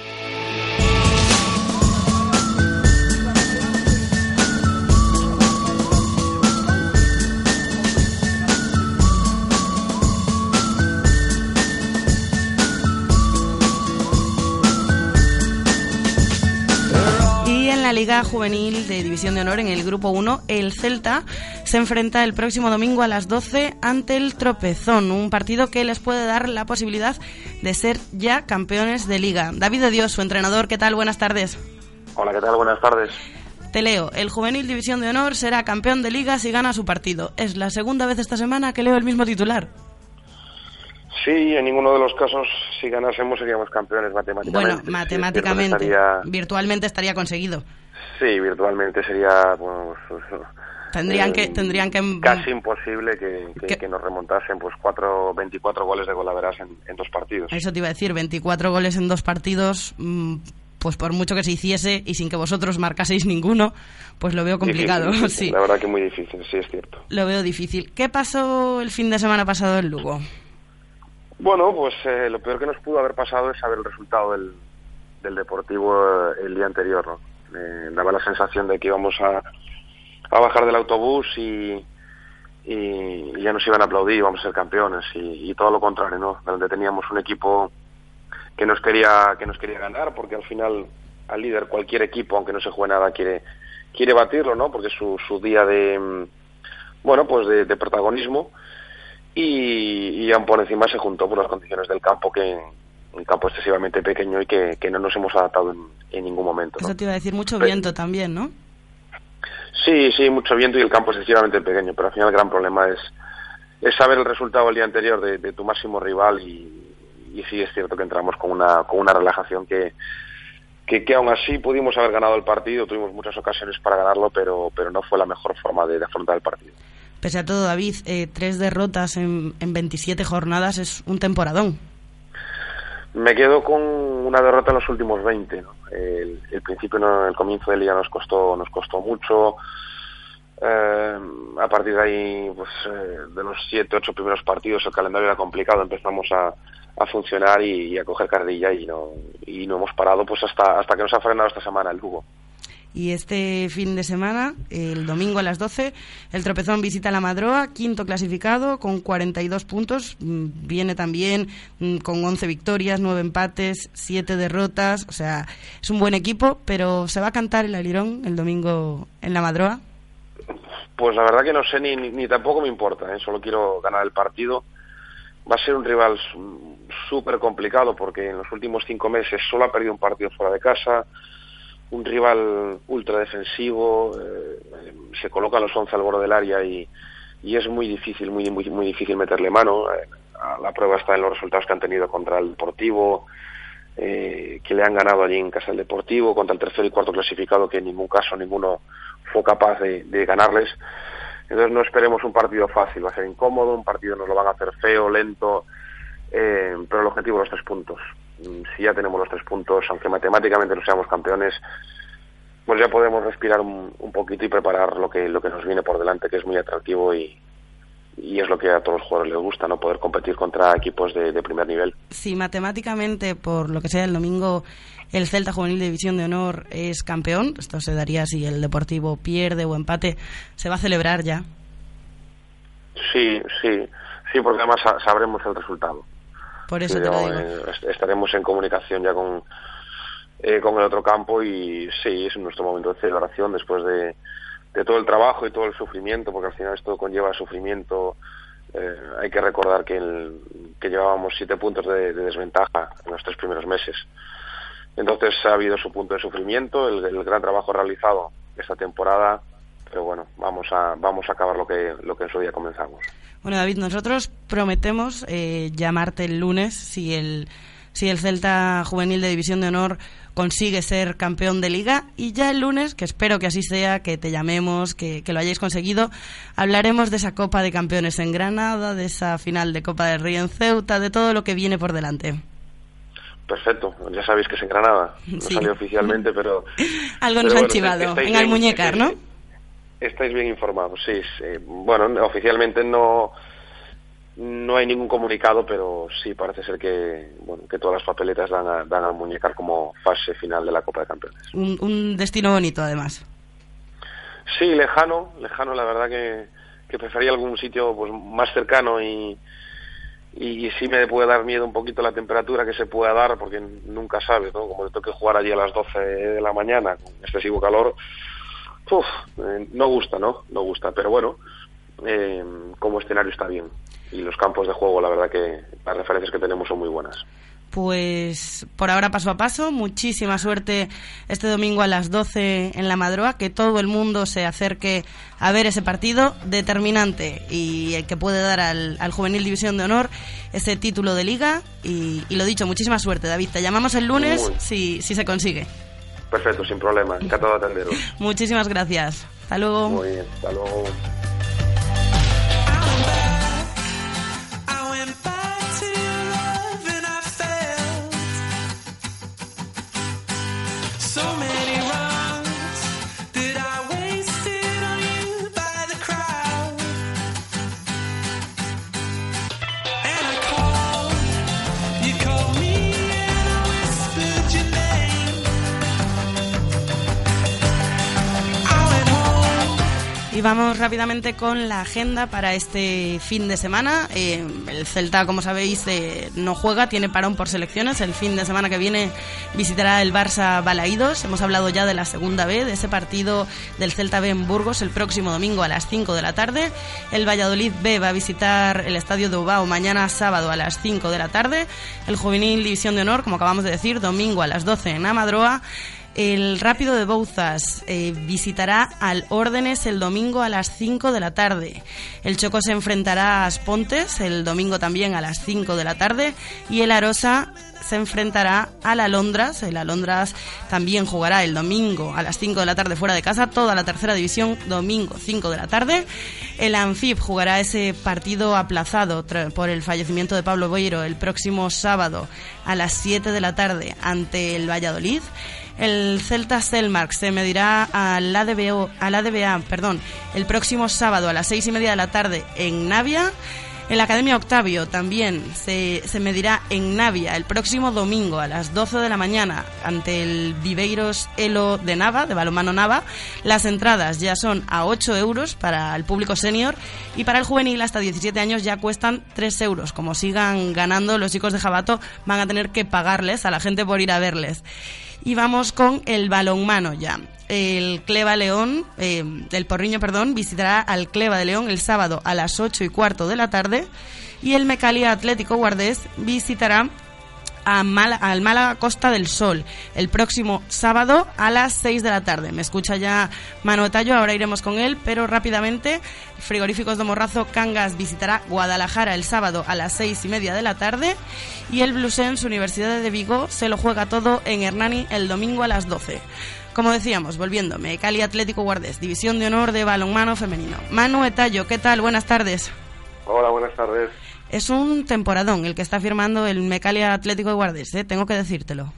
Liga Juvenil de División de Honor en el Grupo 1, el Celta se enfrenta el próximo domingo a las 12 ante el Tropezón, un partido que les puede dar la posibilidad de ser ya campeones de liga. David de Dios, su entrenador, ¿qué tal? Buenas tardes. Hola, ¿qué tal? Buenas tardes. Te leo, el Juvenil División de Honor será campeón de liga si gana su partido. Es la segunda vez esta semana que leo el mismo titular. Sí, en ninguno de los casos, si ganásemos, seríamos campeones matemáticamente. Bueno, matemáticamente, estaría- virtualmente estaría conseguido. Sí, virtualmente sería bueno, Tendrían eh, que, tendrían que casi imposible que, que- que nos remontasen pues cuatro, 24 goles de golaveras en, en dos partidos. Eso te iba a decir, 24 goles en dos partidos, mm, pues por mucho que se hiciese y sin que vosotros marcaseis ninguno, pues lo veo complicado, Difícil, difícil, sí. La verdad que muy difícil, sí, es cierto. Lo veo difícil. ¿Qué pasó el fin de semana pasado en Lugo? Bueno, pues eh, lo peor que nos pudo haber pasado es saber el resultado del, del Deportivo eh, el día anterior, ¿no? Eh, daba la sensación de que íbamos a, a bajar del autobús y, y, ya nos iban a aplaudir, íbamos a ser campeones y, todo lo contrario, ¿no? Donde teníamos un equipo que nos quería que nos quería ganar porque al final al líder cualquier equipo aunque no se juegue nada quiere quiere batirlo, ¿no? Porque su, su día de mm, bueno, pues de, de protagonismo y, y aún por encima se juntó por las condiciones del campo que un campo excesivamente pequeño y que, que no nos hemos adaptado en, en ningún momento. ¿no? Eso te iba a decir mucho Pero- viento también, ¿no? Sí, sí, mucho viento y el campo es excesivamente pequeño, pero al final el gran problema es, es saber el resultado el día anterior de, de tu máximo rival y, y sí es cierto que entramos con una, con una relajación que, que, que aún así pudimos haber ganado el partido, tuvimos muchas ocasiones para ganarlo, pero, pero no fue la mejor forma de, de afrontar el partido. Pese a todo, David, eh, tres derrotas en, en 27 jornadas es un temporadón. Me quedo con una derrota en los últimos 20. ¿no? El, el principio, no, el comienzo de liga nos costó, nos costó mucho. Eh, a partir de ahí, pues eh, de los siete, ocho primeros partidos, el calendario era complicado. Empezamos a, a funcionar y, a coger carrilla y no, y no hemos parado pues hasta, hasta que nos ha frenado esta semana el Lugo. Y este fin de semana, el domingo a las 12, el Tropezón visita la Madroa, quinto clasificado con 42 puntos. Mm, Viene también mm, con 11 victorias, 9 empates, 7 derrotas. O sea, es un buen equipo, pero ¿se va a cantar el alirón el domingo en la Madroa? Pues la verdad que no sé ni, ni, tampoco me importa, ¿eh? solo quiero ganar el partido. Va a ser un rival súper complicado porque en los últimos cinco meses solo ha perdido un partido fuera de casa, un rival ultra defensivo, eh, se colocan los 11 al borde del área y, y es muy difícil, muy, muy, muy difícil meterle mano. Eh, a la prueba está en los resultados que han tenido contra el Deportivo, eh, que le han ganado allí en casa del Deportivo, contra el tercero y cuarto clasificado, que en ningún caso ninguno fue capaz de, de ganarles. Entonces no esperemos un partido fácil, va a ser incómodo, un partido nos lo van a hacer feo, lento, eh, pero el objetivo los tres puntos. Mm, Si ya tenemos los tres puntos, aunque matemáticamente no seamos campeones, pues ya podemos respirar un, un poquito y preparar lo que lo que nos viene por delante, que es muy atractivo y, y es lo que a todos los jugadores les gusta, no poder competir contra equipos de, de primer nivel. Si matemáticamente, por lo que sea, el domingo el Celta Juvenil de División de Honor es campeón, esto se daría si el Deportivo pierde o empate, se va a celebrar ya. Sí, sí, sí, porque además sa- sabremos el resultado. Por eso Sí, te lo yo, digo. eh, est- estaremos en comunicación ya con, eh, con el otro campo y sí, es nuestro momento de celebración después de, de todo el trabajo y todo el sufrimiento, porque al final esto conlleva sufrimiento. Eh, hay que recordar que, el- que llevábamos siete puntos de, de desventaja en los tres primeros meses. Entonces ha habido su punto de sufrimiento, el, el gran trabajo realizado esta temporada, pero bueno, vamos a, vamos a acabar lo que, lo que en su día comenzamos. Bueno, David, nosotros prometemos eh, llamarte el lunes si el, si el Celta Juvenil de División de Honor consigue ser campeón de liga y ya el lunes, que espero que así sea, que te llamemos, que, que lo hayáis conseguido, hablaremos de esa Copa de Campeones en Granada, de esa final de Copa del Rey en Ceuta, de todo lo que viene por delante. Perfecto, ya sabéis que es en Granada. No Sí. salió oficialmente, pero. Algo nos pero han bueno, chivado, en Almuñécar, ¿no? Estáis bien informados, sí. sí. Bueno, oficialmente no no hay ningún comunicado, pero sí parece ser que bueno que todas las papeletas dan a, dan a Muñecar como fase final de la Copa de Campeones. Un, un destino bonito, además. Sí, lejano, lejano, la verdad que, que prefería algún sitio pues más cercano y, y, y sí me puede dar miedo un poquito la temperatura que se pueda dar, porque nunca sabes, ¿no? Como le toque jugar allí a las 12 de la mañana con excesivo calor, uf, eh, no gusta, ¿no? No gusta, pero bueno, eh, como escenario está bien. Y los campos de juego, la verdad que las referencias que tenemos son muy buenas. Pues por ahora paso a paso, muchísima suerte este domingo a las 12 en la Madroa, que todo el mundo se acerque a ver ese partido determinante y el que puede dar al, al Juvenil División de Honor ese título de liga. Y, y lo dicho, muchísima suerte, David. Te llamamos el lunes si, si se consigue. Perfecto, sin problema. Encantado de atenderos. Muchísimas gracias. Hasta luego. Muy bien, hasta luego. Y vamos rápidamente con la agenda para este fin de semana. Eh, el Celta, como sabéis, eh, no juega, tiene parón por selecciones. El fin de semana que viene visitará el Barça Balaídos. Hemos hablado ya de la segunda B, de ese partido del Celta B en Burgos el próximo domingo a las 5 de la tarde. El Valladolid B va a visitar el Estadio de Ubao mañana sábado a las 5 de la tarde. El Juvenil División de Honor, como acabamos de decir, domingo a las 12 en Amadroa. El Rápido de Bouzas eh, visitará al Órdenes el domingo a las 5 de la tarde. El Choco se enfrentará a Aspontes el domingo también a las 5 de la tarde. Y el Arosa se enfrentará al Alondras. El Alondras también jugará el domingo a las 5 de la tarde fuera de casa. Toda la tercera división, domingo 5 de la tarde. El Anfib jugará ese partido aplazado por el fallecimiento de Pablo Boiro el próximo sábado a las 7 de la tarde ante el Valladolid. El Celta Selmark se medirá al ADBO, al ADBA perdón, el próximo sábado a las seis y media de la tarde en Navia. En la Academia Octavio también se, se medirá en Navia el próximo domingo a las 12 de la mañana ante el Viveiros Elo de Nava, de balonmano Nava. Las entradas ya son a 8 euros para el público senior y para el juvenil hasta 17 años ya cuestan 3 euros. Como sigan ganando los chicos de Jabato van a tener que pagarles a la gente por ir a verles. Y vamos con el balonmano ya. El Cleva León, eh, el Porriño, perdón, visitará al Cleva de León el sábado a las 8 y cuarto de la tarde. Y el Mecalia Atlético Guardés visitará a Mal- al Málaga Costa del Sol el próximo sábado a las 6 de la tarde. Me escucha ya Manu Tallo, ahora iremos con él, pero rápidamente, Frigoríficos de Morrazo Cangas visitará Guadalajara el sábado a las 6 y media de la tarde y el Blusens Universidad de Vigo se lo juega todo en Hernani el domingo a las 12. Como decíamos, volviéndome, Cali Atlético Guardés, División de Honor de Balonmano Femenino. Manu Tallo, ¿qué tal? Buenas tardes. Hola, buenas tardes. Es un temporadón el que está firmando el Mecalia Atlético de Guardés, ¿eh? tengo que decírtelo.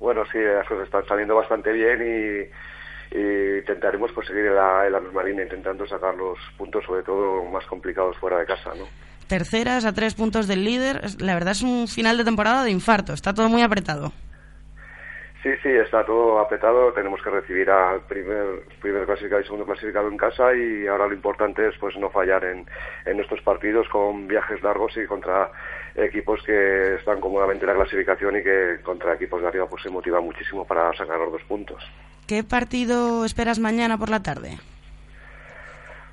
Bueno, sí, las cosas están saliendo bastante bien y, y intentaremos pues, seguir en la, en la misma línea, intentando sacar los puntos, sobre todo más complicados fuera de casa, ¿no? Terceras a tres puntos del líder. La verdad es un final de temporada de infarto. Está todo muy apretado. Sí, sí, está todo apretado. Tenemos que recibir al primer, primer clasificado y segundo clasificado en casa y ahora lo importante es pues no fallar en, en estos partidos con viajes largos y contra equipos que están cómodamente en la clasificación y que contra equipos de arriba pues se motiva muchísimo para sacar los dos puntos. ¿Qué partido esperas mañana por la tarde?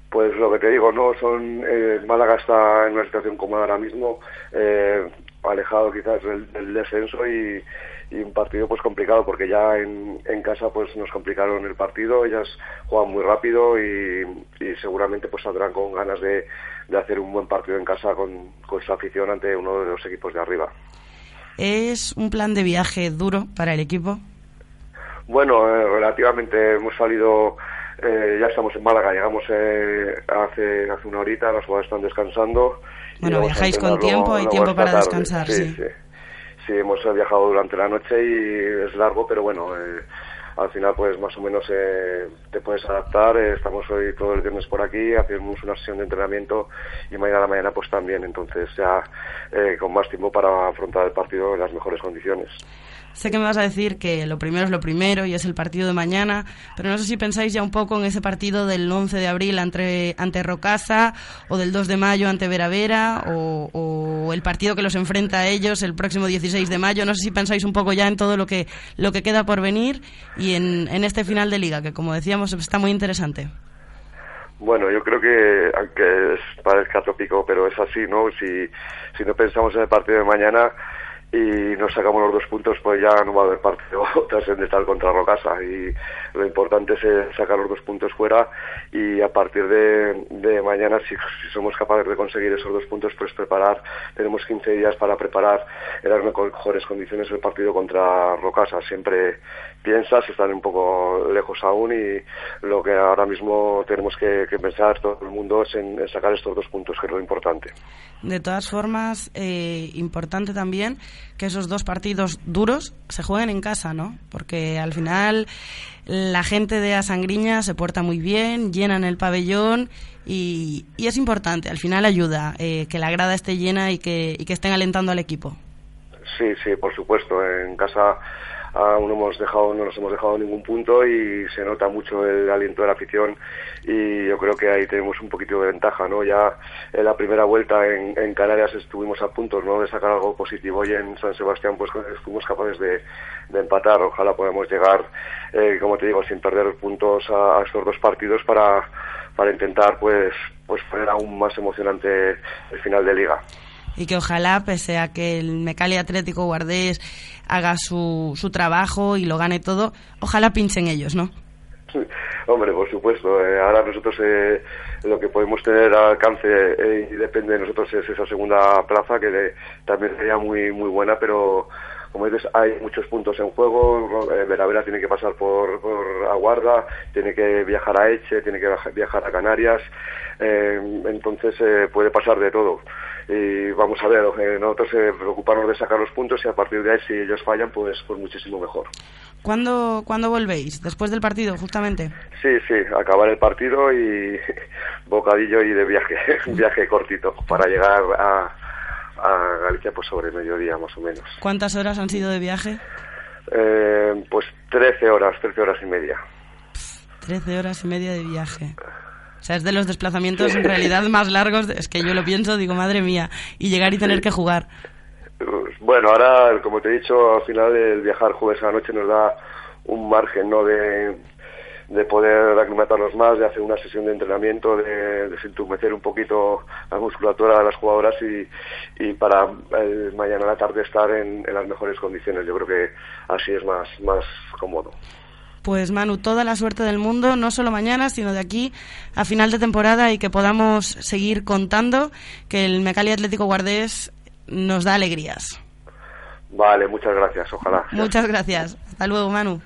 Pues lo que te digo, no son eh, Málaga está en una situación cómoda ahora mismo, eh, alejado quizás del, del descenso y, y un partido pues complicado porque ya en, en casa pues nos complicaron el partido, ellas juegan muy rápido y, y seguramente pues saldrán con ganas de, de hacer un buen partido en casa con, con su afición ante uno de los equipos de arriba. ¿Es un plan de viaje duro para el equipo? Bueno, eh, relativamente hemos salido, eh, ya estamos en Málaga, llegamos eh, hace, hace una horita, las jugadoras están descansando. y Bueno, viajáis con tiempo, luego tiempo para tarde. descansar, sí. sí. Sí, hemos eh, viajado durante la noche y es largo, pero bueno, eh, al final pues más o menos eh, te puedes adaptar. eh, estamos hoy todo el viernes por aquí, hacemos una sesión de entrenamiento y mañana a la mañana pues también, entonces ya eh, con más tiempo para afrontar el partido en las mejores condiciones. Sé que me vas a decir que lo primero es lo primero y es el partido de mañana, pero no sé si pensáis ya un poco en ese partido del 11 de abril ante, ante Rocasa o del 2 de mayo ante Veravera o, o el partido que los enfrenta a ellos el próximo 16 de mayo. No sé si pensáis un poco ya en todo lo que, lo que queda por venir y en, en este final de liga, que como decíamos está muy interesante. Bueno, yo creo que, aunque parezca tópico, pero es así, ¿no? Si, si no pensamos en el partido de mañana y nos sacamos los dos puntos, pues ya no va a haber partido trascendental contra Rocasa. Y lo importante es eh, sacar los dos puntos fuera y a partir de, de mañana, si, si somos capaces de conseguir esos dos puntos, pues preparar, tenemos 15 días para preparar en las mejores condiciones el partido contra Rocasa. Siempre piensas, están un poco lejos aún y lo que ahora mismo tenemos que, que pensar todo el mundo es en, en sacar estos dos puntos, que es lo importante. De todas formas, eh, importante también que esos dos partidos duros se jueguen en casa, ¿no? Porque al final la gente de Asangriña se porta muy bien, llenan el pabellón y, y es importante, al final ayuda eh, que la grada esté llena y que, y que estén alentando al equipo. Sí, sí, por supuesto. En casa aún no hemos dejado, no nos hemos dejado ningún punto y se nota mucho el aliento de la afición y yo creo que ahí tenemos un poquito de ventaja, ¿no? Ya en la primera vuelta en, en Canarias estuvimos a punto, ¿no? De sacar algo positivo y en San Sebastián pues fuimos capaces de, de empatar. Ojalá podamos llegar, eh, como te digo, sin perder puntos a, a estos dos partidos para para intentar pues pues poner aún más emocionante el final de liga. Y que ojalá, pese a que el Mecali Atlético Guardés haga su, su trabajo y lo gane todo, ojalá pinchen ellos, ¿no? Hombre, por supuesto. eh, ahora nosotros eh, lo que podemos tener al alcance eh, y depende de nosotros es esa segunda plaza que de- también sería muy muy buena, pero como dices hay muchos puntos en juego. Eh, Veravera tiene que pasar por, por Aguarda, tiene que viajar a Eche, tiene que viaja- viajar a Canarias. entonces puede pasar de todo. Y vamos a ver, eh, nosotros eh, preocuparnos de sacar los puntos y a partir de ahí si ellos fallan pues pues muchísimo mejor. ¿Cuándo, ¿Cuándo volvéis? ¿Después del partido, justamente? Sí, sí, acabar el partido y bocadillo y de viaje, un viaje cortito para llegar a, a Galicia pues sobre mediodía más o menos. ¿Cuántas horas han sido de viaje? Eh, pues 13 horas, 13 horas y media. 13 horas y media de viaje. O sea, es de los desplazamientos en realidad más largos. Es que yo lo pienso, digo, madre mía, y llegar y tener que jugar. Bueno, ahora, como te he dicho, al final el viajar jueves a la noche nos da un margen, ¿no? De, de poder aclimatarnos más, de hacer una sesión de entrenamiento, de desentumecer un poquito la musculatura de las jugadoras y, y para mañana a la tarde estar en, en las mejores condiciones. Yo creo que así es más, más cómodo. Pues Manu, toda la suerte del mundo, no solo mañana, sino de aquí a final de temporada y que podamos seguir contando que el Mecali Atlético Guardés nos da alegrías. Vale, muchas gracias, ojalá. Muchas gracias. Hasta luego, Manu.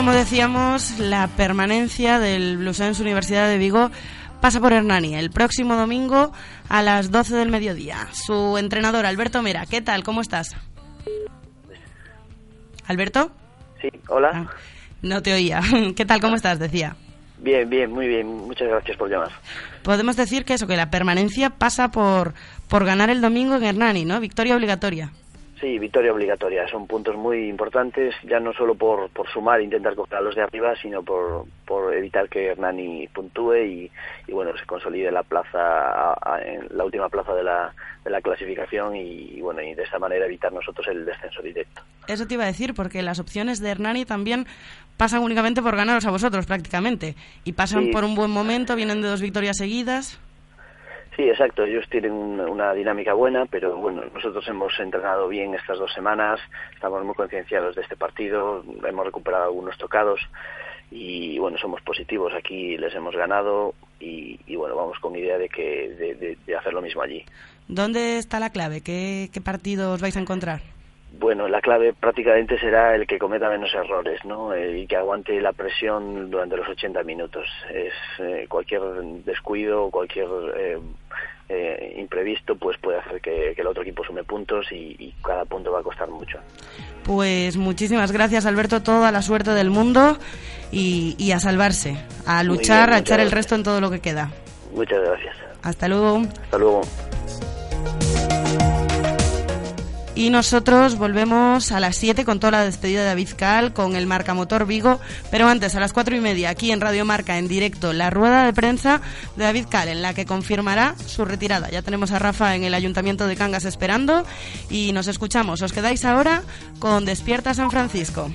Como decíamos, la permanencia del Bluesens Universidad de Vigo pasa por Hernani el próximo domingo a las 12 del mediodía. Su entrenador, Alberto Mera, ¿qué tal? ¿Cómo estás? ¿Alberto? Sí, hola. Ah, no te oía. ¿Qué tal? ¿Cómo estás? Decía. Bien, bien, muy bien. Muchas gracias por llamar. Podemos decir que eso, que la permanencia pasa por, por ganar el domingo en Hernani, ¿no? Victoria obligatoria. Sí, victoria obligatoria. Son puntos muy importantes, ya no solo por, por sumar e intentar coger a los de arriba, sino por, por evitar que Hernani puntúe y, y, bueno, se consolide la plaza, a- a- en la última plaza de la, de la clasificación y, y, bueno, y de esta manera evitar nosotros el descenso directo. Eso te iba a decir, porque las opciones de Hernani también pasan únicamente por ganaros a vosotros prácticamente. Y pasan Sí. por un buen momento, vienen de dos victorias seguidas. Sí, exacto. Ellos tienen un- una dinámica buena, pero bueno, nosotros hemos entrenado bien estas dos semanas, estamos muy concienciados de este partido, hemos recuperado algunos tocados y bueno, somos positivos aquí, les hemos ganado y, y, bueno, vamos con idea de que de, de- de hacer lo mismo allí. ¿Dónde está la clave? ¿Qué, qué partido os vais a encontrar? bueno, la clave prácticamente será el que cometa menos errores, ¿no? Eh, y que aguante la presión durante los 80 minutos. Es eh, cualquier descuido, cualquier eh, eh, imprevisto, pues puede hacer que, que el otro equipo sume puntos y, y cada punto va a costar mucho. Pues muchísimas gracias, Alberto. Toda la suerte del mundo y, y a salvarse, a luchar, bien, a echar el resto en todo lo que queda. Muchas gracias. Hasta luego. Hasta luego. Y nosotros volvemos a las 7 con toda la despedida de David Cal, con el Marcamotor Vigo. Pero antes, a las 4 y media, aquí en Radio Marca, en directo, la rueda de prensa de David Cal, en la que confirmará su retirada. Ya tenemos a Rafa en el Ayuntamiento de Cangas esperando y nos escuchamos. Os quedáis ahora con Despierta San Francisco.